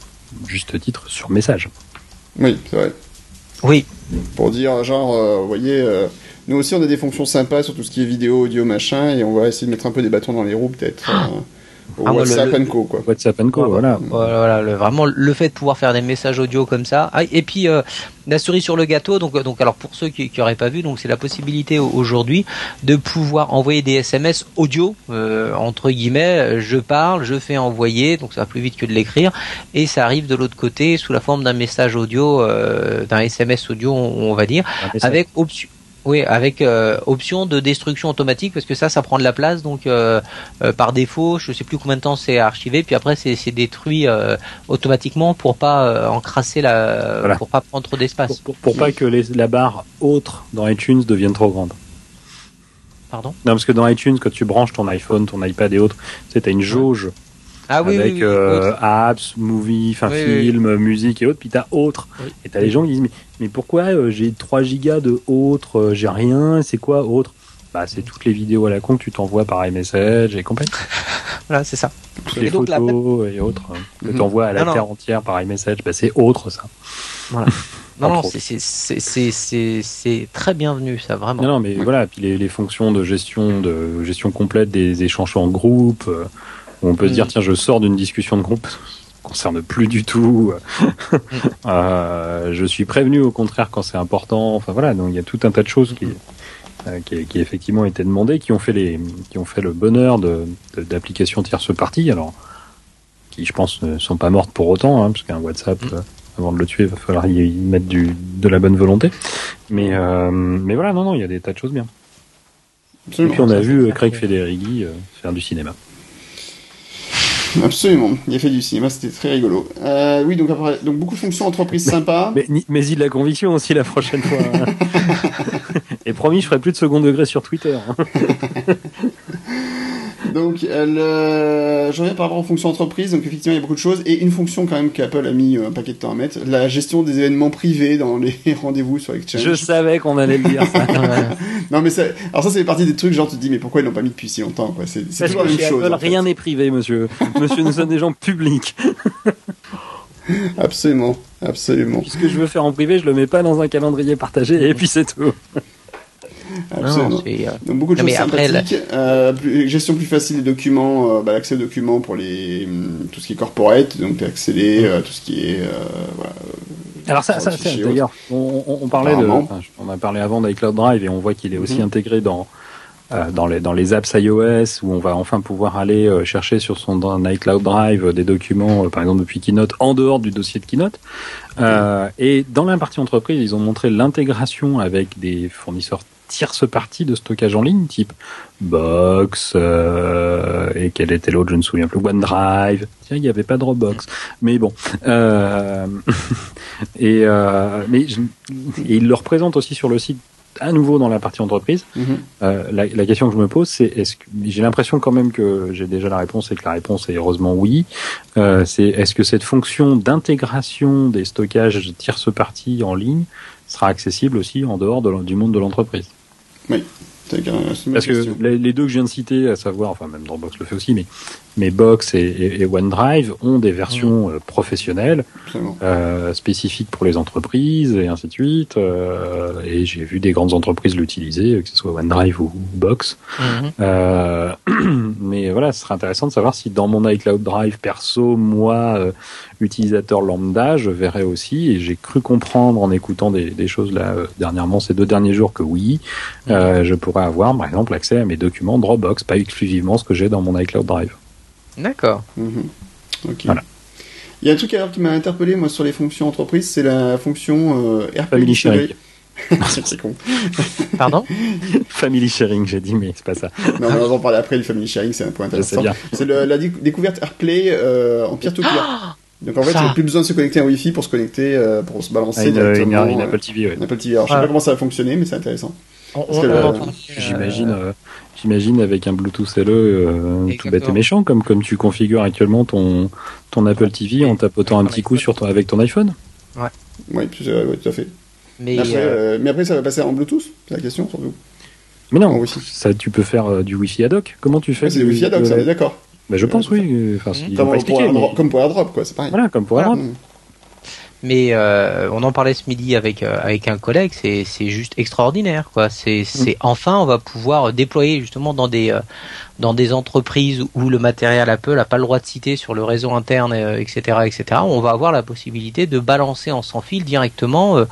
juste titre sur message. Oui, c'est vrai. Oui. Pour dire genre, euh, vous voyez. Euh nous aussi, on a des fonctions sympas sur tout ce qui est vidéo, audio, machin, et on va essayer de mettre un peu des bâtons dans les roues, peut-être. Ah. Euh, ah, WhatsApp le, Co, quoi. WhatsApp Co, voilà. Voilà, le, vraiment le fait de pouvoir faire des messages audio comme ça. Ah, et puis euh, la cerise sur le gâteau. Donc, donc alors pour ceux qui n'auraient pas vu, donc c'est la possibilité aujourd'hui de pouvoir envoyer des SMS audio euh, entre guillemets. Je parle, je fais envoyer, donc ça va plus vite que de l'écrire, et ça arrive de l'autre côté sous la forme d'un message audio, euh, d'un SMS audio, on, on va dire, avec option oui, avec euh, option de destruction automatique parce que ça, ça prend de la place. Donc euh, euh, par défaut, je sais plus combien de temps c'est archivé, puis après c'est détruit automatiquement pour pas encrasser la, pour pas prendre trop d'espace. Pour, pas que la barre autre dans iTunes devienne trop grande. Pardon? Non, parce que dans iTunes, quand tu branches ton iPhone, ton iPad et autres, tu sais, as une jauge ah, oui, avec euh, apps, movie, enfin film, musique et autres. Puis t'as autres. Et t'as les gens qui disent mais, mais pourquoi euh, j'ai 3 gigas de autres, euh, j'ai rien, c'est quoi autre? Bah c'est toutes les vidéos à la con que tu t'envoies par iMessage et compagnie. voilà, c'est ça. Toutes les photos et autres hein, que mhm. t'envoies à la terre entière par iMessage, bah c'est autre ça. Voilà. Non, non, c'est très bienvenu, ça, vraiment. Non, non mais voilà, puis les, les, fonctions de gestion, de gestion complète des échanges en groupe, on peut se dire, tiens, je sors d'une discussion de groupe, ça concerne plus du tout. euh, je suis prévenu au contraire quand c'est important. Enfin voilà, donc il y a tout un tas de choses qui, euh, qui, qui, effectivement étaient demandées, qui ont fait les, qui ont fait le bonheur de, d'applications tierces parties. Alors, qui je pense ne sont pas mortes pour autant, hein, parce qu'un WhatsApp. Mm. Euh, avant de le tuer, il va falloir y mettre du, de la bonne volonté. Mais, euh, mais voilà, non, non, il y a des tas de choses bien. Et puis on a vu Craig Federighi faire du cinéma. Absolument, il a fait du cinéma, c'était très rigolo. Euh, oui, donc après, donc beaucoup de fonctions entreprises sympas. Mais, mais, il a la conviction aussi la prochaine fois. Et promis, je ferai plus de second degré sur Twitter. Donc, elle, euh, je reviens par rapport aux fonctions entreprises. Donc, effectivement, il y a beaucoup de choses. Et une fonction, quand même, qu'Apple a mis euh, un paquet de temps à mettre la gestion des événements privés dans les rendez-vous sur Exchange. Je savais qu'on allait le dire, ça. non, mais ça, alors ça, c'est partie des trucs, genre, tu te dis, mais pourquoi ils l'ont pas mis depuis si longtemps, quoi? C'est, toujours la même chose. Apple, rien n'est privé, monsieur. monsieur, nous sommes des gens publics. absolument, absolument. Ce que je veux faire en privé, je le mets pas dans un calendrier partagé, et puis c'est tout. Absolument. Donc beaucoup de choses sympathiques. gestion plus facile des documents, bah, l'accès aux documents pour les hum, tout ce qui est corporate, donc accéder à tout ce qui est voilà, alors ça, ça d'ailleurs, on, on, parlait de, on a parlé avant d'iCloud Drive et on voit qu'il est aussi mhm. intégré dans euh, dans les dans les apps iOS où on va enfin pouvoir aller euh, chercher sur son iCloud Drive des documents, euh, par exemple depuis Keynote, en dehors du dossier de Keynote. et dans la partie entreprise, ils ont montré l'intégration avec des fournisseurs tierce partie de stockage en ligne, type Box, euh, et quel était l'autre, je ne me souviens plus, OneDrive. Tiens, il n'y avait pas Dropbox. Mais bon. Euh, et, euh, mais et il le représente aussi sur le site à nouveau dans la partie entreprise. Mm-hmm. Euh, la, la, question que je me pose, c'est est-ce que j'ai l'impression quand même que j'ai déjà la réponse et que la réponse est heureusement oui. Euh, c'est est-ce que cette fonction d'intégration des stockages tierce partie en ligne sera accessible aussi en dehors de, du monde de l'entreprise? Oui. Parce que les, deux que je viens de citer, à savoir, enfin même Dropbox le fait aussi, mais, mais Box et, OneDrive ont des versions euh, professionnelles euh, spécifiques pour les entreprises et ainsi de suite. Euh, et j'ai vu des grandes entreprises l'utiliser, que ce soit OneDrive ou, Box. Mhm. Euh, mais voilà, ce serait intéressant de savoir si dans mon iCloud Drive perso, moi, utilisateur lambda, je verrais aussi, et j'ai cru comprendre en écoutant des, des choses là euh, dernièrement, ces deux derniers jours, que oui, euh, je pourrais avoir par exemple accès à mes documents Dropbox, pas exclusivement ce que j'ai dans mon iCloud Drive. D'accord. Ok. Voilà. Il y a un truc alors qui m'a interpellé moi sur les fonctions entreprises, c'est la fonction euh, Family Sharing. c'est con. Pardon? Family sharing, j'ai dit, mais c'est pas ça. Non, on va en parler après du family sharing, c'est un point intéressant. C'est la découverte AirPlay euh, en peer-to-peer. Ah donc en fait, il n'y a plus besoin de se connecter à Wi-Fi pour se connecter, euh, pour se balancer ah, une, directement. Une, Apple TV, ouais. Une Apple TV. Alors, je sais pas comment ça va fonctionner, mais c'est intéressant. J'imagine, euh, j'imagine avec un Bluetooth LE euh, tout bête et méchant, comme comme tu configures actuellement ton ton Apple TV en tapotant un petit coup sur ton, avec ton iPhone. Ouais. Oui, tout à fait. Mais après, mais après, ça va passer en Bluetooth, c'est la question surtout. Mais non, ça, tu peux faire du Wi-Fi ad hoc. Comment tu fais C'est du Wi-Fi ad hoc, ça, on est d'accord. Bah, je pense, oui. Enfin, comme, pour airdrop, comme pour AirDrop, quoi, c'est pareil. Voilà, comme pour AirDrop. Mais euh, on en parlait ce midi avec euh, avec un collègue, c'est c'est juste extraordinaire quoi. C'est c'est mm. enfin on va pouvoir déployer justement dans des euh, dans des entreprises où le matériel Apple n'a pas le droit de citer sur le réseau interne, etc., euh, etc. On va avoir la possibilité de balancer en sans fil directement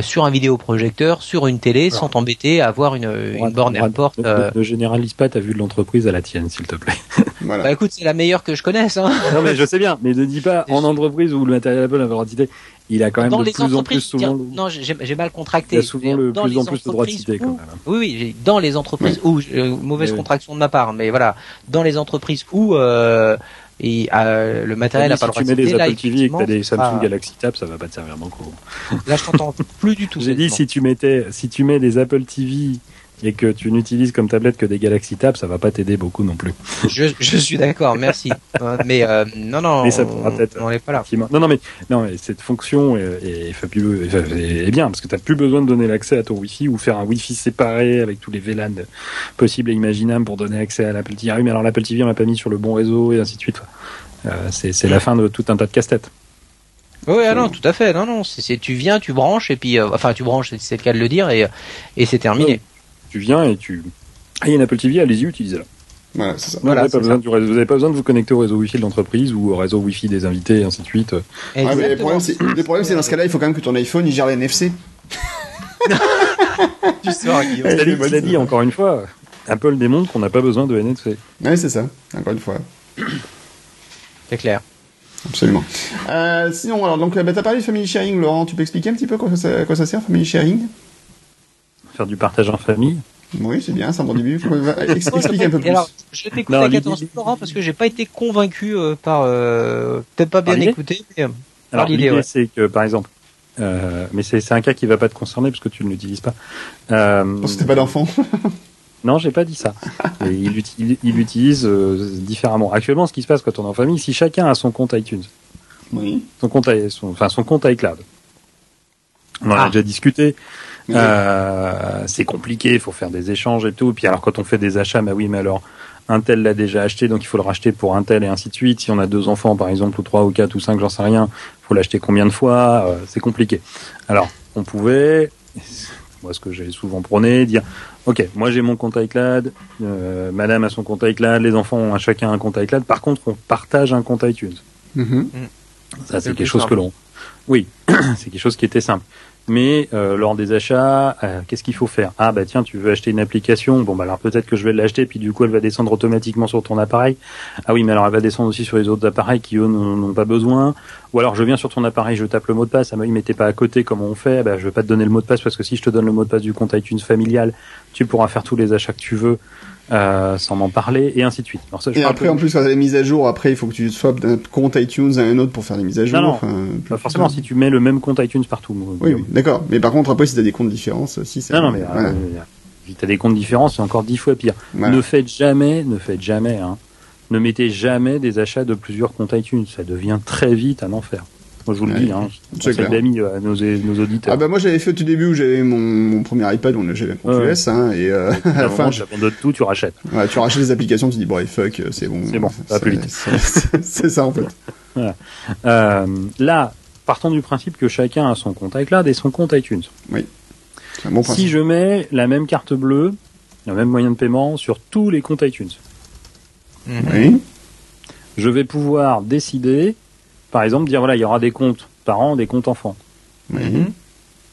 sur un vidéoprojecteur, sur une télé, sans t'embêter à avoir une, une borne AirPort. Ne, ne, généralise pas ta vue de l'entreprise à la tienne, s'il te plaît. Voilà. Bah écoute, c'est la meilleure que je connaisse. Hein. non mais je sais bien, mais ne dis pas en entreprise où le matériel Apple a le droit de citer il a quand même dans de les plus en plus souvent. Non, j'ai mal contracté. Il a souvent le plus en plus le droit de citer quand même. Oui, oui, dans les entreprises où euh, mauvaise contraction de ma part, mais voilà, dans les entreprises où euh, et euh, le matériel n'a pas le droit de citer. Si tu mets des Apple TV et que tu as des Samsung Galaxy Tab, ça va pas te servir beaucoup. Là, je t'entends plus du tout. J'ai dit si tu mettais, si tu mets des Apple TV et que tu n'utilises comme tablette que des Galaxy Tab, ça va pas t'aider beaucoup non plus. Je, je suis d'accord, merci. Euh, mais euh, non, non, mais ça. On n'est pas là. Non, non, mais non, mais cette fonction est, est est, bien parce que tu n'as plus besoin de donner l'accès à ton Wi-Fi ou faire un Wi-Fi séparé avec tous les VLAN possibles et imaginables pour donner accès à l'Apple TV. Ah oui, mais alors l'Apple TV on l'a pas mis sur le bon réseau et ainsi de suite. Euh, c'est la fin de tout un tas de casse-têtes. Oui, ah non, tout à fait. Non, non, c'est tu viens, tu branches et puis, euh, enfin, tu branches, c'est le cas de le dire et et c'est terminé tu viens et tu. Ah, il y a une Apple TV, allez-y, utilisez-la. Voilà, c'est ça. vous n'avez pas, pas, besoin de vous connecter au réseau Wi-Fi de l'entreprise ou au réseau Wi-Fi des invités et ainsi de suite. Ouais, mais le problème, c'est dans ce cas-là, il faut quand même que ton iPhone il gère les NFC. tu sors, Guillaume. Cela dit, encore une fois, Apple démontre qu'on n'a pas besoin de NFC. Oui, c'est ça, encore une fois. C'est clair. Absolument. Euh, sinon, alors, donc, bah, tu as parlé de Family Sharing, Laurent. Tu peux expliquer un petit peu quoi ça, quoi ça sert, Family Sharing? Faire du partage en famille. Oui, c'est bien, c'est un bon début. Explique un peu plus. Alors, je vais t'écouter avec attention, Laurent, parce que j'ai pas été convaincu euh, par, euh, peut-être pas bien écouté, mais euh, alors l'idée, c'est que, par exemple, euh, mais c'est un cas qui va pas te concerner parce que tu ne l'utilises pas. Euh, parce que t'es pas d'enfant. non, j'ai pas dit ça. il, il, l'utilise différemment. Actuellement, ce qui se passe quand on est en famille, si chacun a son compte iTunes, oui. son compte, son, enfin son compte iCloud, on en a ah. déjà discuté. Euh, c'est compliqué, il faut faire des échanges et tout. Puis alors quand on fait des achats, bah oui, mais alors un tel l'a déjà acheté, donc il faut le racheter pour un tel et ainsi de suite. Si on a deux enfants par exemple, ou trois ou quatre ou cinq, j'en sais rien, il faut l'acheter combien de fois, euh, c'est compliqué. Alors on pouvait moi ce que j'ai souvent prôné, dire ok, moi j'ai mon compte iCloud, euh, Madame a son compte iCloud, les enfants ont chacun un compte iCloud. Par contre, on partage un compte iTunes. Mhm. Ça c'est quelque chose que l'on. Oui, c'est quelque chose qui était simple. Mais euh, lors des achats, euh, qu'est-ce qu'il faut faire? Ah bah tiens, tu veux acheter une application, bon bah alors peut-être que je vais l'acheter, puis du coup elle va descendre automatiquement sur ton appareil. Ah oui, mais alors elle va descendre aussi sur les autres appareils qui eux n'ont pas besoin. Ou alors je viens sur ton appareil, je tape le mot de passe, ah bah mais t'es pas à côté, comment on fait? Bah je vais pas te donner le mot de passe parce que si je te donne le mot de passe du compte iTunes familial, tu pourras faire tous les achats que tu veux. Euh, sans m'en parler et ainsi de suite. Alors ça, je Et après, en plus, quand t'as les mises à jour, après, il faut que tu swaps d'un compte iTunes à un autre pour faire des mises à jour. Non, non, enfin, forcément si tu mets le même compte iTunes partout. moi, Oui, oui, d'accord. Mais par contre, après, si t'as des comptes différents, aussi, c'est... Non, non, mais voilà. euh, si t'as des comptes différents, c'est encore dix fois pire. Voilà. Ne faites jamais, ne faites jamais, hein, ne mettez jamais des achats de plusieurs comptes iTunes. Ça devient très vite un enfer. Moi, je vous le dis, hein. c'est d'amis à nos, nos auditeurs. Ah bah moi j'avais fait au tout début où j'avais mon, mon premier iPad, on j'avais Ouais. US, hein, et euh, à la fin, tu abandonnes tout, tu rachètes. ouais, tu rachètes les applications, tu dis bon, allez, fuck, euh, c'est bon. C'est bon, ça va plus vite. C'est ça en fait. Euh, là, partons du principe que chacun a son compte iCloud et son compte iTunes. C'est un bon principe. si je mets la même carte bleue, le même moyen de paiement sur tous les comptes iTunes. Oui. je vais pouvoir décider, par exemple, dire voilà, il y aura des comptes parents, des comptes enfants. Mhm.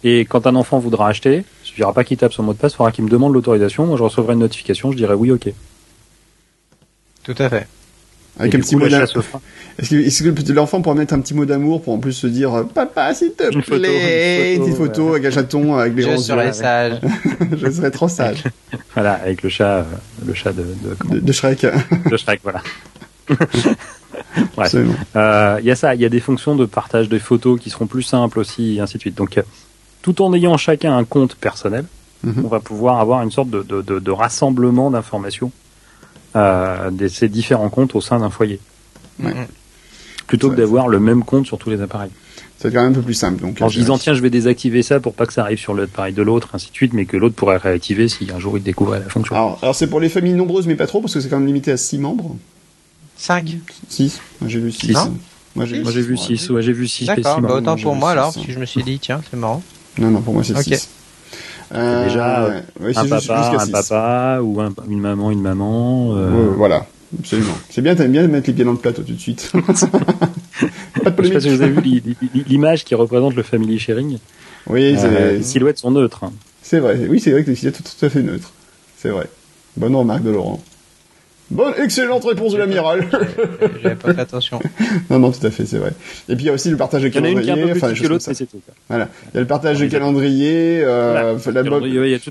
Et quand un enfant voudra acheter, il suffira pas qu'il tape son mot de passe, il faudra qu'il me demande l'autorisation. Moi, je recevrai une notification, je dirai oui, ok. Tout à fait. Avec Et un petit coup, mot d'amour. Est-ce que, est-ce que l'enfant pourrait mettre un petit mot d'amour pour en plus se dire euh, papa s'il te Une photo, plaît, une une photo, petite photo ouais. avec un chaton avec les Je serai yeux. sage. Je serais trop sage Voilà, avec le chat, euh, le chat de, de, comment de, de Shrek. de Shrek, voilà. Ouais. Absolument. Euh, Il y a ça, il y a des fonctions de partage des photos qui seront plus simples aussi, et ainsi de suite. Donc, euh, tout en ayant chacun un compte personnel, Mhm. on va pouvoir avoir une sorte de, de, de, de rassemblement d'informations euh, de ces différents comptes au sein d'un foyer. Ouais. Plutôt que d'avoir le même compte sur tous les appareils. C'est quand même un peu plus simple. Donc, En se disant, tiens, je vais désactiver ça pour pas que ça arrive sur l'appareil de l'autre, ainsi de suite, mais que l'autre pourrait réactiver si un jour il découvrait la fonction. Alors, alors c'est pour les familles nombreuses, mais pas trop, parce que c'est quand même limité à 6 membres. 5. 6 Moi j'ai vu 6. Six. Moi j'ai Moi j'ai vu ouais. 6, ouais, j'ai vu 6 D'accord, bah, autant pour moi six, alors, hein. parce que je me suis dit, tiens, c'est marrant. Non, non, pour moi c'est Ok. 6. Euh, déjà, ouais, ouais, un papa, un six. papa, ou un- une maman, une maman. euh, voilà, absolument. C'est bien, t'aimes bien mettre les pieds dans le plateau tout de suite. pas de Je sais pas polémique. si vous avez vu l'i- l'i- l'image qui représente le family sharing. Oui, c'est Euh, les silhouettes sont neutres. hein. c'est vrai. Oui, c'est vrai que c'est tout, tout à fait neutre. C'est vrai. Bonne remarque de Laurent. Bonne, excellente réponse de l'amiral. J'avais pas fait attention. non, non, tout à fait, c'est vrai. Et puis il y a aussi le partage de Il y en a une qui est un calendrier. peu plus enfin, que l'autre, c'est tout. quoi. Voilà. Il y a le partage de calendrier, euh,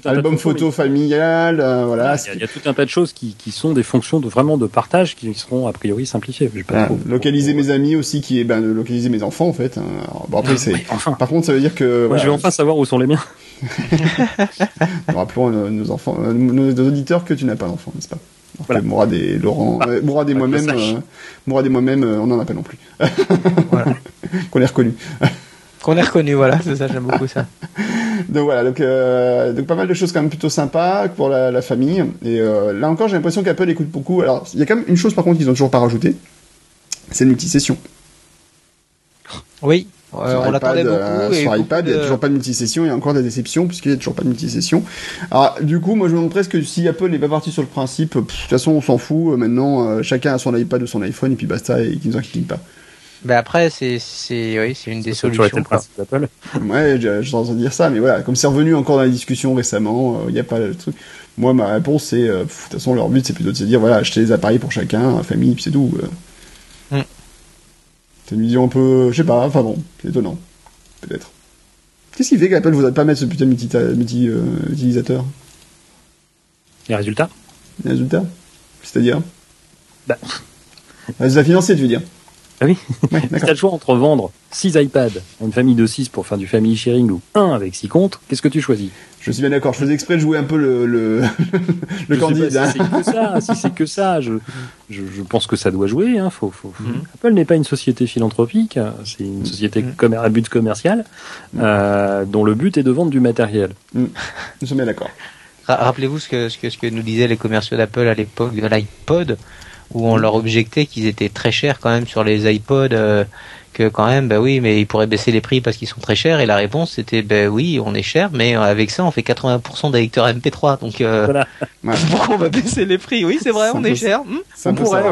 l'album, photo familial, euh, voilà. Il y, a, il y a tout un tas de choses qui, qui sont des fonctions de vraiment de partage qui seront a priori simplifiées. Pas trop- localiser mes amis aussi, qui est ben, de localiser mes enfants en fait. hein. Alors, bon après c'est. Oui, enfin. Par contre, ça veut dire que. Moi, voilà, je vais enfin savoir où sont les miens. Rappelons à nos, nos enfants, euh, nos, nos auditeurs que tu n'as pas d'enfant, n'est-ce pas? Voilà. que Mourad et Laurent, Ah, euh, Mourad et moi-même, euh, Mourad et moi-même, euh, on n'en a pas non plus. Voilà. Qu'on ait reconnu. Qu'on ait reconnu, voilà, c'est ça, j'aime beaucoup ça. Donc voilà, donc, euh, donc pas mal de choses quand même plutôt sympas pour la, la famille. Et euh, là encore, j'ai l'impression qu'Apple écoute beaucoup. Alors, il y a quand même une chose par contre qu'ils ont toujours pas rajouté, c'est le multisession. Oui, Sur on l'attendait beaucoup. euh, et sur beaucoup iPad, il n'y a de- toujours pas de multisession. Il y a encore des déceptions puisqu'il n'y a toujours pas de multisession. Alors, du coup, moi, je me demande presque que si Apple n'est pas parti sur le principe, pff, de toute façon, on s'en fout. euh, Maintenant, euh, chacun a son iPad ou son iPhone et puis basta et qu'ils nous en quittent pas. Ben après, c'est, c'est, oui, c'est une des toujours été solutions. le principe d'Apple. Ouais, j'ai entendu dire ça, mais voilà, comme c'est revenu encore dans la discussion récemment, il n'y a pas le truc. Moi, ma réponse, c'est, euh, de toute façon, leur but, c'est plutôt de se dire, voilà, acheter des appareils pour chacun, famille, puis c'est tout. Euh. C'est une vision un peu, je sais pas, enfin bon, c'est étonnant, peut-être. Qu'est-ce qui fait qu'Apple voudrait pas mettre ce putain de multi- multi, euh, utilisateur? Les résultats? Les résultats? C'est-à-dire? Bah. Résultats financiers, tu veux dire? Ah oui. Ouais, Si t'as le choix entre vendre 6 iPads à une famille de 6 pour faire du family sharing ou 1 avec 6 comptes, qu'est-ce que tu choisis? Je suis bien d'accord, je faisais exprès de jouer un peu le, le, le Je candide. pas hein. Si c'est que ça, si c'est que ça, je, je, je pense que ça doit jouer. Hein, faut, faut, faut- Mhm. Apple n'est pas une société philanthropique, hein, c'est une société Mhm. à but commercial euh, dont le but est de vendre du matériel. Nous sommes bien d'accord. Ra- Rappelez-vous ce que, ce que ce que nous disaient les commerciaux d'Apple à l'époque de l'iPod, où on leur objectait qu'ils étaient très chers quand même sur les iPods, euh, que quand même, bah oui, mais ils pourraient baisser les prix parce qu'ils sont très chers. Et la réponse c'était, ben oui, on est cher, mais avec ça, on fait 80% des lecteurs MP3. Donc voilà. pourquoi on va baisser les prix? Oui, c'est vrai, on est cher. Hmm on, pourrait,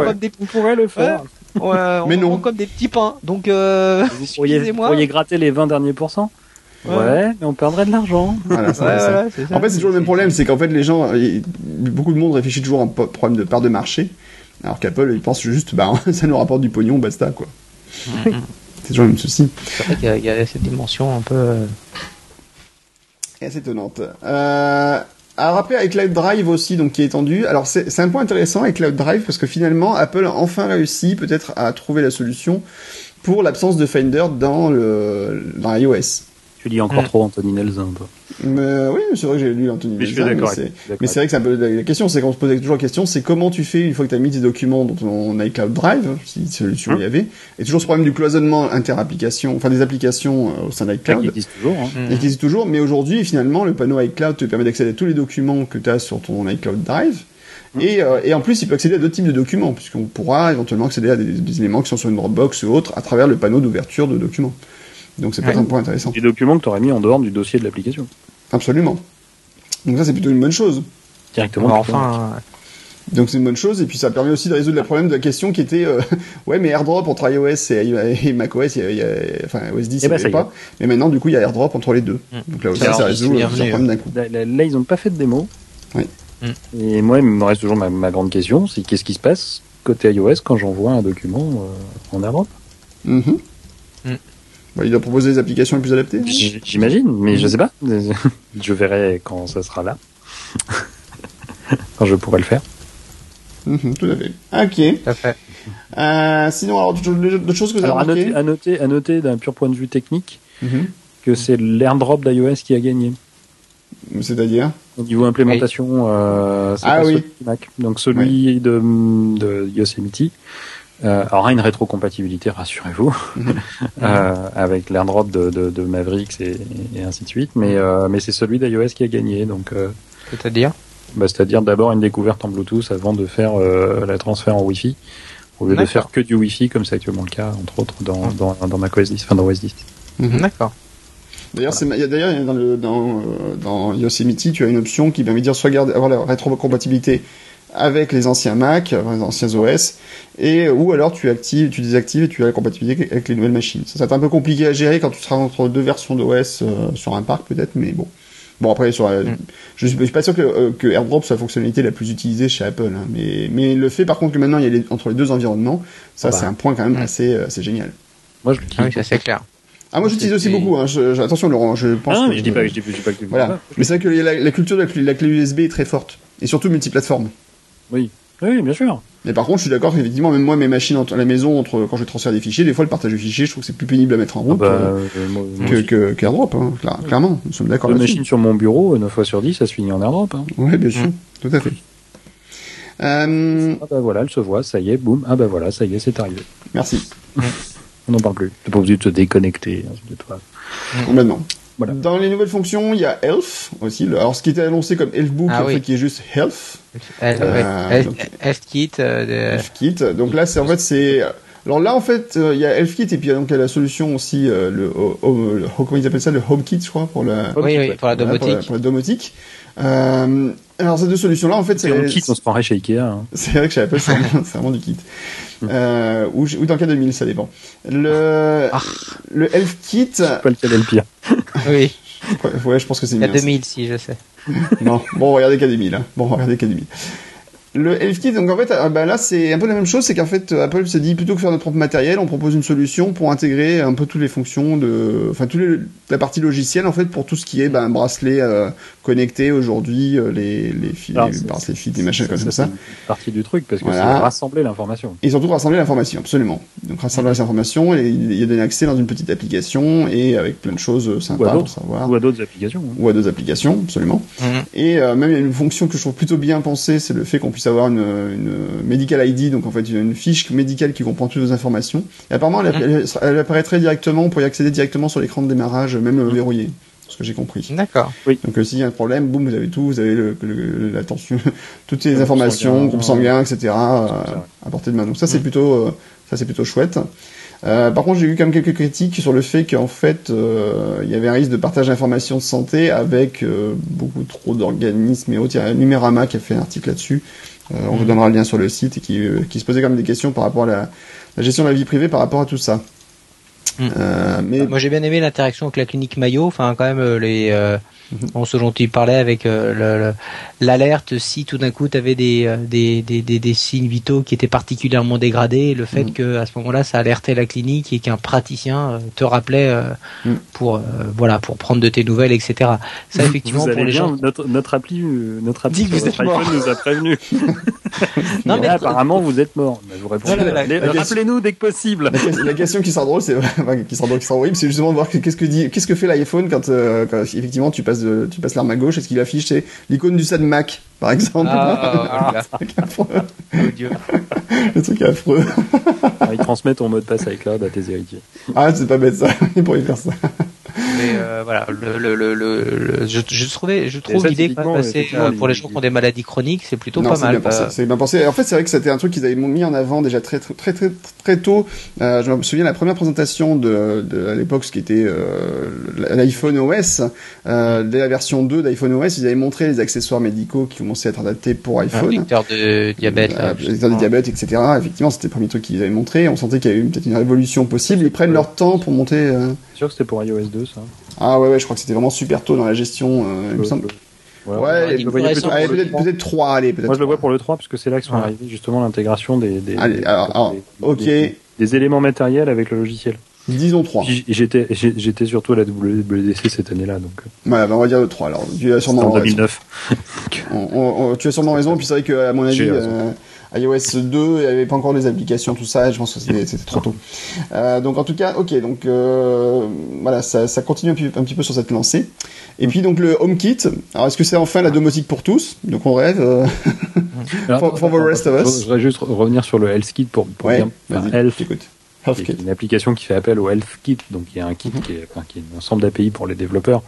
on pourrait le faire. Ouais, mais non. comme des petits pains. Donc, euh, vous pourriez, gratter les 20 derniers pourcents Ouais. mais on perdrait de l'argent. Voilà, en fait, c'est toujours le même problème, c'est qu'en fait, les gens, beaucoup de monde réfléchit toujours à un problème de part de marché, alors qu'Apple, ils pensent juste, bah, ça nous rapporte du pognon, basta, quoi. c'est toujours le même souci. C'est vrai qu'il y, a cette dimension un peu. Euh... assez étonnante. Euh, alors après avec Cloud Drive aussi, donc qui est étendu. Alors c'est un point intéressant avec Cloud Drive parce que finalement Apple a enfin réussi peut-être à trouver la solution pour l'absence de Finder dans le dans iOS. Tu lis encore mm. trop Anthony Nelson, toi. Mais, oui, c'est vrai que j'ai lu Anthony Nelson. Mais, c'est vrai que c'est un peu la question, c'est qu'on se posait toujours la question, c'est comment tu fais une fois que tu as mis tes documents dans ton iCloud Drive, si solution il y hein avait, et toujours ce problème du cloisonnement inter-applications, enfin des applications euh, au sein d'iCloud. Qui existe toujours. Hein. Qui existe toujours, mais aujourd'hui, finalement, le panneau iCloud te permet d'accéder à tous les documents que tu as sur ton iCloud Drive. Hein. Et, euh, et, en plus, il peut accéder à d'autres types de documents, puisqu'on pourra éventuellement accéder à des, des, éléments qui sont sur une Dropbox ou autre à travers le panneau d'ouverture de documents. Donc c'est peut-être un point intéressant. Des documents que tu aurais mis en dehors du dossier de l'application. Absolument. Donc ça c'est plutôt une bonne chose. Directement. enfin. Donc c'est une bonne chose et puis ça permet aussi de résoudre le problème de la question qui était euh, ouais mais AirDrop entre iOS et, macOS il y a, enfin OS 10 il n'y avait pas mais maintenant du coup il y a AirDrop entre les deux mm. donc là aussi ça résout le problème d'un coup là, ils n'ont pas fait de démo oui. Mm. et moi il me reste toujours ma, grande question c'est qu'est-ce qui se passe côté iOS quand j'envoie un document euh, en AirDrop mm-hmm. Bah, il doit proposer des applications les plus adaptées. J'imagine, mais je sais pas. je verrai quand ça sera là. quand je pourrai le faire. Mhm, tout à fait. Ok. Tout à fait. Euh, sinon, alors, d'autres choses que vous avez alors, à noter, à noter, à noter d'un pur point de vue technique, mhm. que c'est l'airdrop d'iOS qui a gagné. C'est-à-dire? Au niveau implémentation, euh, ah, oui. Mac. Donc celui de, de Yosemite euh, aura une rétrocompatibilité, rassurez-vous, mhm. euh, avec l'airdrop de, de, de Mavericks et, et, ainsi de suite. Mais, euh, mais c'est celui d'iOS qui a gagné. Donc, euh, c'est-à-dire? bah, C'est-à-dire d'abord une découverte en Bluetooth avant de faire euh, la transfert en Wi-Fi, au lieu de faire que du Wi-Fi, comme c'est actuellement le cas, entre autres, dans, dans, dans macOS 10, enfin dans OS 10. Mhm. D'accord. D'ailleurs, c'est d'ailleurs dans, le, dans, dans Yosemite, tu as une option qui permet de dire soit garder, avoir la rétrocompatibilité avec les anciens Mac, les anciens OS, et ou alors tu actives, tu désactives et tu as la compatibilité avec les nouvelles machines. Ça, va être un peu compliqué à gérer quand tu seras entre deux versions d'OS euh, sur un parc peut-être, mais bon. Bon après sur, mm. je, suis, suis pas sûr que, euh, que, AirDrop soit la fonctionnalité la plus utilisée chez Apple, hein, mais mais le fait par contre que maintenant il y a les, entre les deux environnements, ça ah bah. c'est un point quand même mm. assez euh, assez génial. Moi je l'utilise. Ah oui, c'est clair. Ah moi j'utilise aussi beaucoup. Hein. Je, attention Laurent, je pense. Ah mais je dis pas, je dis, je dis pas que. Voilà. Mais c'est vrai que la, la, culture de la, la clé USB est très forte et surtout multiplateforme. Oui. Oui, bien sûr. Mais par contre, je suis d'accord qu'effectivement, même moi, mes machines à la maison, entre, quand je transfère des fichiers, des fois, le partage de fichiers, je trouve que c'est plus pénible à mettre en route ah bah, euh, euh, que, que, AirDrop, hein, clairement. Nous sommes d'accord La machine sur mon bureau, 9 fois sur 10, ça se finit en AirDrop. Hein. Oui, bien sûr, tout à fait. Euh... Ah bah voilà, elle se voit, ça y est, boum, ah bah voilà, ça y est, c'est arrivé. Merci. On n'en parle plus. T'es pas obligé de te déconnecter. Hein, de toi. Complètement. Dans les nouvelles fonctions, il y a Health aussi. Alors, ce qui était annoncé comme Healthbook, ah, en fait, qui est juste Health. Euh, Health, euh, Kit. Donc là, c'est en fait c'est. Alors là, en fait, euh, il y a Health et puis il y a donc la solution aussi, le, comment ils appellent ça, le HomeKit, je crois, pour la. Oui, pour la domotique. pour, la, domotique. alors ces deux solutions-là, en fait, c'est. Le kit, on se prendrait chez Ikea. Hein. C'est vrai que chez Apple, c'est vraiment du kit. Euh, ou, ou, dans le cas de 1000, ça dépend. Le, ah. le Elf Kit. pas lequel est le pire. oui. Ouais, je pense que c'est mieux. Il y a 2000, si, je sais. non, bon, regardez cas 1000. Hein. Bon, regardez cas 1000. Le Elf donc en fait, ah, bah là c'est un peu la même chose, c'est qu'en fait Apple s'est dit plutôt que faire notre propre matériel, on propose une solution pour intégrer un peu toutes les fonctions de, enfin toute la partie logicielle en fait pour tout ce qui est ben, bracelet euh, connecté aujourd'hui, euh, les les fils, les bracelets fils, des machins comme ça. Partie du truc parce que c'est rassembler l'information. Et surtout rassembler l'information, absolument. Donc rassembler l'information, il y a donné accès dans une petite application et avec plein de choses sympas pour savoir. Ou à d'autres applications. Hein. Ou à d'autres applications, absolument. Mhm. Et euh, même il y a une fonction que je trouve plutôt bien pensée, c'est le fait qu'on puisse avoir une, une, medical ID, donc en fait une fiche médicale qui comprend toutes vos informations. Et apparemment, elle, elle, apparaîtrait directement, on pourrait y accéder directement sur l'écran de démarrage, même mmh. verrouillé. Ce que j'ai compris. D'accord. Oui. Donc euh, s'il y a un problème, boum, vous avez tout, vous avez le, la tension, toutes les informations, groupe sanguin, etc. Euh, à portée de main. Donc ça c'est plutôt, euh, ça c'est plutôt chouette. Euh, par contre, j'ai eu quand même quelques critiques sur le fait qu'en fait, euh, il y avait un risque de partage d'informations de santé avec euh, beaucoup trop d'organismes et autres. Il y a Numérama qui a fait un article là-dessus. On vous donnera le lien sur le site et qui, qui se posait quand même des questions par rapport à la, la gestion de la vie privée par rapport à tout ça. Mhm. mais... Moi j'ai bien aimé l'interaction avec la clinique Mayo, enfin quand même les Bon, ce dont il parlait avec euh, l'alerte si tout d'un coup tu avais euh, des, des, des, des, signes vitaux qui étaient particulièrement dégradés, le fait mm. que à ce moment-là ça alertait la clinique et qu'un praticien euh, te rappelait mm. pour voilà pour prendre de tes nouvelles, etc. Ça effectivement pour les gens. Notre, notre appli, notre appli notre iPhone nous a prévenu. non, mais apparemment vous êtes mort. Rappelez-nous dès que possible. La, question qui sera drôle, c'est qui sera drôle, qui sera horrible, c'est justement de voir qu'est-ce que dit, qu'est-ce que fait l'iPhone quand, quand effectivement tu passes tu passes l'arme à gauche, est-ce qu'il affiche l'icône du SAD Mac, par exemple Ah, oh, Dieu. Le truc affreux. Ah, il transmet ton mot de passe avec iCloud à tes héritiers. Ah, c'est pas bête ça, il pourrait faire ça. Mais euh, voilà, le, le, le, je, je, trouvais, je trouve l'idée passer euh, pour les gens qui ont des maladies chroniques, c'est plutôt pas mal. C'est bien pensé. En fait, c'est vrai que c'était un truc qu'ils avaient mis en avant déjà très très très très, très tôt. Euh, je me souviens la première présentation de, de à l'époque, ce qui était euh, l'iPhone OS, euh, dès la version 2 d'iPhone OS, ils avaient montré les accessoires médicaux qui commençaient à être adaptés pour iPhone. Un lecteur de diabète. Euh, lecteur de diabète, etc. Effectivement, c'était le premier truc qu'ils avaient montré. On sentait qu'il y avait peut-être une révolution possible. Ils prennent leur temps pour monter. Euh... sûr que c'était pour iOS 2, ça. Ah ouais, ouais, je crois que c'était vraiment super tôt dans la gestion, euh, il me semble. Ouais, ouais peut-être peut 3, allez, peut-être. Moi, je le vois pour le 3, parce que c'est là que sont arrivés justement l'intégration des, ok. Des, éléments matériels avec le logiciel. Disons 3. J'étais, j'étais surtout à la WWDC cette année-là, donc. Euh. Ouais, bah on va dire le 3, alors. Tu as sûrement en 2009. tu as sûrement raison, puis c'est vrai que, à mon avis, iOS 2, il n'y avait pas encore les applications, tout ça, je pense que c'était trop tôt. Euh, donc en tout cas, ok, donc euh, voilà, ça, ça continue un petit, un petit, peu sur cette lancée. Et puis donc le HomeKit, alors est-ce que c'est enfin la domotique pour tous? Donc on rêve, euh, for, the rest of us. Je voudrais juste revenir sur le Health Kit pour, pour ouais, dire, Health. Kit. une application qui fait appel au Health Kit, donc il y a un kit mm-hmm. qui, est, enfin, qui est un ensemble d'API pour les développeurs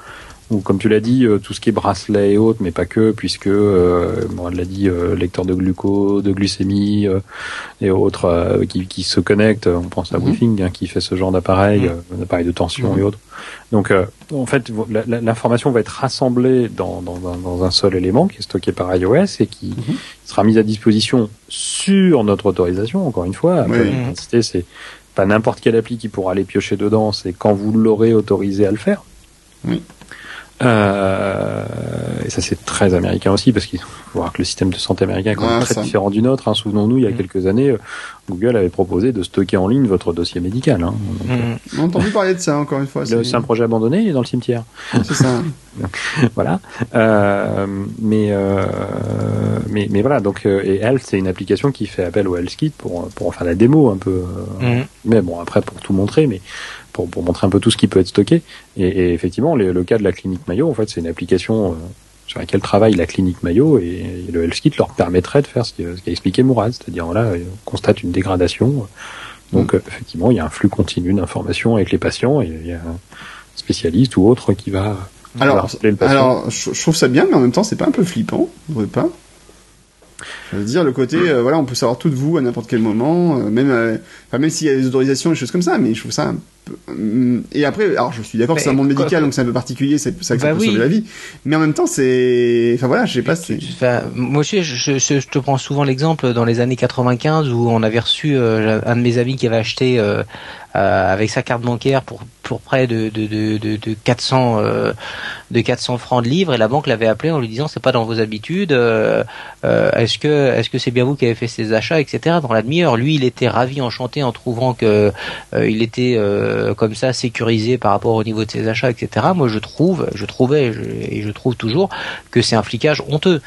ou comme tu l'as dit, euh, tout ce qui est bracelet et autres, mais pas que, puisque euh, on l'a dit, euh, lecteur de glucose, de glucémie et autres qui, qui, se connectent. On pense à mm hein, qui fait ce genre d'appareil, mm d'appareil de tension et mhm. autres. Donc, en fait, l'information va être rassemblée dans, dans, dans, un seul élément qui est stocké par iOS et qui mhm. sera mise à disposition sur notre autorisation. Encore une fois, c'est pas n'importe quelle appli qui pourra aller piocher dedans, c'est quand vous l'aurez autorisé à le faire. Euh, et ça c'est très américain aussi parce qu'il faut voir que le système de santé américain est quand même très différent du nôtre. Hein. Souvenons-nous, il y a mm. quelques années, euh, Google avait proposé de stocker en ligne votre dossier médical. Hein. Mm. Euh, On a entendu parler de ça encore une fois. C'est un projet abandonné, il est dans le cimetière. C'est ça. voilà. Euh, mais, euh, mais mais voilà. Donc et Health, c'est une application qui fait appel au HealthKit pour pour faire la démo un peu. Mm. Mais bon après pour tout montrer, mais pour, montrer un peu tout ce qui peut être stocké. Et, effectivement, le cas de la clinique Mayo, en fait, c'est une application euh, sur laquelle travaille la clinique Mayo et, le HealthKit leur permettrait de faire ce qu'a expliqué Mourad, c'est-à-dire là, on constate une dégradation. Donc mm. effectivement, il y a un flux continu d'informations avec les patients et il y a un spécialiste ou autre qui va alors, le patient. Alors, je, trouve ça bien, mais en même temps, c'est pas un peu flippant, vous pas je veux dire, le côté, euh, voilà, on peut savoir tout de vous à n'importe quel moment, euh, même, enfin, même s'il y a des autorisations, des choses comme ça, mais je trouve ça euh, et après, alors je suis d'accord que c'est un monde médical, donc c'est un peu particulier, c'est ça que ça bah peut sauver la vie. Mais en même temps, c'est, enfin voilà, je sais pas. Enfin, moi aussi, je, je, je, te prends souvent l'exemple dans les années 95 où on avait reçu euh, un de mes amis qui avait acheté euh, euh, avec sa carte bancaire pour pour près de de de, de, 400 euh, de 400 francs de livres et la banque l'avait appelé en lui disant c'est pas dans vos habitudes est-ce que est-ce que c'est bien vous qui avez fait ces achats etc dans la demi-heure lui il était ravi enchanté en trouvant que il était comme ça sécurisé par rapport au niveau de ses achats etc moi je trouve je trouvais et je trouve toujours que c'est un flicage honteux.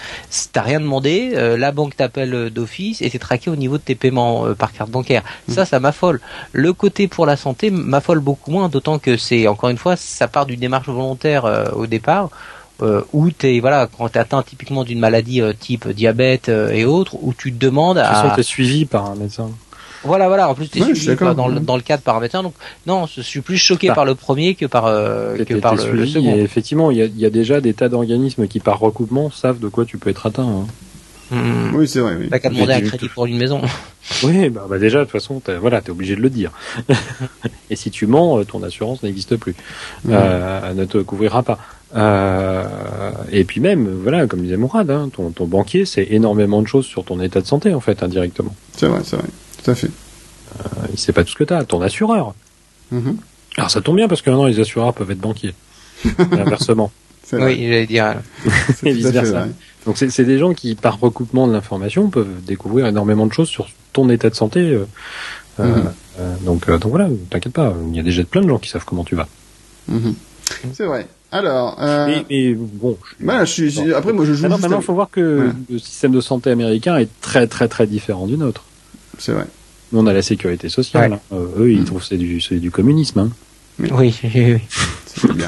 T'as rien demandé la banque t'appelle d'office et t'es traqué au niveau de tes paiements par carte bancaire. Ça ça m'affole. Le côté pour la santé m'affole beaucoup moins, d'autant que c'est encore une fois ça part d'une démarche volontaire euh, au départ. Euh, où es voilà quand tu atteint typiquement d'une maladie euh, type diabète et autres où tu te demandes à tu es suivi par un médecin voilà voilà en plus tu es suivi dans, le, dans le cadre par un médecin donc non je suis plus choqué bah. par le premier que par que par le, second effectivement il y a, y a, déjà des tas d'organismes qui par recoupement savent de quoi tu peux être atteint hein. Hmm. Oui, c'est vrai. Oui. T'as qu'à demander un crédit pour une maison. Oui, bah, bah déjà, de toute façon, t'es, voilà, t'es obligé de le dire. et si tu mens, euh, ton assurance n'existe plus, euh, ne te couvrira pas. Euh, et puis même, voilà, comme disait Mourad, hein, ton, ton banquier sait énormément de choses sur ton état de santé, en fait, indirectement. C'est vrai, c'est vrai, tout à fait. Euh, il sait pas tout ce que t'as, ton assureur. Mm-hmm. Alors ça tombe bien parce que maintenant les assureurs peuvent être banquiers. Inversement. Oui, j'allais dire. et vice versa. Donc c'est des gens qui, par recoupement de l'information, peuvent découvrir énormément de choses sur ton état de santé. Euh, euh, mhm. euh donc, euh, donc voilà, t'inquiète pas, il y a déjà plein de gens qui savent comment tu vas. Mhm. C'est vrai. Alors, euh... mais, bon, je... je suis... après moi je joue. Maintenant, il faut voir que le système de santé américain est très très très différent du nôtre. C'est vrai. on a la sécurité sociale. Hein. eux, ils mhm. trouvent c'est du c'est du communisme. Hein. Oui, oui,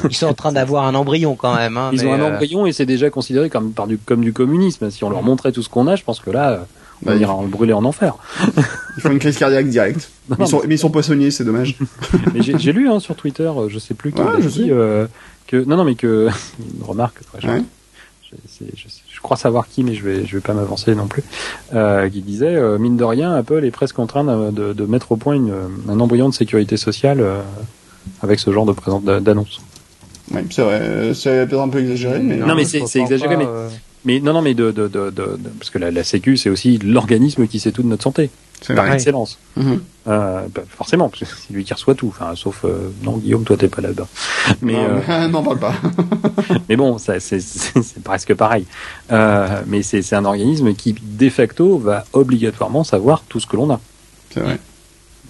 Ils sont en train d'avoir un embryon quand même. Hein, Ils ont un euh, embryon et c'est déjà considéré comme, par du, comme du communisme. Si on leur montrait tout ce qu'on a, je pense que là, on va bah, le brûler en enfer. Ils font une crise cardiaque directe. ils sont, mais ils sont poissonniers, c'est dommage. mais j'ai lu hein, sur Twitter, euh, je sais plus qui je dit, euh, que non non mais que une remarque très ouais. je, je, crois savoir qui, mais je vais je vais pas m'avancer non plus. Euh, qui disait mine de rien, Apple est presque en train de, de, mettre au point une, un embryon de sécurité sociale avec ce genre de présence d'annonce. Oui, c'est vrai, c'est peut-être un peu exagéré, mais non, mais c'est exagéré, mais euh, mais non, non, mais de, de, de, de parce que la, la Sécu, c'est aussi l'organisme qui sait tout de notre santé, par excellence. Mhm. euh, bah, forcément, c'est lui qui reçoit tout. Enfin, sauf euh, non, Guillaume, toi, t'es pas là-bas. Mais non, euh, non, parle pas. mais bon, ça, c'est presque pareil. Euh, mais c'est un organisme qui, de facto, va obligatoirement savoir tout ce que l'on a. C'est vrai.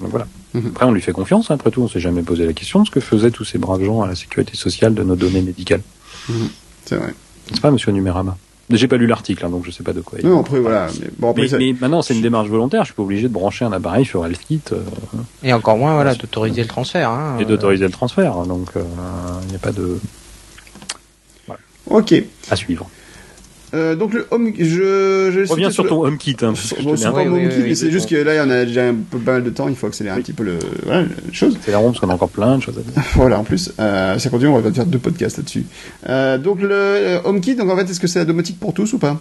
Donc voilà. Mhm. Après, on lui fait confiance, hein, après tout, on s'est jamais posé la question de ce que faisaient tous ces braves gens à la sécurité sociale de nos données médicales. Mhm. C'est vrai. C'est pas, monsieur Numérama J'ai pas lu l'article, hein, donc je sais pas de quoi il Non, après, voilà. Mais, bon, après, mais, maintenant, c'est une démarche volontaire, je suis pas obligé de brancher un appareil sur HealthKit. Euh, Et encore moins, voilà, d'autoriser le transfert. Hein, Et d'autoriser le transfert, hein, donc il euh, n'y a pas de... Voilà. Ok. À suivre. Euh, donc le home, je, je reviens sur ton HomeKit. Hein, bon, c'est pas HomeKit, mais c'est juste que là, il y en a déjà un peu pas mal de temps. Il faut accélérer un petit peu le, voilà, la chose. C'est la ronde parce qu'on a encore plein de choses à dire. voilà, en plus, euh, ça continue. On va faire deux podcasts là-dessus. Euh, donc le HomeKit, donc en fait, est-ce que c'est la domotique pour tous ou pas?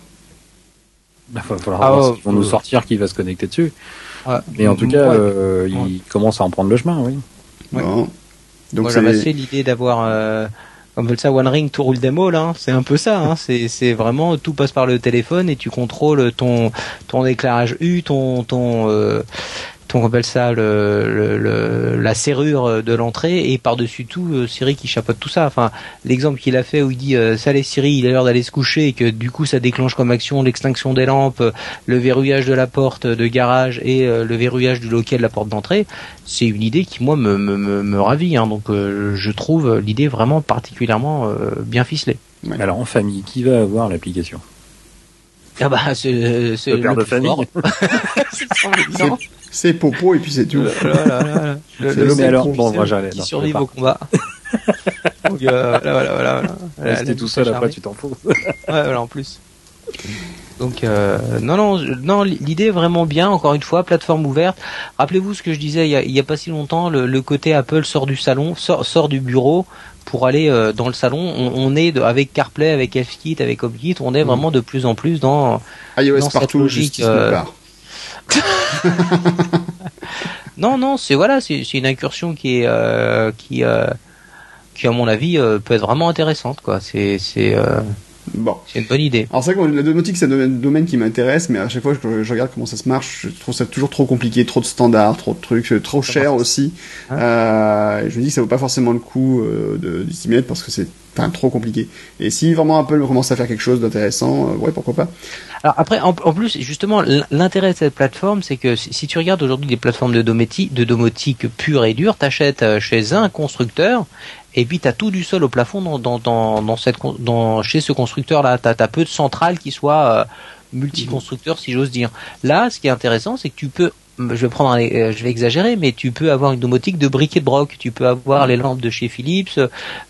Il bah, va falloir ah, voir vont nous sortir qui va se connecter dessus. Mais en tout cas, euh, il commence à en prendre le chemin, oui. Bon. Donc c'est l'idée d'avoir appelle ça One Ring to rule them all, hein. c'est un peu ça. Hein. C'est, c'est vraiment tout passe par le téléphone et tu contrôles ton ton éclairage U, ton ton euh, on appelle ça le, le, la serrure de l'entrée et par-dessus tout euh, Siri qui chapeaute tout ça. Enfin, l'exemple qu'il a fait où il dit euh, ça les Siri, il a l'heure d'aller se coucher et que du coup ça déclenche comme action l'extinction des lampes, le verrouillage de la porte de garage et euh, le verrouillage du local de la porte d'entrée. C'est une idée qui moi me me, me, ravit. Hein. donc je trouve l'idée vraiment particulièrement bien ficelée. Alors en famille, qui va avoir l'application? Ah bah c'est le père de famille. c'est Popo et puis c'est tout. Voilà, voilà. Le, alors, bon, moi j'allais. Qui survit au combat. Donc, euh, voilà, voilà, voilà. C'était tout seul, après tu t'en fous. ouais, voilà, en plus. Donc euh, non, non, non, l'idée est vraiment bien. Encore une fois, plateforme ouverte. Rappelez-vous ce que je disais il y a, pas si longtemps. Le, le, côté Apple sort du salon, sort, sort du bureau pour aller euh, dans le salon. On, on est de, avec CarPlay, avec FKit, avec HomeKit, on est mm. vraiment de plus en plus dans iOS dans partout, cette logique. Euh... non, non, c'est voilà, c'est une incursion qui est euh, qui euh, qui à mon avis peut être vraiment intéressante quoi. C'est c'est Bon. C'est une bonne idée. Alors c'est vrai que la domotique c'est un domaine, qui m'intéresse, mais à chaque fois que je, regarde comment ça se marche, je trouve ça toujours trop compliqué, trop de standards, trop de trucs, trop cher aussi. Euh, je me dis que ça vaut pas forcément le coup euh, de s'y mettre parce que c'est enfin, trop compliqué. Et si vraiment Apple commence à faire quelque chose d'intéressant, euh, ouais pourquoi pas. Alors après, en, plus, justement, l'intérêt de cette plateforme, c'est que si, tu regardes aujourd'hui des plateformes de domotique, de domotique pure et dure, t'achètes euh, chez un constructeur et puis tu as tout du sol au plafond dans, dans, dans, cette, dans, chez ce constructeur-là. Tu as, peu de centrales qui soient euh, si j'ose dire. Là, ce qui est intéressant, c'est que tu peux je vais prendre euh, je vais exagérer mais tu peux avoir une domotique de briquet de broc. Tu peux avoir les lampes de chez Philips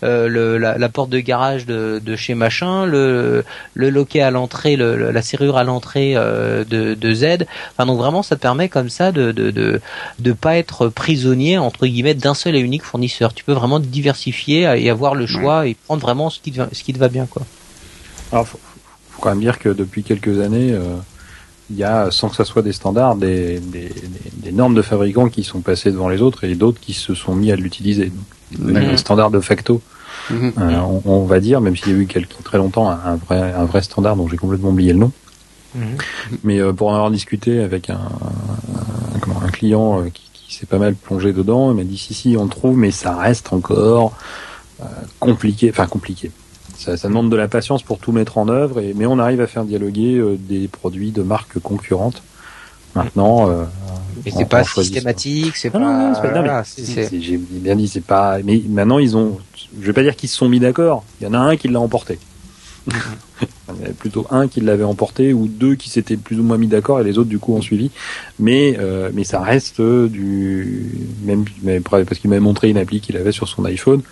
euh, le, la, la, porte de garage de, de chez machin le, le loquet à l'entrée le, la serrure à l'entrée euh, de, de Z. Enfin donc vraiment ça te permet comme ça de de, de, de pas être prisonnier entre guillemets d'un seul et unique fournisseur. Tu peux vraiment diversifier et avoir le choix et prendre vraiment ce qui te va, ce qui te va bien quoi. Alors faut, faut quand même dire que depuis quelques années euh il y a, sans que ça soit des standards, des, des, des, normes de fabricants qui sont passées devant les autres et d'autres qui se sont mis à l'utiliser. Un standard de facto, mhm. euh, on, va dire, même s'il y a eu quelques, très longtemps un, vrai, un vrai standard dont j'ai complètement oublié le nom. Mhm. Mais euh, pour en avoir discuté avec un, un, un client euh, qui, qui s'est pas mal plongé dedans, il m'a dit si si on le trouve, mais ça reste encore compliqué, enfin compliqué ça, ça, demande de la patience pour tout mettre en œuvre, et, mais on arrive à faire dialoguer euh, des produits de marques concurrentes. Maintenant, euh, mais c'est pas systématique, c'est pas. Non, non, J'ai bien dit, c'est pas. Mais maintenant, ils ont. Je vais pas dire qu'ils se sont mis d'accord. Il y en a un qui l'a emporté. Il y en avait plutôt un qui l'avait emporté ou deux qui s'étaient plus ou moins mis d'accord et les autres du coup ont suivi. Mais euh, mais ça reste du même parce qu'il m'avait montré une appli qu'il avait sur son iPhone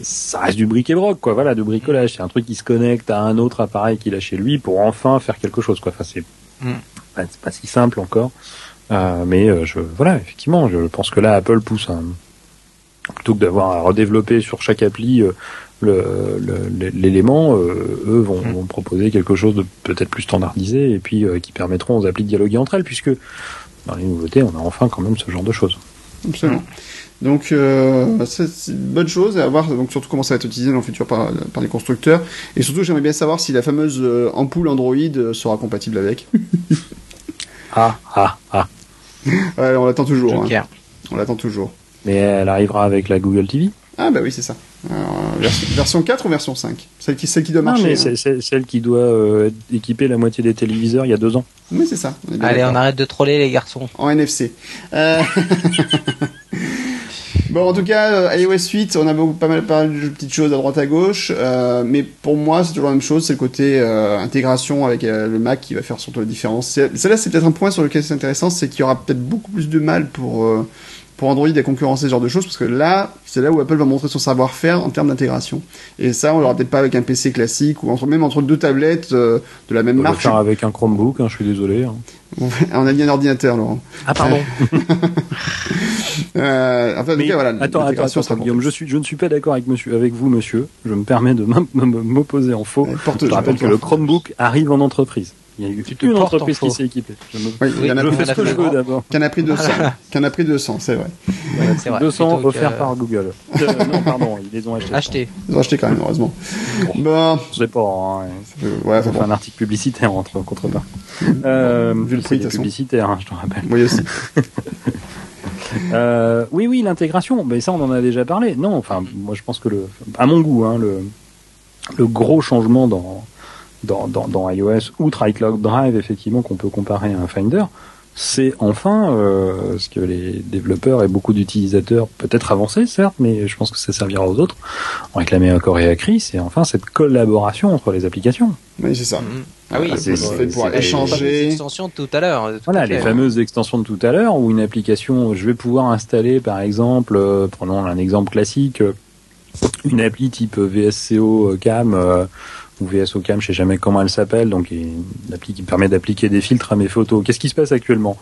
ça reste du bric-et-broc, quoi. Voilà, du bricolage. C'est un truc qui se connecte à un autre appareil qu'il a chez lui pour enfin faire quelque chose, quoi. Enfin, c'est mm. pas, si simple encore. Euh, mais euh, je, voilà, effectivement, je pense que là, Apple pousse un, plutôt que d'avoir à redévelopper sur chaque appli euh, l'élément, eux vont, mm. vont, proposer quelque chose de peut-être plus standardisé et puis qui permettront aux applis de dialoguer entre elles, puisque dans les nouveautés, on a enfin quand même ce genre de choses. Absolument. Donc euh, c'est une bonne chose à voir, donc surtout comment ça va être utilisé dans le futur par, par les constructeurs. Et surtout j'aimerais bien savoir si la fameuse euh, ampoule Android euh, sera compatible avec. ah ah ah. Ouais, on l'attend toujours. Hein. On l'attend toujours. Mais elle arrivera avec la Google TV Ah bah oui c'est ça. version, 4 ou version 5 celle qui, celle qui doit marcher. Non, mais hein. c'est celle qui doit équiper la moitié des téléviseurs il y a deux ans. Oui c'est ça. Allez on arrête de troller les garçons. En NFC. Bon, en tout cas, euh, iOS 8, on a beaucoup, pas mal parlé de petites choses à droite à gauche, euh, mais pour moi, c'est toujours la même chose, c'est le côté euh, intégration avec le Mac qui va faire surtout la différence. Celle-là, c'est peut-être un point sur lequel c'est intéressant, c'est qu'il y aura peut-être beaucoup plus de mal pour pour Android à concurrencer ce genre de choses, parce que là, c'est là où Apple va montrer son savoir-faire en termes d'intégration. Et ça, on l'aura peut-être pas avec un PC classique, ou entre, même entre deux tablettes de la même marque. On faire avec un Chromebook, hein, je suis désolé. Hein. on a dit un ordinateur, Laurent. Ah, pardon. Euh, enfin, voilà, attends, attends, attends Guillaume, je, suis, je ne suis pas d'accord avec, monsieur, avec vous, monsieur. Je me permets de m'opposer en faux. je rappelle que le Chromebook arrive en entreprise. Il y a eu une entreprise qui s'est équipée. Je, me... oui, il y en a pris ce que je veux d'abord. Qu'en a pris 200. Qu'en a pris 200, c'est vrai. Ouais, vrai. 200 offerts par Google. Euh, non, pardon, ils les ont achetés. Achetés. Ils ont acheté quand même, heureusement. Bon. Bah... Je sais pas. Hein. Ouais, bon. un article publicitaire entre contreparts. Euh, Vu le prix, publicitaire, hein, je te rappelle. Oui aussi. euh, oui, oui, l'intégration. Mais ça, on en a déjà parlé. Non, enfin, moi, je pense que le, à mon goût, hein, le, le gros changement dans dans, dans, dans iOS, outre iCloud Drive, effectivement, qu'on peut comparer à un Finder, c'est enfin euh, ce que les développeurs et beaucoup d'utilisateurs, peut-être avancés certes, mais je pense que ça servira aux autres, ont réclamé encore et écrit, c'est enfin cette collaboration entre les applications. Oui, c'est ça. Mm-hmm. Ah oui, c'est fait pour échanger. Les extensions de tout à l'heure. Voilà, les fameuses extensions de tout à l'heure, où une application, je vais pouvoir installer par exemple, euh, prenons un exemple classique, euh, une appli type VSCO Cam ou VSO Cam, je sais jamais comment elle s'appelle, donc une appli qui permet d'appliquer des filtres à mes photos. Qu'est-ce qui se passe actuellement?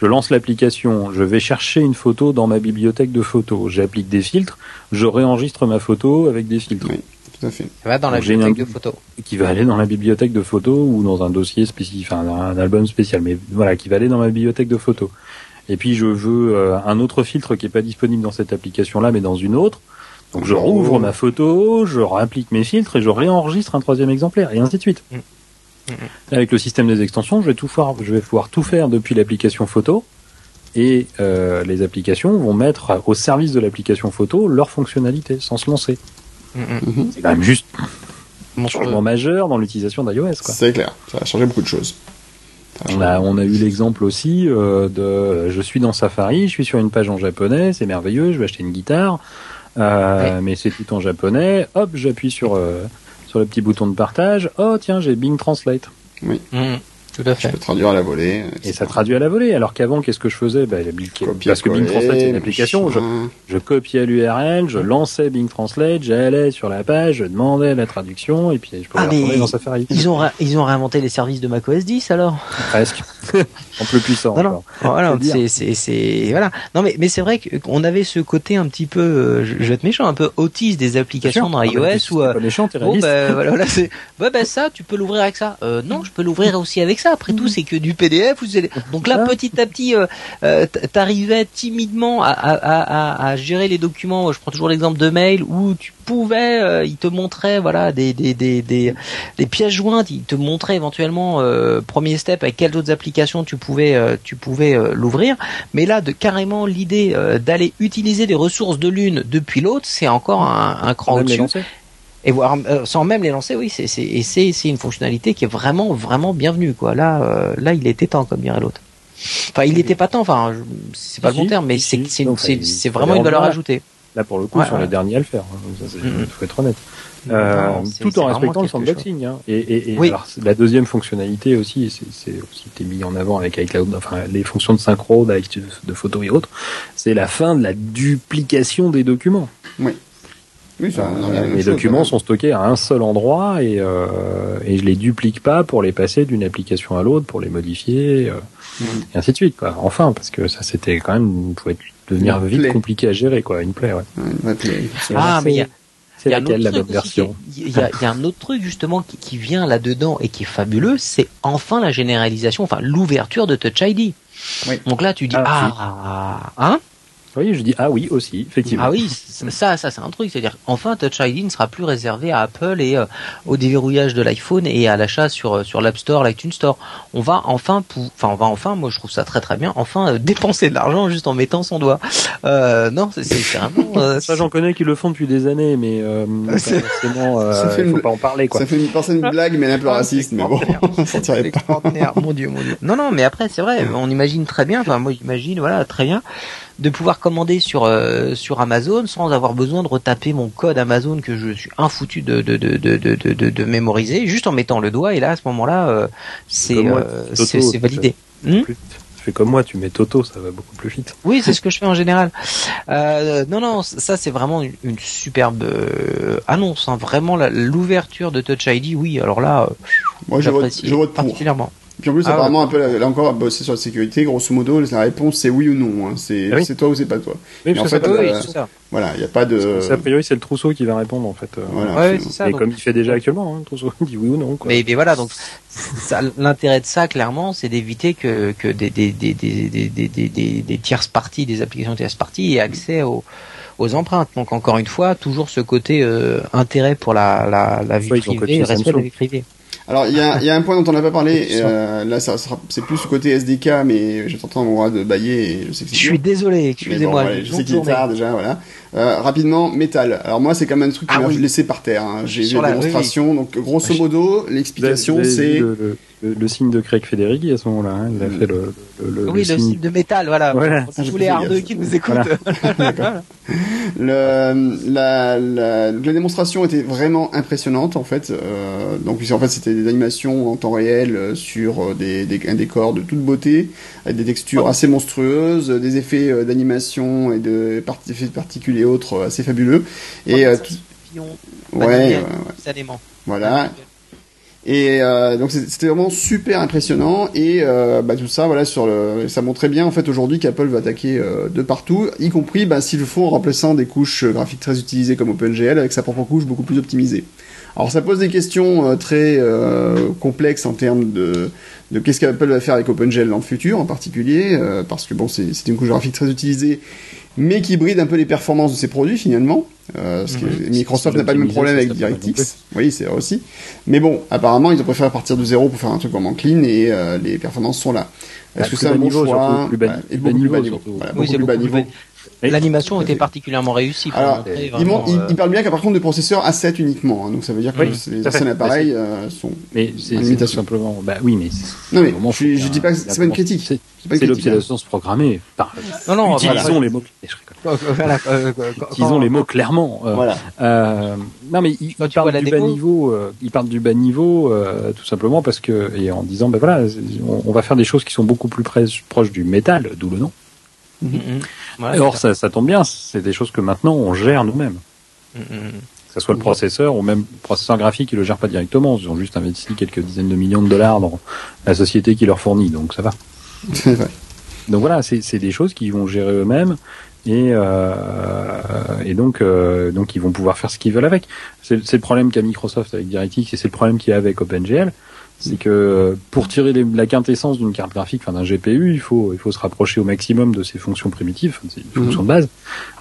Je lance l'application, je vais chercher une photo dans ma bibliothèque de photos, j'applique des filtres, je réenregistre ma photo avec des filtres. Oui, tout à fait. Ça va dans la bibliothèque de photos. Qui va aller dans la bibliothèque de photos ou dans un dossier spécifique, enfin un album spécial, mais voilà, qui va aller dans ma bibliothèque de photos. Et puis je veux euh, un autre filtre qui est pas disponible dans cette application-là, mais dans une autre. Donc je rouvre ma photo, je réapplique mes filtres et je réenregistre un troisième exemplaire et ainsi de suite. Mm. Mm, mm. Avec le système des extensions, je vais tout faire, je vais pouvoir tout faire depuis l'application photo et euh, les applications vont mettre au service de l'application photo leurs fonctionnalités sans se lancer. C'est quand même juste un changement majeur dans l'utilisation d'iOS. C'est clair, ça va changer beaucoup de choses. On a, on a eu l'exemple aussi euh, de je suis dans Safari, je suis sur une page en japonais, c'est merveilleux, je vais acheter une guitare. Euh, mais c'est tout en japonais. Hop, j'appuie sur euh, sur le petit bouton de partage. Oh tiens, j'ai Bing Translate. Oui. Mmh. Tout à fait. Je peux traduire à la volée. Et ça traduit à la volée. Alors qu'avant, qu'est-ce que je faisais? Bah, Parce que Bing Translate, c'est une application. Je, je, copiais l'URL, je lançais Bing Translate, j'allais sur la page, je demandais la traduction, et puis je pouvais ah, retourner dans Safari. Ils ont, ils ont réinventé les services de macOS 10 alors? Presque. en plus puissant. Non, non. Voilà, c'est, c'est, c'est, voilà. Non, mais, mais c'est vrai qu'on avait ce côté un petit peu, euh, je, vais être méchant, un peu autiste des applications dans iOS ou. Euh, méchant, t'es bon, bah, voilà, c'est, bah, bah, ça, tu peux l'ouvrir avec ça. Euh, non, je peux l'ouvrir aussi avec ça. Après tout, mhm. c'est que du PDF. Ou Donc là, petit à petit, euh, euh t'arrivais timidement à, à, à, à, gérer les documents. Je prends toujours l'exemple de mail où tu pouvais, euh, il te montrait, voilà, des, des, des, des, des pièces jointes. Il te montrait éventuellement euh, premier step avec quelles autres applications tu pouvais, tu pouvais l'ouvrir. Mais là, de carrément l'idée d'aller utiliser des ressources de l'une depuis l'autre, c'est encore un, un cran au-dessus et voir sans même les lancer oui c'est c'est et c'est c'est une fonctionnalité qui est vraiment vraiment bienvenue quoi là là il était temps comme dirait l'autre enfin il était pas temps enfin c'est pas le bon terme mais c'est c'est c'est vraiment une valeur ajoutée là pour le coup sur les derniers à le faire hein. ça mm-hmm. faut être honnête euh, tout en respectant le sandboxing. Hein. Et, et, et alors, la deuxième fonctionnalité aussi, c'est aussi été mis en avant avec iCloud, enfin les fonctions de synchro, de, de photos et autres, c'est la fin de la duplication des documents. Oui. Oui, ça, euh, les documents sont stockés à un seul endroit et, euh, et je les duplique pas pour les passer d'une application à l'autre, pour les modifier, euh, mm. et ainsi de suite. Quoi. Enfin, parce que ça c'était quand même, pouvait devenir vite compliqué à gérer, quoi, une plaie. Ouais. Ah, mais il y a, c'est laquelle la bonne version Il y, a un autre truc justement qui, qui vient là-dedans et qui est fabuleux, c'est enfin la généralisation, enfin l'ouverture de Touch ID. Oui. Donc là, tu dis ah, ah hein? Oui, je dis ah oui aussi, effectivement. Ah oui, ça, ça c'est un truc, c'est-à-dire enfin Touch ID ne sera plus réservé à Apple et euh, au déverrouillage de l'iPhone et à l'achat sur euh, sur l'App Store, l'iTunes Store. On va enfin, enfin on va enfin, moi je trouve ça très très bien, enfin euh, dépenser de l'argent juste en mettant son doigt. non, c'est vraiment. ça j'en connais qui le font depuis des années, mais forcément, ça fait faut pas en parler quoi. Ça fait une, une blague, mais un peu raciste, mais bon, on s'en tirait pas. Mon Dieu, mon Dieu. Non, non, mais après c'est vrai, on imagine très bien. Enfin moi j'imagine, voilà, très bien de pouvoir commander sur euh, sur Amazon sans avoir besoin de retaper mon code Amazon que je suis infoutu de de de de de, de, mémoriser juste en mettant le doigt et là à ce moment-là euh, c'est euh, c'est validé. Hmm tu fais comme moi, tu mets Toto, ça va beaucoup plus vite. Oui, c'est ce que je fais en général. non, non, ça c'est vraiment une, superbe annonce. Hein. Vraiment, l'ouverture de Touch ID, oui. Alors là, moi je vote, je vote particulièrement. Puis en plus, ah apparemment, un peu, là encore, bosser sur la sécurité, grosso modo, la réponse c'est oui ou non. Hein. C'est ah toi ou c'est pas toi. Oui, en fait, euh, voilà, il n'y a pas de. A priori, c'est le trousseau qui va répondre en fait. Euh. Voilà, ça, et comme il fait déjà actuellement, hein, le trousseau dit oui ou non. Quoi. Mais, mais voilà, donc l'intérêt de ça, clairement, c'est d'éviter que, que des, des, des, des, des, des, des tierces parties, des applications tierces parties aient accès aux aux empreintes. Donc encore une fois, toujours ce côté euh, intérêt pour la, la, la vie privée, le respect de la vie privée. Alors il y a, y a, un point dont on n'a pas parlé. Euh, là, ça, c'est plus côté SDK, mais j'entends mon droit de bailler et je sais que Je suis désolé, excusez-moi. je sais qu'il est tard déjà, voilà. Euh, rapidement, métal. Alors moi, c'est quand même un truc que ah, laissé par terre. Hein. J'ai vu la démonstration. Donc grosso modo, l'explication, c'est le, signe de Craig Federighi à ce moment-là. Hein. Il a fait le, le, oui, le signe... de métal, voilà. voilà. Si vous voulez R2 qui nous écoute. le, la, la, la, démonstration était vraiment impressionnante en fait. Euh, donc en fait, c'était des animations en temps réel euh, sur des, des, un décor de toute beauté, avec des textures assez monstrueuses, des effets d'animation et de effets de particules et autres assez fabuleux. Et euh, ouais. Voilà. Et euh, donc c'était vraiment super impressionnant et euh, bah, tout ça voilà sur le ça montrait bien en fait aujourd'hui qu'Apple va attaquer euh, de partout, y compris bah, s'il le faut en remplaçant des couches graphiques très utilisées comme OpenGL avec sa propre couche beaucoup plus optimisée. Alors ça pose des questions euh, très euh, complexes en termes de, de qu'est-ce qu'Apple va faire avec OpenGL dans le futur en particulier parce que bon c'est une couche graphique très utilisée mais qui bride un peu les performances de ses produits finalement. Euh, parce que. Microsoft n'a pas le même problème avec DirectX. Oui, c'est vrai aussi. Mais bon, apparemment, ils ont préféré partir de zéro pour faire un truc vraiment clean et euh, les performances sont là. Est-ce que c'est un bon choix plus bas, et beaucoup plus bas niveau. Voilà, beaucoup plus bas niveau. L'animation était particulièrement réussie. Alors, il, il, parle bien qu'à par contre des processeurs A7 uniquement, hein, donc ça veut dire que les anciens appareils euh, sont. Mais c'est simplement. Bah oui, mais. Non mais je, je dis pas que c'est pas une critique. C'est l'obsolescence hein. programmée. non non. Utilisons les mots. Voilà, euh, utilisons les mots clairement. Euh, voilà. Euh, non mais il, il parle du bas niveau. Euh, il parle du bas niveau euh, tout simplement parce que et en disant ben voilà, on, on, va faire des choses qui sont beaucoup plus proches du métal, d'où le nom. Mm -hmm. Ouais, Or, ça, ça, tombe bien, c'est des choses que maintenant on gère nous-mêmes. Mm -hmm. ce soit le processeur ou même le processeur graphique, ils le gèrent pas directement. Ils ont juste investi quelques dizaines de millions de dollars dans la société qui leur fournit, donc ça va. Donc voilà, c'est des choses qu'ils vont gérer eux-mêmes et, euh, et donc euh, donc ils vont pouvoir faire ce qu'ils veulent avec. C'est le problème qu'a Microsoft avec DirectX et c'est le problème qu'il y a avec OpenGL, c'est que pour tirer la quintessence d'une carte graphique, enfin d'un GPU, il faut il faut se rapprocher au maximum de ses fonctions primitives, ses fonctions de base.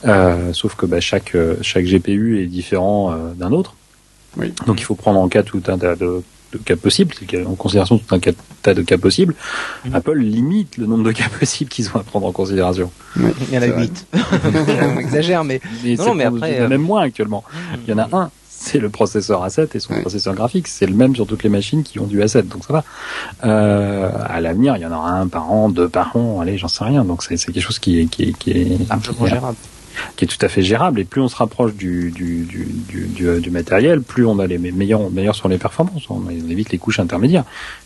Euh, sauf que bah, chaque chaque GPU est différent euh, d'un autre. Oui. Donc il faut prendre en cas tout un tas de de cas possibles, en considération tout un tas de cas possibles, mhm. Apple limite le nombre de cas possibles qu'ils ont à prendre en considération. Il y en a 8. On exagère, mais, non, mais après, euh, même moins actuellement. Il y en a un, c'est le processeur A7 et son processeur graphique. C'est le même sur toutes les machines qui ont du A7, donc ça va. Euh, à l'avenir, il y en aura un par an, deux par an, allez, j'en sais rien. Donc c'est quelque chose qui est, qui est, qui est, largement gérable qui est tout à fait gérable. Et plus on se rapproche du, du, du, du, du matériel, plus on a les meilleurs, meilleurs sur les performances. On évite les couches intermédiaires.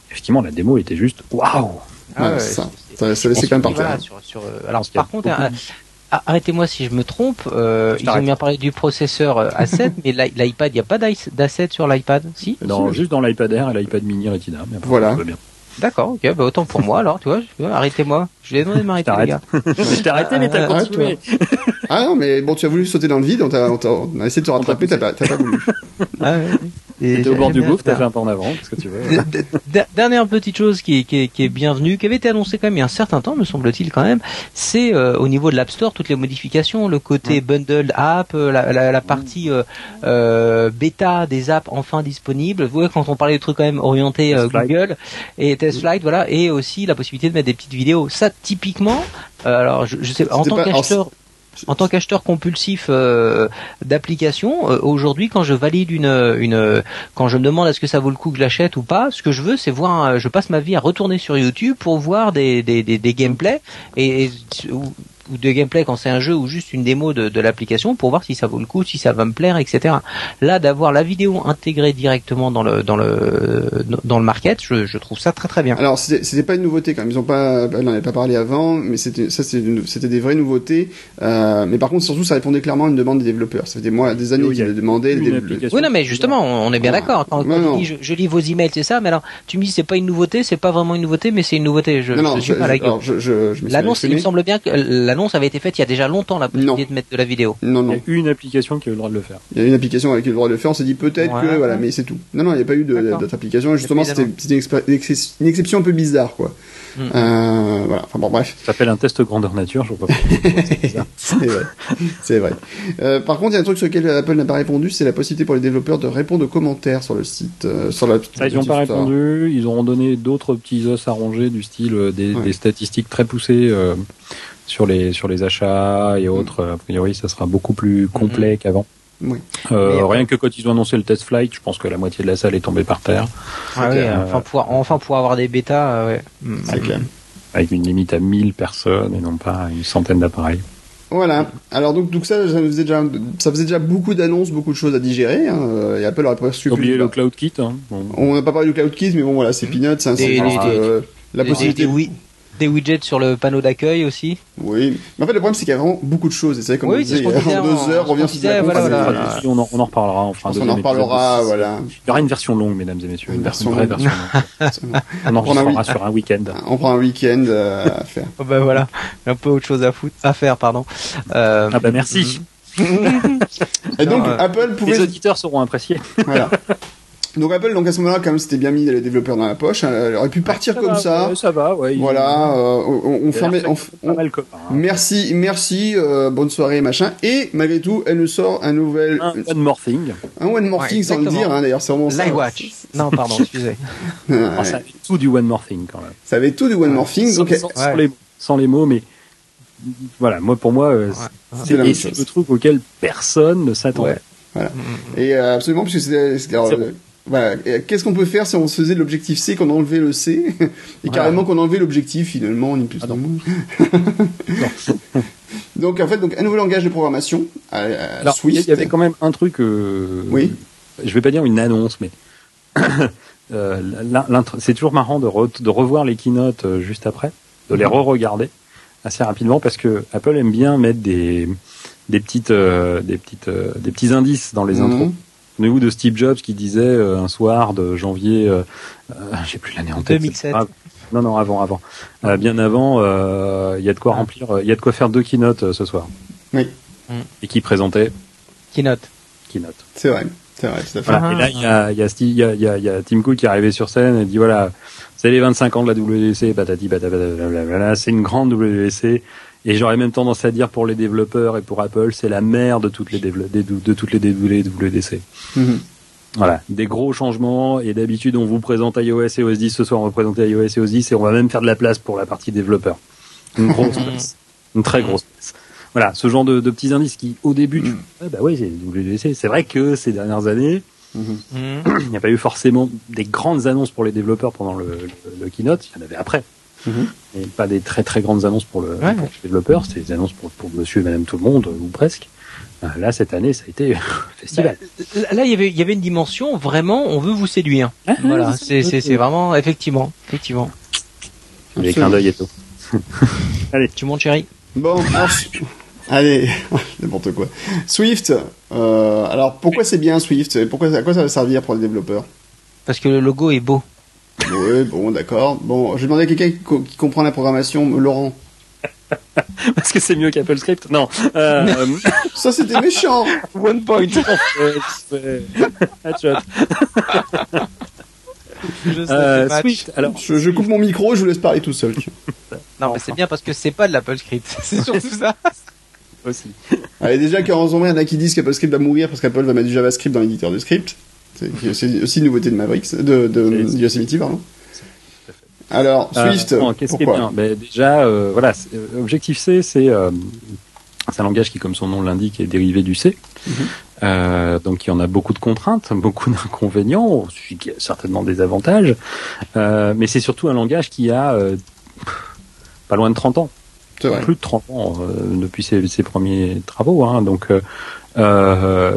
Effectivement, la démo était juste waouh. Ah ça, ça, ça laissait quand même partir. sur, sur, euh, alors, par contre, euh, arrêtez-moi si je me trompe. Euh, ils ont bien parlé du processeur euh, A7, mais l'iPad, il n'y a pas d'A7 sur l'iPad, si? Non, juste dans l'iPad Air et l'iPad Mini Retina. voilà. D'accord, ok, bah autant pour moi alors, tu vois, arrêtez-moi. Je vais demander de m'arrêter, les gars. je t'ai arrêté, mais t'as ah, continué. ah non, mais bon, tu as voulu sauter dans le vide, on, a, on a, essayé de te rattraper, t'as pas, pas voulu. ah, ouais. T'étais au bord du gouffre, t'as fait un pas en avant, qu'est-ce que tu veux Dernière petite chose qui est, qui, est, qui est bienvenue, qui avait été annoncée quand même il y a un certain temps, me semble-t-il quand même, c'est euh, au niveau de l'App Store toutes les modifications, le côté bundled app, euh, la, la, la partie euh, euh, bêta des apps enfin disponibles. Vous voyez quand on parlait de trucs quand même orientés Google et Test Flight, voilà, et aussi la possibilité de mettre des petites vidéos. Ça, typiquement, alors je, je sais, en tant qu'acheteur en tant qu'acheteur compulsif euh, d'applications, euh, aujourd'hui, quand je valide une, quand je me demande est-ce que ça vaut le coup que je l'achète ou pas, ce que je veux, c'est voir, je passe ma vie à retourner sur YouTube pour voir des, des, des, gameplays et ou de gameplay quand c'est un jeu ou juste une démo de, de l'application pour voir si ça vaut le coup, si ça va me plaire, etc. Là, d'avoir la vidéo intégrée directement dans le dans le dans le market, je, je trouve ça très très bien. Alors c'était pas une nouveauté quand même. Ils ont pas, elle n'en avait pas parlé avant, mais c'était ça c'était des vraies nouveautés. Euh, mais par contre, surtout, ça répondait clairement à une demande des développeurs. Ça fait des mois, des années qu'ils le demandaient. Oui, non, mais justement, on est bien d'accord. Quand, quand je, je, lis vos emails, c'est ça. Mais alors, tu me dis c'est pas une nouveauté, c'est pas vraiment une nouveauté, mais c'est une nouveauté. Je, non, non, je suis pas L'annonce, il me semble bien que l'annonce avait été faite il y a déjà longtemps la possibilité de mettre de la vidéo. Non, non. Il y a une application qui a eu le droit de le faire. Il y a une application avec le droit de le faire. On s'est dit peut-être que voilà, mais c'est tout. Non, non, il n'y a pas eu d'autre application. Justement, c'était une, exception un peu bizarre, quoi. Hmm. Euh, voilà. Enfin bon, bref. Ça s'appelle un test grandeur nature. Je vois pas. c'est vrai. C'est vrai. Euh, par contre, il y a un truc sur lequel Apple n'a pas répondu, c'est la possibilité pour les développeurs de répondre aux commentaires sur le site, euh, sur la. ils n'ont pas répondu. Ils ont donné d'autres petits os à ronger du style des, des statistiques très poussées sur les sur les achats et autres. A priori, ça sera beaucoup plus complet mm-hmm. qu'avant. Oui. Euh, rien que quand ils ont annoncé le test flight, je pense que la moitié de la salle est tombée par terre. Ah oui, euh, enfin pouvoir enfin pouvoir avoir des bêtas, euh, ouais. C'est clair. Avec une limite à 1000 personnes et non pas une centaine d'appareils. Voilà. Alors donc, donc ça, ça faisait déjà, ça faisait déjà beaucoup d'annonces, beaucoup de choses à digérer. Hein. Et Apple aurait presque oublié le Cloud Kit. Hein. On n'a pas parlé du Cloud Kit, mais bon voilà, c'est peanuts, c'est un la possibilité. oui des widgets sur le panneau d'accueil aussi. Oui, mais en fait le problème c'est qu'il y a vraiment beaucoup de choses. Et c'est comme on disait, en deux heures, on revient sur la voilà, on, en, on en reparlera. Enfin, on en reparlera, voilà. Il y aura une version longue, mesdames et messieurs, une, version, vraie version longue. on en reparlera sur un week-end. On prend un week-end euh, à faire. oh bah voilà, un peu autre chose à foutre, à faire, pardon. Euh, ah bah merci. et donc Apple pouvait. Les auditeurs seront appréciés. Voilà. Donc Apple, donc à ce moment-là, quand même, c'était bien mis les développeurs dans la poche. Hein. Elle aurait pu partir comme ça. ça va, ouais. Voilà, euh, on, on fermait. On, hein. Merci, merci, euh, bonne soirée, machin. Et malgré tout, elle nous sort un nouvel. Un one more thing. Un one more thing, sans le dire. Hein, D'ailleurs, c'est vraiment ça. Watch. Non, pardon, excusez. Ah, ça avait tout du one more thing quand même. Ça avait tout du one more thing. Sans, donc, sans, les, sans, les, mots, mais voilà, moi pour moi, euh, c'est le truc auquel personne ne s'attendait. Voilà. Et euh, absolument, puisque c'était voilà. Qu'est-ce qu'on peut faire si on se faisait l'objectif C, qu'on enlevait le C, et carrément qu'on enlevait l'objectif finalement, ni plus ah ni donc en fait, donc un nouveau langage de programmation. Alors, il y avait quand même un truc. Euh, oui. Je vais pas dire une annonce, mais euh, c'est toujours marrant de, de, revoir les keynotes euh, juste après, de les mhm. re-regarder assez rapidement parce que Apple aime bien mettre des des petites, des petites, des petits indices dans les mhm. intros. Souvenez-vous de Steve Jobs qui disait un soir de janvier, j'ai plus l'année en tête. 2007. Non, non, avant, avant. bien avant, il y a de quoi ah. remplir, il y a de quoi faire deux keynotes ce soir. Oui. Et qui présentait Keynote. Keynote. C'est vrai. C'est vrai, tout à fait. Et là, il y a, y, a, y, a, y a Tim Cook qui est arrivé sur scène et dit voilà, c'est les 25 ans de la WDC, patati patata, c'est une grande WDC. Et j'aurais même tendance à dire pour les développeurs et pour Apple, c'est la mère de toutes les de toutes les WDC. Mm-hmm. Voilà, des gros changements et d'habitude on vous présente iOS et OS 10 ce soir on va présenter iOS et OS 10 et on va même faire de la place pour la partie développeur. Une grosse place, une très grosse place. Voilà, ce genre de, petits indices qui, au début, tu... Mm. bah oui, c'est WDC. C'est vrai que ces dernières années, mm-hmm. il n'y a pas eu forcément des grandes annonces pour les développeurs pendant le, le, keynote. Il y en avait après. Mm-hmm. Et pas des très très grandes annonces pour, le, les développeurs. C'était des annonces pour, pour monsieur et madame tout le monde, ou presque. Euh, là, cette année, ça a été festival. Bah, là, il y avait, il y avait une dimension vraiment, on veut vous séduire. Ah, voilà, c'est, c'est, c'est vraiment, effectivement, effectivement. Avec un d'œil et tout. Allez, tu montes, chérie. Bon, Allez, n'importe quoi. Swift. Euh, alors pourquoi c'est bien Swift? Pourquoi à quoi ça va servir pour les développeurs? Parce que le logo est beau. Oui, bon, d'accord. Bon, je vais demander à quelqu'un qui, comprend la programmation, Laurent. Parce que c'est mieux qu'Apple Script Non. Euh, ça, c'était méchant. One point. Euh, Swift. Alors, je, je, coupe mon micro, je vous laisse parler tout seul. non, mais c'est bien parce que c'est pas de l'Apple Script. C'est surtout ça. Aussi. Allez, déjà qu'en il y en a qui disent qu'Apple Script va mourir parce qu'Apple va mettre du JavaScript dans l'éditeur de script. C'est aussi une nouveauté de Mavericks, de, de, Yosemite, pardon. Alors, euh, Swift, qu'est-ce qui est bien ben, Déjà, euh, voilà, euh, Objective-C, c'est euh, un langage qui, comme son nom l'indique, est dérivé du C. Euh, donc il y en a beaucoup de contraintes, beaucoup d'inconvénients, certainement des avantages, euh, mais c'est surtout un langage qui a euh, pas loin de 30 ans. Plus de 30 ans depuis ses, ses, premiers travaux, hein, donc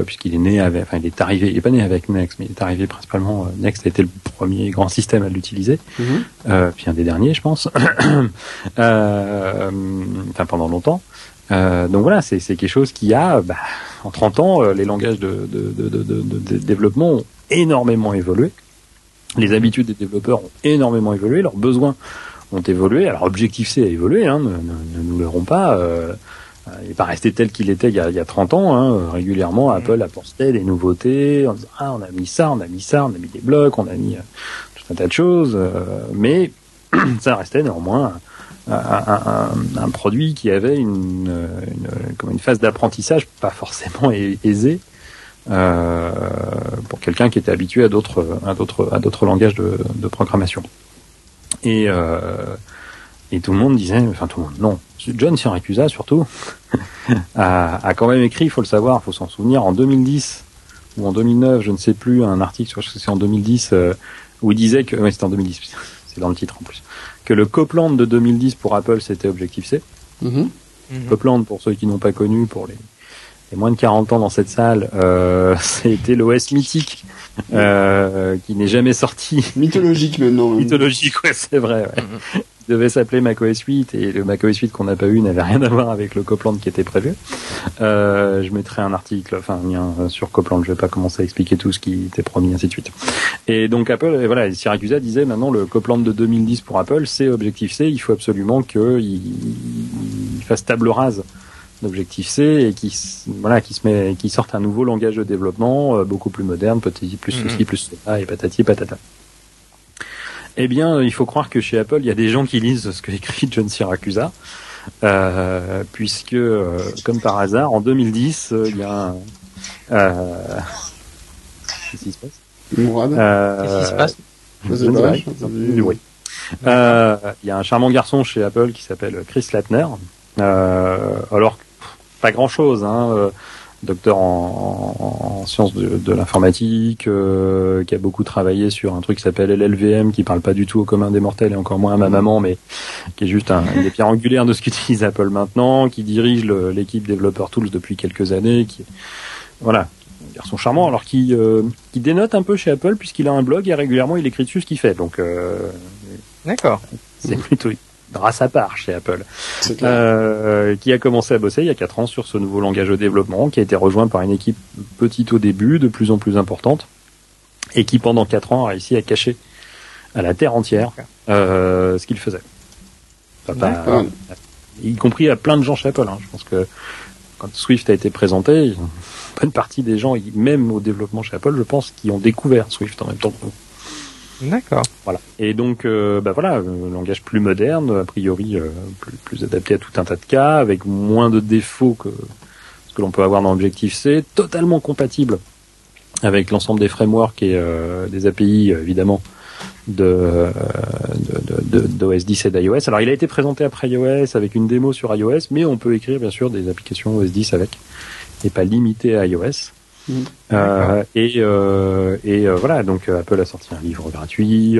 puisqu'il est né avec, enfin il est arrivé, il est pas né avec Next, mais il est arrivé principalement. Next a été le premier grand système à l'utiliser, mm-hmm. puis un des derniers, je pense, enfin pendant longtemps. Euh, donc voilà, c'est quelque chose qui a, bah, en 30 ans, euh, les langages de, de, de, de, développement ont énormément évolué. Les habitudes des développeurs ont énormément évolué, leurs besoins ont évolué. Alors Objective-C a évolué, hein, ne, ne, nous l'aurons pas. Euh, il n'est pas resté tel qu'il était il y, a, il y a 30 ans. Hein. Régulièrement, Apple apportait des nouveautés. On, ah, on a mis ça, on a mis ça, on a mis des blocs, on a mis tout un tas de choses. mais ça restait néanmoins un, produit qui avait une, une, comme une phase d'apprentissage pas forcément aisée euh, pour quelqu'un qui était habitué à d'autres à d'autres à d'autres langages de, de programmation. Et euh, et tout le monde disait, enfin tout le monde, non, John Siracusa surtout a, a, quand même écrit, il faut le savoir, il faut s'en souvenir, en 2010 ou en 2009, je ne sais plus, un article, je crois que c'est en 2010, euh, où il disait que, ouais, c'était en 2010, c'est dans le titre en plus, que le Copland de 2010 pour Apple, c'était Objective-C. Mm Copland, pour ceux qui n'ont pas connu, pour les, moins de 40 ans dans cette salle, euh, c'était l'OS mythique, euh, qui n'est jamais sorti. Mythologique maintenant. Mythologique, ouais, c'est vrai. Ouais. Mhm devait s'appeler macOS 8 et le macOS 8 qu'on n'a pas eu n'avait rien à voir avec le Copland qui était prévu. Euh, je mettrai un article, enfin un lien euh, sur Copland. Je vais pas commencer à expliquer tout ce qui était promis, ainsi de suite. Et donc Apple, voilà, Siracusa disait maintenant le Copland de 2010 pour Apple, c'est Objective-C. Il faut absolument qu'il fasse table rase d'Objective-C et qui voilà qui se met qui sorte un nouveau langage de développement euh, beaucoup plus moderne, peut-être plus mm-hmm. ceci, plus cela et patati patata. Eh bien, il faut croire que chez Apple, il y a des gens qui lisent ce que écrit John Siracusa, euh, puisque, euh, comme par hasard, en 2010, euh, il y a un... Euh, Qu'est-ce qui se passe? Qu'est-ce qui se passe? Oui. Il y a un charmant garçon chez Apple qui s'appelle Chris Latner. alors, pas grand-chose, hein docteur en, sciences de, l'informatique, euh, qui a beaucoup travaillé sur un truc qui s'appelle LLVM, qui parle pas du tout au commun des mortels et encore moins à ma maman, mais qui est juste un, des pierres angulaires de ce qu'utilise Apple maintenant, qui dirige l'équipe développeur tools depuis quelques années, qui voilà, un garçon charmant, alors qui euh, qui dénote un peu chez Apple puisqu'il a un blog et régulièrement il écrit dessus ce qu'il fait, donc euh, d'accord, c'est plutôt grâce à part chez Apple, euh, qui a commencé à bosser il y a 4 ans sur ce nouveau langage de développement, qui a été rejoint par une équipe petite au début, de plus en plus importante, et qui pendant 4 ans a réussi à cacher à la terre entière euh, ce qu'il faisait. y compris à plein de gens chez Apple. Hein. Je pense que quand Swift a été présenté, une bonne partie des gens, même au développement chez Apple, je pense, qui ont découvert Swift en même temps que nous. D'accord. Voilà. Et donc, euh, bah voilà, un langage plus moderne, a priori euh, plus, plus, adapté à tout un tas de cas, avec moins de défauts que ce que l'on peut avoir dans Objective C, totalement compatible avec l'ensemble des frameworks et euh, des API évidemment de, de, d'OS 10 et d'iOS. Alors, il a été présenté après iOS avec une démo sur iOS, mais on peut écrire bien sûr des applications OS 10 avec, et pas limité à iOS. Euh, et euh, et euh, voilà, donc Apple a sorti un livre gratuit.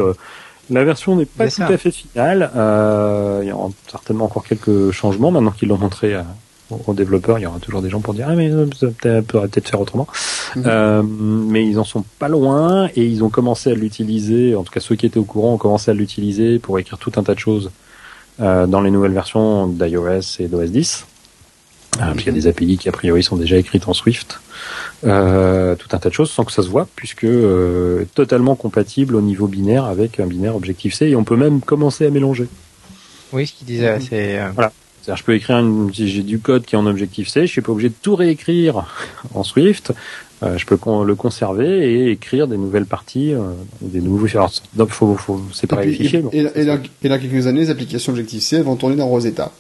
la version n'est pas tout à fait finale. il y aura certainement encore quelques changements maintenant qu'ils l'ont montré aux développeurs. Il y aura toujours des gens pour dire ah mais ça pourrait peut-être faire autrement. Mhm. mais ils en sont pas loin et ils ont commencé à l'utiliser. En tout cas, ceux qui étaient au courant ont commencé à l'utiliser pour écrire tout un tas de choses dans les nouvelles versions d'iOS et d'OS 10. Parce qu'il y a des API qui a priori sont déjà écrites en Swift. Euh, tout un tas de choses sans que ça se voit, puisque euh, totalement compatible au niveau binaire avec un binaire Objective-C, et on peut même commencer à mélanger. Oui, ce qu'il disait, c'est... Euh, voilà. je peux écrire, une, si j'ai du code qui est en Objective-C, je suis pas obligé de tout réécrire en Swift, euh, je peux le conserver et écrire des nouvelles parties, des nouveaux... donc faut, faut séparer les fichiers. Et, et, dans, quelques années, les applications Objective-C vont tourner dans Rosetta.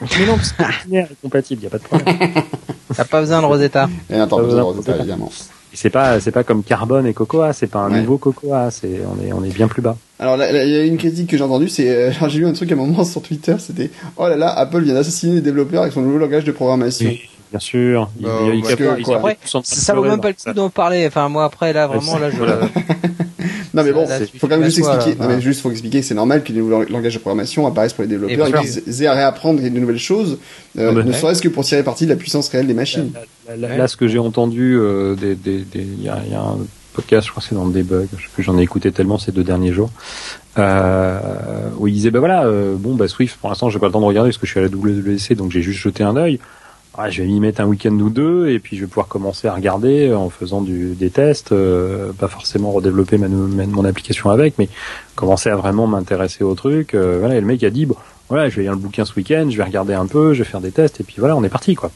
Mais non, parce que est compatible, il n'y a pas de problème. T'as pas besoin de Rosetta. Et pas besoin de Rosetta, évidemment. C'est pas, c'est pas comme Carbone et Cocoa, c'est pas un nouveau Cocoa, c'est, on est, on est bien plus bas. Alors, il y a une critique que j'ai entendue, c'est, euh, j'ai lu un truc à un moment sur Twitter, c'était, oh là là, Apple vient d'assassiner les développeurs avec son nouveau langage de programmation. Oui, bien sûr. Il, il, il, ça vaut même pas le coup d'en parler. Enfin, moi, après, là, vraiment, là, je, non mais bon, il faut quand même juste expliquer. non mais juste faut expliquer que c'est normal que les nouveaux langages de programmation apparaissent pour les développeurs et, qu'ils aient à réapprendre de nouvelles choses, euh, ne serait-ce que pour tirer parti de la puissance réelle des machines. Là, ce que j'ai entendu, euh, des, des, il y a, y a un podcast, je crois que c'est dans le debug, j'en ai écouté tellement ces deux derniers jours, euh, où il disait bah voilà, euh, bon bah Swift pour l'instant j'ai pas le temps de regarder parce que je suis à la WWDC donc j'ai juste jeté un œil je vais m'y mettre un week-end ou deux et puis je vais pouvoir commencer à regarder en faisant du, des tests, euh, pas forcément redévelopper ma, mon application avec, mais commencer à vraiment m'intéresser au truc. Euh, voilà, et le mec a dit bon, voilà, je vais lire le bouquin ce week-end, je vais regarder un peu, je vais faire des tests et puis voilà, on est parti quoi.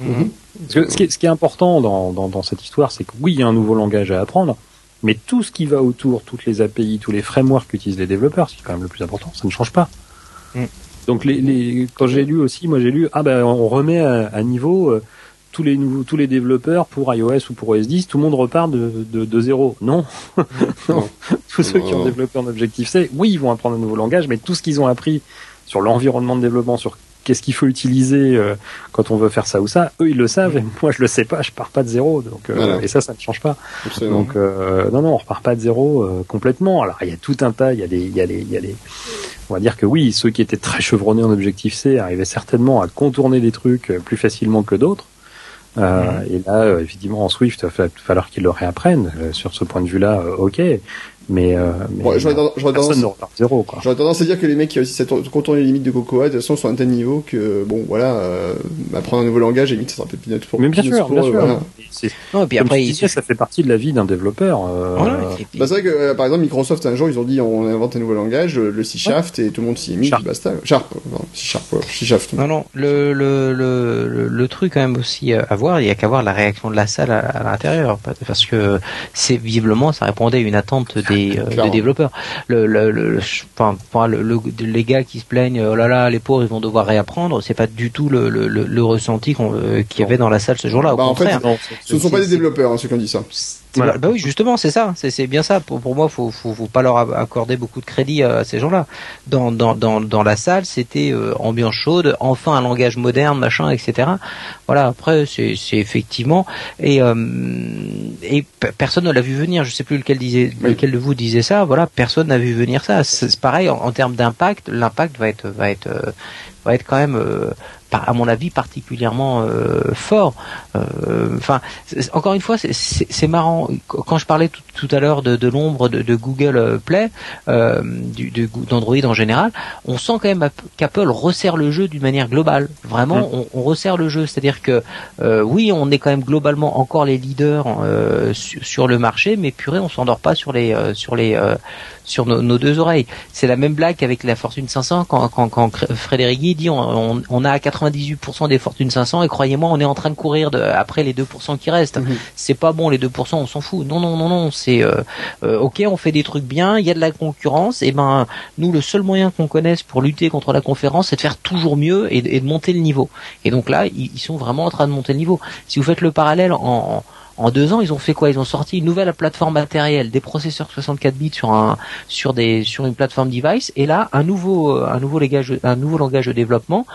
Mhm. ce, qui est, ce, qui est, important dans, dans, dans cette histoire, c'est que oui, il y a un nouveau langage à apprendre, mais tout ce qui va autour, toutes les API, tous les frameworks qu'utilisent les développeurs, c'est quand même le plus important, ça ne change pas. Mm. Donc les, les quand j'ai lu aussi, moi j'ai lu ah ben on remet à, niveau euh, tous les nouveaux tous les développeurs pour iOS ou pour OS 10, tout le monde repart de, de, de zéro. Non, non. tous ceux qui ont développé un objectif C, oui ils vont apprendre un nouveau langage, mais tout ce qu'ils ont appris sur l'environnement de développement, sur qu'est-ce qu'il faut utiliser euh, quand on veut faire ça ou ça, eux ils le savent et moi je le sais pas, je pars pas de zéro donc euh, et ça ça ne change pas. Donc non non on repart pas de zéro complètement. Alors il y a tout un tas, il y a des il y a les il y a les on va dire que oui, ceux qui étaient très chevronnés en objectif C arrivaient certainement à contourner des trucs plus facilement que d'autres. Euh, et là, euh, effectivement, en Swift, il va falloir qu'ils le réapprennent. Euh, sur ce point de vue-là, ok. Mais, euh, mais j'aurais tendance, à dire que les mecs qui réussissent à contourner les limites de Cocoa, de toute façon, sont à un tel niveau que, bon, voilà, euh, apprendre un nouveau langage, limite, ça sera peut-être peanut pour Mais bien sûr, bien sûr. Non, et puis après, il... ça fait partie de la vie d'un développeur. Euh... Bah, c'est vrai que, euh, par exemple, Microsoft, un jour, ils ont dit, on invente un nouveau langage, le C Shaft, et tout le monde s'y est mis, basta. Sharp, C Sharp, C Shaft. Non, non, le, le, le, le, truc, quand même, aussi à voir, il y a qu'à voir la réaction de la salle à, à l'intérieur. Parce que, c'est, visiblement, ça répondait à une attente des des, euh, développeurs. Le, le, le, enfin, le, les gars qui se plaignent, oh là là, les pauvres ils vont devoir réapprendre, c'est pas du tout le, le, le ressenti euh, qu'il y avait dans la salle ce jour-là. Au bah, contraire. En fait, ce ne sont pas des développeurs, hein, ceux qui ont dit ça. Bah oui, justement, c'est ça. C'est bien ça. Pour, pour moi, faut, faut, faut pas leur accorder beaucoup de crédit à ces gens-là. Dans, dans, dans, dans la salle, c'était euh, ambiance chaude, enfin un langage moderne, machin, etc. Voilà. Après, c'est effectivement et euh, et personne ne l'a vu venir. Je sais plus lequel disait, lequel de vous disait ça. Voilà, personne n'a vu venir ça. C'est pareil en, termes d'impact. L'impact va être va être euh, va être quand même à mon avis particulièrement fort. Enfin, encore une fois, c'est marrant. Quand je parlais tout, à l'heure de, l'ombre de, Google Play, d'Android en général, on sent quand même qu'Apple resserre le jeu d'une manière globale. Vraiment, mm. on, resserre le jeu. C'est-à-dire que oui, on est quand même globalement encore les leaders sur, le marché, mais purée, on s'endort pas sur les sur les sur nos, deux oreilles. C'est la même blague avec la Fortune 500 quand, quand, quand Frédéric Guy dit on, on, a 98% des Fortune 500 et croyez-moi on est en train de courir de, après les 2% qui restent. Mhm. C'est pas bon les 2%, on s'en fout. Non non non non, c'est euh, euh, ok, on fait des trucs bien, il y a de la concurrence. Et ben nous le seul moyen qu'on connaisse pour lutter contre la conférence, c'est de faire toujours mieux et, de monter le niveau. Et donc là, ils, ils, sont vraiment en train de monter le niveau. Si vous faites le parallèle en en deux ans, ils ont fait quoi? Ils ont sorti une nouvelle plateforme matérielle, des processeurs 64 bits sur un sur des sur une plateforme device, et là un nouveau euh, un nouveau langage un nouveau langage de développement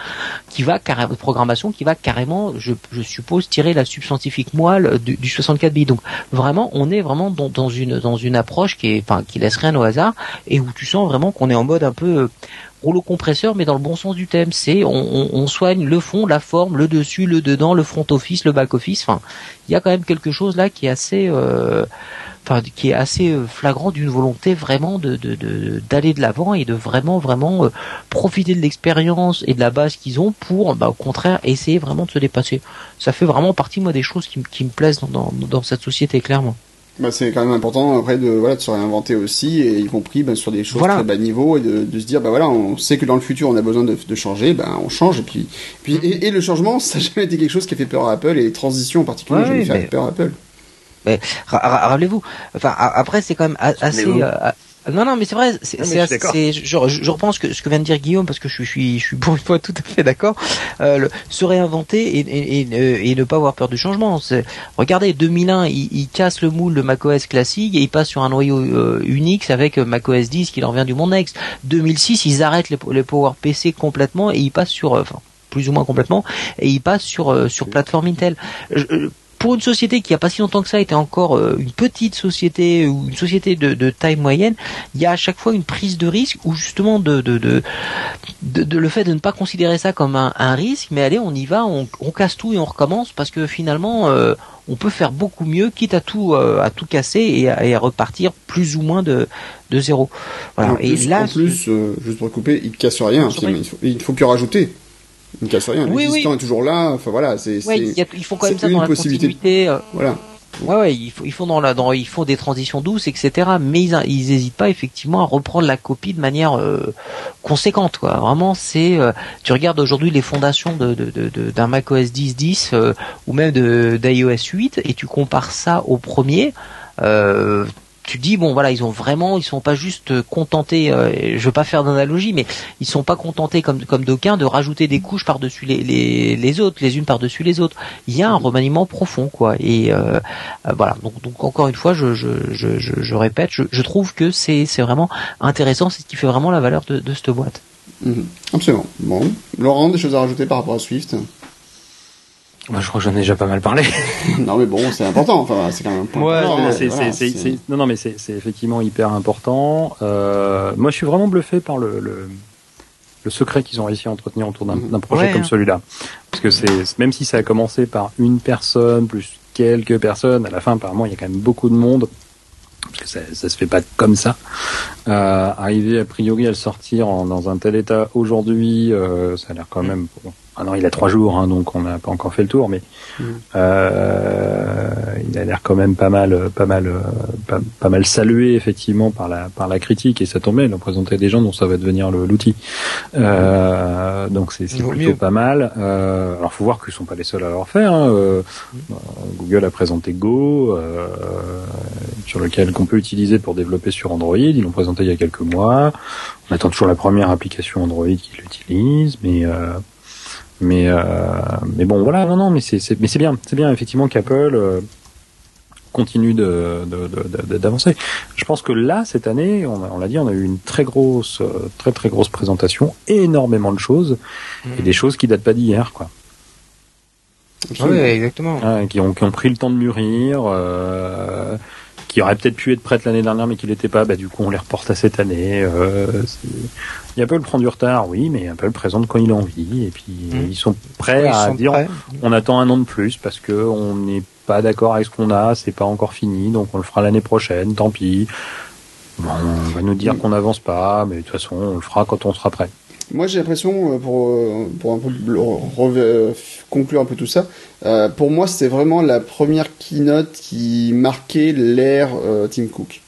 qui va carrément de programmation qui va carrément, je, suppose, tirer la subscientifique moelle du, du 64 bits. Donc vraiment, on est vraiment dans, dans une dans une approche qui est enfin qui laisse rien au hasard et où tu sens vraiment qu'on est en mode un peu rouleau compresseur, mais dans le bon sens du thème. C'est on, soigne le fond, la forme, le dessus, le dedans, le front office, le back office. Enfin, il y a quand même quelque chose là qui est assez, euh, qui est assez euh, flagrant d'une volonté vraiment de d'aller de l'avant et de vraiment vraiment euh, profiter de l'expérience et de la base qu'ils ont pour, bah, au contraire, essayer vraiment de se dépasser. Ça fait vraiment partie moi des choses qui, me plaisent dans cette société clairement bah, c'est quand même important après de voilà de se réinventer aussi et y compris bah, sur des choses très bas niveau et de, de, se dire bah voilà on sait que dans le futur on a besoin de, de changer ben on change et puis puis et, le changement ça n'a jamais été quelque chose qui a fait peur à Apple et les transitions en particulier ouais, jamais fait peur à Apple. Mais rappelez-vous enfin après c'est quand même assez non, non, mais c'est vrai. C'est, c'est, je, je, reprends ce que, ce que vient de dire Guillaume parce que je suis, je suis pour une fois tout à fait d'accord. Euh, le, se réinventer et, et, et, et, ne pas avoir peur du changement. C'est, regardez, 2001, il, il, casse le moule de macOS classique et il passe sur un noyau euh, Unix avec macOS 10 qui leur vient du monde Next. 2006, ils arrêtent les, les Power PC complètement et ils passent sur, euh, enfin, plus ou moins complètement, et ils passent sur euh, sur plateforme Intel. Je, pour une société qui a pas si longtemps que ça était encore euh, une petite société ou une société de, taille moyenne, il y a à chaque fois une prise de risque ou justement de, de, de, le fait de ne pas considérer ça comme un, risque, mais allez, on y va, on, casse tout et on recommence parce que finalement, euh, on peut faire beaucoup mieux, quitte à tout euh, à tout casser et à, repartir plus ou moins de, de zéro. Voilà. et là, en plus, juste pour couper, il casse rien. Il faut, il faut que rajouter. Il ne casse rien. Oui, L'existant est toujours là. Enfin voilà, c'est. Ouais, ils font quand même ça dans la possibilité. Euh. Voilà. Ouais, ouais, ils, font, ils font dans la, dans, ils font des transitions douces, etc. Mais ils, ils hésitent pas effectivement à reprendre la copie de manière euh, conséquente, quoi. Vraiment, c'est, euh, tu regardes aujourd'hui les fondations de, de, de, d'un Mac OS 10, 10 ou même de d'iOS 8 et tu compares ça au premier. Euh, tu dis bon voilà ils ont vraiment ils sont pas juste contentés euh, je veux pas faire d'analogie mais ils sont pas contentés comme comme d'aucuns de rajouter des couches par dessus les, les, les autres les unes par dessus les autres. Il y a un remaniement profond quoi. Et euh, euh, voilà. Donc donc encore une fois je je je, je, répète je, je trouve que c'est c'est vraiment intéressant c'est ce qui fait vraiment la valeur de, de cette boîte. Mmh. absolument. Bon. Laurent des choses à rajouter par rapport à Swift? Moi, je crois que j'en ai déjà pas mal parlé. non, mais bon, c'est important. Enfin, c'est quand même. Ouais, non, non, mais c'est effectivement hyper important. Euh, moi, je suis vraiment bluffé par le, le, le secret qu'ils ont réussi à entretenir autour d'un mhm. projet comme celui-là. Parce que c'est même si ça a commencé par une personne plus quelques personnes, à la fin, apparemment, il y a quand même beaucoup de monde parce que ça, ça se fait pas comme ça. Euh, arriver a priori à le sortir en, dans un tel état aujourd'hui, euh, ça a l'air quand même. Bon, ah non, il a trois jours, hein, donc on n'a pas encore fait le tour, mais mm. euh, il a l'air quand même pas mal, pas mal, pas, mal salué effectivement par la par la critique et ça tombait. Il a présenté des gens dont ça va devenir l'outil. Euh, donc c'est plutôt pas mal. Euh, alors faut voir qu'ils sont pas les seuls à leur faire. Hein. Euh, mm. Google a présenté Go, euh, sur lequel qu'on peut utiliser pour développer sur Android. Ils l'ont présenté il y a quelques mois. On attend toujours la première application Android qui l'utilise, mais euh, mais euh, mais bon voilà non non mais c'est mais c'est bien c'est bien effectivement qu'Apple euh, continue de d'avancer. Je pense que là cette année, on, l'a dit, on a eu une très grosse très très grosse présentation, énormément de choses et mmh. des choses qui datent pas d'hier quoi. Oui, exactement. qui, ont, qui ont pris le temps de mûrir, euh, qui aurait peut-être pu être prête l'année dernière mais qui l'était pas, bah du coup on les reporte à cette année. Euh, il Apple prend du retard, oui, mais Apple présente quand il a envie et puis mmh. ils sont prêts à dire on attend un an de plus parce que on n'est pas d'accord avec ce qu'on a, c'est pas encore fini, donc on le fera l'année prochaine, tant pis. on va nous dire qu'on n'avance pas, mais de toute façon on le fera quand on sera prêt. Moi, j'ai l'impression, euh, pour, euh, pour un peu euh, conclure un peu tout ça, pour moi, c'était vraiment la première keynote qui marquait l'ère Tim Cook.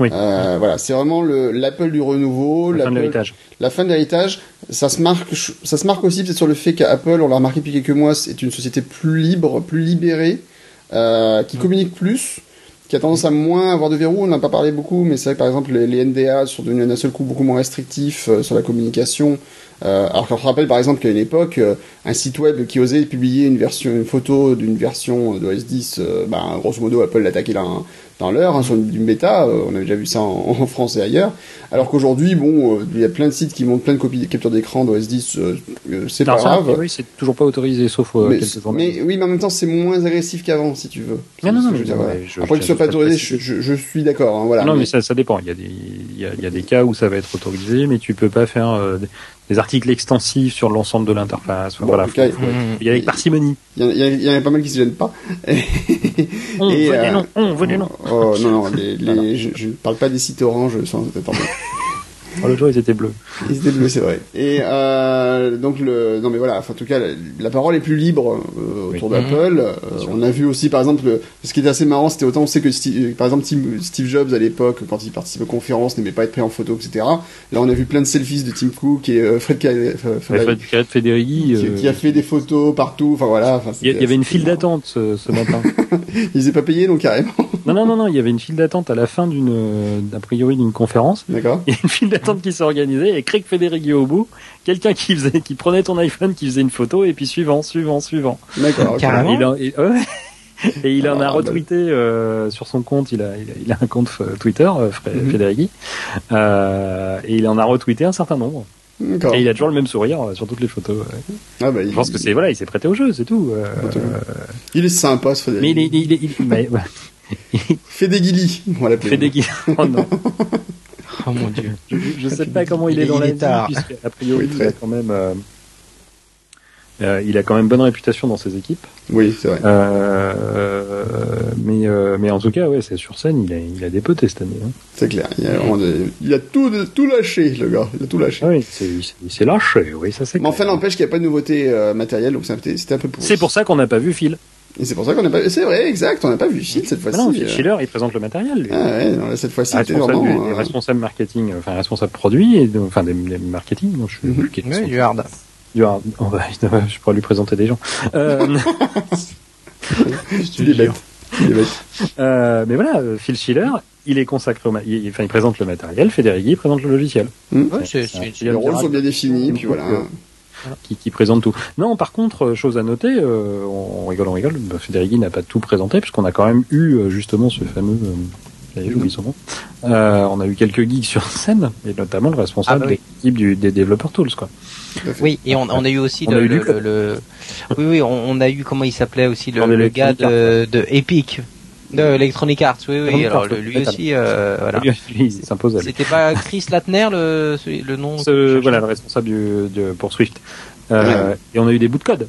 Oui. voilà, c'est vraiment l'Apple du renouveau, la fin de l'héritage. La fin de l'héritage, ça se marque, ça se marque aussi peut-être sur le fait qu'Apple, on l'a remarqué depuis quelques mois, c'est une société plus libre, plus libérée, qui communique plus qui a tendance à moins avoir de verrous. On n'a pas parlé beaucoup, mais c'est vrai que par exemple les, NDA sont devenus d'un seul coup beaucoup moins restrictifs euh, sur la communication. Euh, alors se rappelle par exemple qu'à une époque, euh, un site web qui osait publier une photo d'une version d'OS 10, bah, grosso modo Apple l'attaquait là dans l'heure, hein, sur une, bêta, euh, on a déjà vu ça en, France et ailleurs. Alors qu'aujourd'hui, bon, euh, il y a plein de sites qui montrent plein de copies de capture d'écran d'OS 10, euh, c'est pas grave. Oui, c'est toujours pas autorisé, sauf mais, quelques Mais oui, mais en même temps, c'est moins agressif qu'avant, si tu veux. Non, non, non. Je, Après que ce soit pas autorisé, je, suis d'accord. Hein, voilà. Non, mais, ça, ça dépend. Il y, a des, il, y a, il y a des cas où ça va être autorisé, mais tu peux pas faire des articles extensifs sur l'ensemble de l'interface. voilà, il y a avec parcimonie. Il y, en a pas mal qui se gênent pas. on, et, venez non, on, venez non. Oh, non, non, les, je, ne parle pas des sites orange sans. Oh, le jour, ils étaient bleus. Ils étaient bleus, c'est vrai. Et euh, donc le, non mais voilà, en tout cas, la, parole est plus libre euh, autour d'Apple. Euh, on a vu aussi, par exemple, ce qui était assez marrant, c'était autant on sait que Steve, par exemple Steve Jobs à l'époque, quand il participait aux conférences, n'aimait pas être pris en photo, etc. Là, on a vu plein de selfies de Tim Cook et euh, Fred, Fred, Fred Federici, qui, qui, a fait des photos partout. Enfin voilà. il y, avait une file d'attente ce, ce, matin. ils n'étaient pas payés donc carrément. Non non non non, il y avait une file d'attente à la fin d'une, a priori d'une conférence. D'accord. Il y a une file qui s'est organisé et Craig Federighi au bout, quelqu'un qui faisait, qui prenait ton iPhone, qui faisait une photo et puis suivant, suivant, suivant. D'accord. Carrément. et il en a ah, retweeté euh, sur son compte. Il a, il a, un compte euh, Twitter, euh, mhm. euh, et il en a retweeté un certain nombre. Et il a toujours le même sourire sur toutes les photos. Ah bah, Je pense que c'est voilà, il s'est prêté au jeu, c'est tout. il est sympa ce Frédéric. Mais il, il, il, fait des guilis, on va l'appeler. Oh non. Oh mon dieu. Je, ne sais pas comment il est dans la a priori il a quand même, euh, euh, il a quand même bonne réputation dans ses équipes. Oui, c'est vrai. Euh, mais mais en tout cas, ouais, c'est sur scène, il a il a des potes cette année. Hein. C'est clair. Il a, il a tout tout lâché, le gars. Il a tout lâché. Oui, il s'est lâché. Oui, ça c'est. Mais enfin, n'empêche qu'il n'y a pas de nouveauté matérielle, donc c'était un peu pour. C'est pour ça qu'on n'a pas vu Phil. Et c'est pour ça qu'on n'a pas. C'est vrai, exact. On n'a pas vu Phil cette fois-ci. Non, Phil euh. Schiller, il présente le matériel. Ah ouais, non, cette fois-ci, c'était vraiment. Du, euh... responsable marketing, enfin responsable produit, et enfin des, des marketing. Je suis mm -hmm. oui, du hard. Du hard. Oh, bah, je pourrais lui présenter des gens. Euh... tu es bête. Euh, mais voilà, euh, Phil Schiller, il est consacré au, il, enfin, il présente le matériel, Federici présente le logiciel. Mmh. Ouais, les rôles sont bien définis, puis voilà qui, qui, présente tout. Non, par contre, euh, chose à noter, euh, on, rigole, on rigole, bah, Federici n'a pas tout présenté, puisqu'on a quand même eu euh, justement ce fameux... Euh, j'oublie son nom. Euh, on a eu quelques geeks sur scène, et notamment le responsable ah, bah de l'équipe du, des développeurs tools, quoi. Oui, et on, on a eu aussi le, le, le, oui, oui, on, on, a eu comment il s'appelait aussi le, le gars de, de Epic, de Electronic Arts, oui, oui. Alors lui aussi, euh, voilà. Lui, il s'impose. C'était pas Chris Latner le, le nom. Ce, voilà, le responsable du, du pour Swift. Euh, Et on a eu des bouts de code.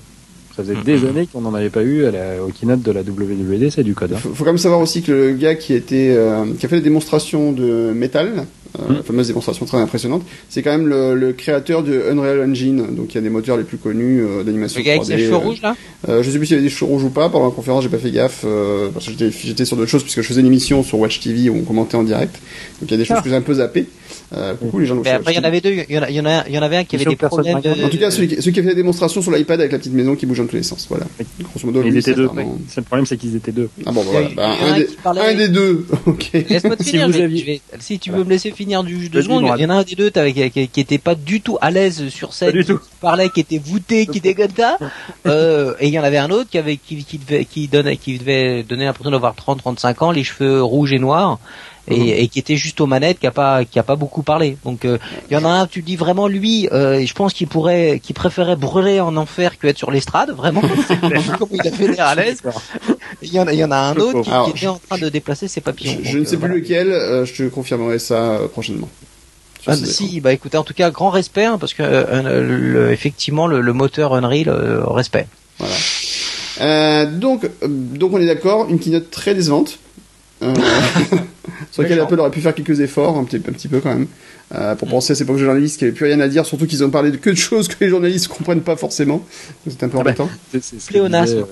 Ça faisait des mm-hmm. années qu'on n'en avait pas eu à la, au keynote de la WWD, c'est du code. Hein. Faut, faut, quand même savoir aussi que le gars qui était, euh, qui a fait la démonstration de métal, euh, mm. fameuse démonstration très impressionnante, c'est quand même le, le, créateur de Unreal Engine, donc il y a des moteurs les plus connus euh, d'animation. Le gars avec les cheveux rouges là euh, Je sais plus s'il y avait des cheveux rouges ou pas. Pendant la conférence, j'ai pas fait gaffe euh, parce que j'étais sur d'autres choses puisque je faisais une émission sur Watch TV où on commentait en direct. Donc il y a des choses ah. que j'ai un peu zappées. Euh, coucou les gens. Mais après, il y en avait deux. Il y en, a, il y en, a, il y en avait un qui avait des problèmes. De... En tout cas, celui qui, celui qui a fait la démonstration sur l'iPad avec la petite maison qui bouge dans tous les sens. Voilà. Grosso modo, ils étaient deux. Le problème, c'est qu'ils étaient deux. Ah bon, voilà. Bah, un, des, un, des, deux. ok. Laisse-moi te finir. Si, aviez... si tu veux me laisser finir du deux secondes, il y en a un des deux qui, qui était pas du tout à l'aise sur scène, qui parlait, qui était voûté, qui était comme ça. Euh, et il y en avait un autre qui avait qui, qui devait qui donnait qui devait donner l'impression d'avoir 30 35 ans, les cheveux rouges et noirs et, qui était juste aux manettes, qui a pas qui a pas beaucoup parlé. Donc il y en a un, tu dis vraiment lui, je pense qu'il pourrait, qu'il préférait brûler en enfer que être sur l'estrade, vraiment. comme il a fait l'air à l'aise. Il y en a, il y en a un autre qui, était en train de déplacer ses papillons. Je, ne sais plus lequel. je te confirmerai ça prochainement. Ah, si, bah écoutez, en tout cas, grand respect, hein, parce que euh, effectivement, le, moteur Unreal, euh, respect. Voilà. Euh, donc, donc on est d'accord, une keynote très décevante. Sur laquelle Apple aurait pu faire quelques efforts, un petit, un petit peu quand même. Euh, pour penser à ces pauvres journalistes qui n'avaient plus rien à dire, surtout qu'ils ont parlé de que de choses que les journalistes ne comprennent pas forcément. C'est un peu ah bah, embêtant. c'est ce Pléonasme.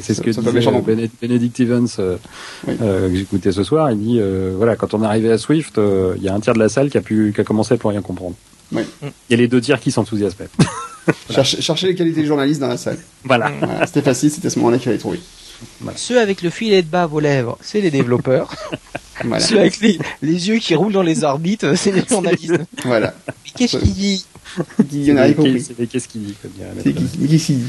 c'est ce que disait Benedict Evans euh, euh, que j'écoutais ce soir. Il dit voilà, quand on est arrivé à Swift, il y a un tiers de la salle qui a, pu, qui a commencé pour rien comprendre. Oui. Il y a les deux tiers qui s'enthousiasmaient. chercher, les qualités des journalistes dans la salle. Voilà. c'était facile, c'était à ce moment-là qu'il fallait trouver. Ceux avec le filet de bas à vos lèvres, c'est les développeurs. Ceux avec les, yeux qui roulent dans les orbites, c'est les journalistes. Voilà. qu'est-ce qu'il dit Il y en a compris. Qu'est-ce qu'il dit Qu'est-ce qu'il dit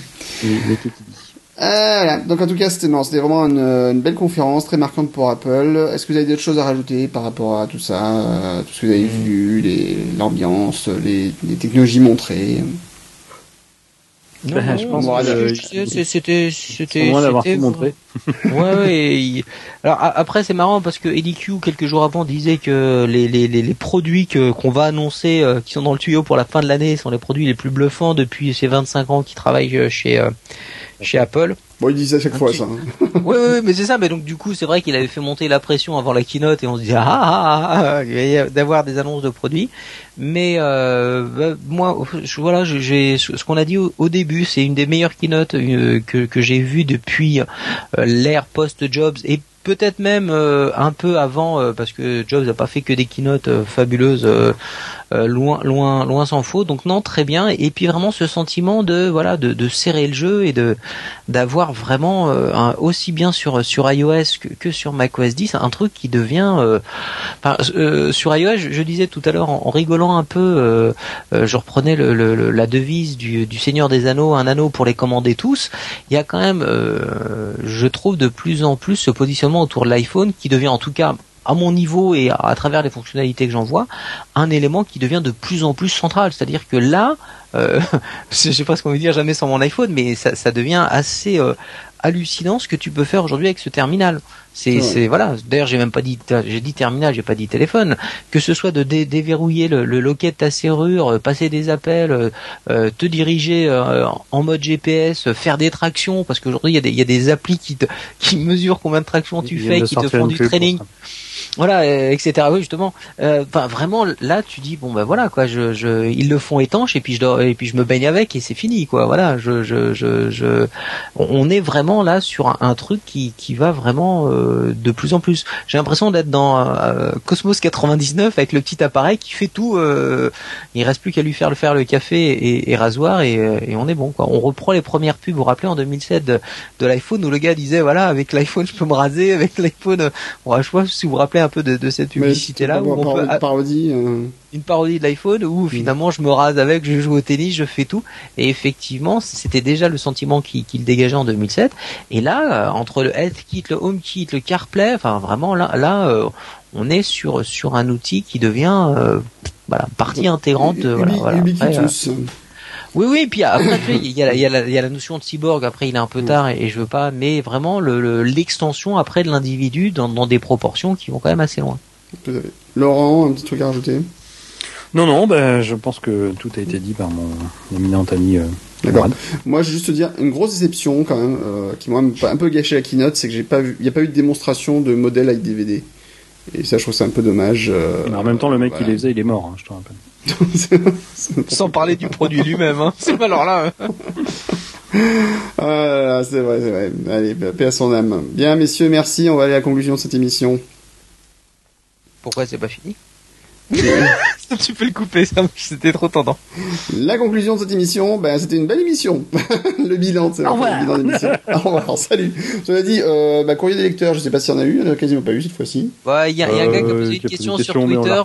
voilà. Donc en tout cas, c'était c'était vraiment une, belle conférence, très marquante pour Apple. Est-ce que vous avez d'autres choses à rajouter par rapport à tout ça, euh, tout ce que vous avez mm. vu, l'ambiance, les, les, technologies montrées? Non, ben, je pense que c'était c'était moins d'avoir tout montré. ouais, ouais. Alors après c'est marrant parce que EDQ quelques jours avant disait que les les les, produits que qu'on va annoncer euh, qui sont dans le tuyau pour la fin de l'année sont les produits les plus bluffants depuis ces 25 ans qui travaillent euh, chez euh, chez Apple. Bon, il disait à chaque fois ça. oui, hein. oui, mais c'est ça. Mais donc du coup, c'est vrai qu'il avait fait monter la pression avant la keynote et on se disait ah, ah, ah, ah d'avoir des annonces de produits. Mais euh, bah, moi, je, voilà, j'ai ce qu'on a dit au, début, c'est une des meilleures keynotes euh, que que j'ai vues depuis euh, l'ère post-Jobs et peut-être même euh, un peu avant euh, parce que Jobs n'a pas fait que des keynotes euh, fabuleuses loin loin loin s'en faut. Donc non très bien. Et puis vraiment ce sentiment de voilà de, de serrer le jeu et de d'avoir vraiment aussi bien sur sur iOS que, sur macOS 10 un truc qui devient sur iOS je, disais tout à l'heure en, rigolant un peu je reprenais la devise du Seigneur des Anneaux un anneau pour les commander tous. Il y a quand même je trouve de plus en plus ce positionnement autour de l'iPhone qui devient en tout cas à mon niveau et à, travers les fonctionnalités que j'en vois, un élément qui devient de plus en plus central. C'est-à-dire que là, euh, je sais pas ce qu'on veut dire jamais sans mon iPhone, mais ça, devient assez euh, hallucinant ce que tu peux faire aujourd'hui avec ce terminal. C'est, c'est voilà. D'ailleurs, j'ai même pas dit, j'ai dit terminal, j'ai pas dit téléphone. Que ce soit de déverrouiller le, le, loquet de ta serrure, euh, passer des appels, euh, euh, te diriger en mode GPS, faire des tractions, parce qu'aujourd'hui il y a des, il y a des applis qui te, qui mesurent combien de tractions tu fais, qui te font du training voilà, etc. Oui, justement. Euh, enfin, vraiment, là, tu dis bon ben voilà quoi, je, je, ils le font étanche et puis je dors, et puis je me baigne avec et c'est fini quoi. Voilà, je, je, je, je, on est vraiment là sur un, truc qui, qui va vraiment euh, de plus en plus. J'ai l'impression d'être dans Cosmos 99 avec le petit appareil qui fait tout. Euh, il reste plus qu'à lui faire le faire le café et, et rasoir et, et, on est bon quoi. On reprend les premières pubs. Vous vous rappelez en 2007 de, de l'iPhone où le gars disait voilà avec l'iPhone je peux me raser, avec l'iPhone. Bon, je sais pas si vous vous rappelez un peu de, cette publicité-là. Où on peut, parodie, euh. Une parodie de l'iPhone où finalement je me rase avec, je joue au tennis, je fais tout. Et effectivement, c'était déjà le sentiment qu'il dégageait en 2007. Et là, euh, entre le Health Kit, le Home Kit, le CarPlay, enfin vraiment là, là, euh, on est sur sur un outil qui devient voilà partie intégrante. voilà, oui, oui, puis après, il y, a, y, a y, a la notion de cyborg, après il est un peu tard et, je veux pas, mais vraiment l'extension le, après de l'individu dans, dans, des proportions qui vont quand même assez loin. Laurent, un petit truc à rajouter? Non, non, ben, je pense que tout a été dit par mon éminent ami. Euh, D'accord. Moi, je vais juste te dire une grosse déception quand même, euh, qui m'a un peu gâché la keynote, c'est que j'ai pas vu, il n'y a pas eu de démonstration de modèle avec DVD. Et ça, je trouve c'est un peu dommage. Euh, en même temps, le mec qui les faisait, il est mort, hein, je te rappelle. Sans parler du produit lui-même. Hein. C'est pas alors là. ah, c'est vrai, c'est vrai. Allez, paix à son âme. Bien, messieurs, merci. On va aller à la conclusion de cette émission. Pourquoi c'est pas fini? tu peux le couper, c'était trop tendant. La conclusion de cette émission, ben, c'était une belle émission. le bilan, c'est le bilan d'émission. Au revoir, salut. Cela dit, euh, bah, courrier des lecteurs, je sais pas s'il y en a eu, il n'y en a quasiment pas eu cette fois-ci. Il y, a un gars qui a posé une question sur Twitter.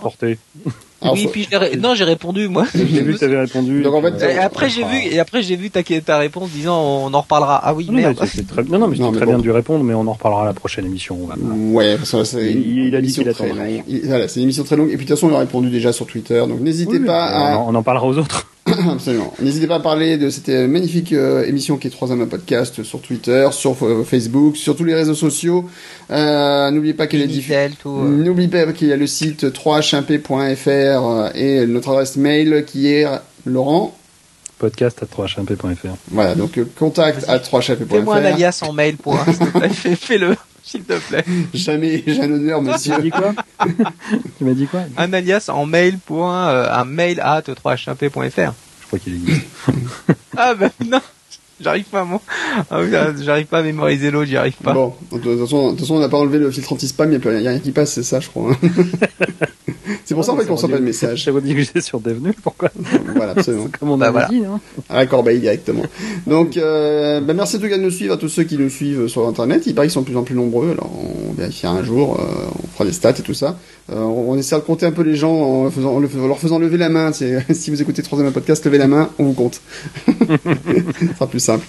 Oui, puis non, j'ai répondu moi. J'ai vu que t'avais répondu. Donc en fait, et après j'ai vu et après j'ai vu ta, ta réponse disant on en reparlera. Ah oui, non, merde. Mais très... Non, non, mais c'est très bien dû répondre, mais on en reparlera à la prochaine émission. Ouais, ça, c'est. Il, il, a dit qu'il attendrait. Voilà, c'est une émission très longue. Et puis de toute façon, on a répondu déjà sur Twitter, donc n'hésitez pas à. On en parlera aux autres. Absolument. N'hésitez pas à parler de cette magnifique euh, émission qui est Troisième Podcast sur Twitter, sur euh, Facebook, sur tous les réseaux sociaux. Euh, N'oubliez pas qu'il est diffusé. N'oubliez pas qu'il y a le site 3hmp.fr et notre adresse mail qui est Laurent podcast à 3hmp.fr. Voilà, donc contact à 3hmp.fr. Fais-moi un alias en mail pour Fais-le s'il te plaît. Jamais, j'ai un honneur, monsieur. Tu m'as dit quoi Tu m'as dit quoi Un alias en mail pour un, euh, un mail at 3hp.fr. Je crois qu'il existe. ah ben non J'arrive pas, moi. Ah j'arrive pas à mémoriser l'autre, j'y arrive pas. Bon, de toute façon, de toute façon on n'a pas enlevé le filtre anti-spam, il n'y a, rien qui passe, c'est ça, je crois. C'est pour ça en fait qu'on reçoit pas de message. J'ai redirigé sur Devenu, pourquoi Voilà, absolument. comme on a bah, dit, hein. À la corbeille directement. Donc, euh, bah, merci en tout cas de nous suivre, à tous ceux qui nous suivent sur Internet. Il paraît qu'ils sont de plus en plus nombreux, alors on vérifiera un jour, euh, on fera des stats et tout ça. Euh, on essaie de compter un peu les gens en, faisant, en, leur faisant lever la main. Si vous écoutez troisième podcast, levez la main, on vous compte. Ce sera plus simple.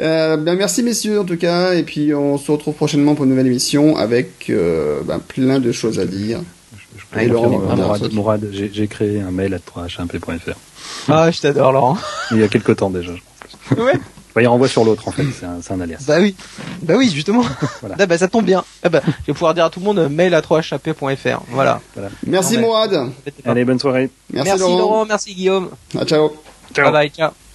Euh, ben merci messieurs en tout cas, et puis on se retrouve prochainement pour une nouvelle émission avec euh, ben, plein de choses à dire. Je, je Laurent, Mourad, j'ai créé un mail à 3hmp.fr. Ah, je t'adore Laurent. Il y a quelques temps déjà, je pense. Ouais. Bah, il renvoie sur l'autre en fait, c'est un, un, alias. Bah oui, bah oui justement. voilà. Ah, bah, ça tombe bien. Ah, bah, je vais pouvoir dire à tout le monde mail à 3hp.fr. Voilà. voilà. Merci Mourad. Allez, bonne soirée. Merci, merci Laurent. merci Guillaume. Ah, ciao. Ciao. Bye bye, ciao.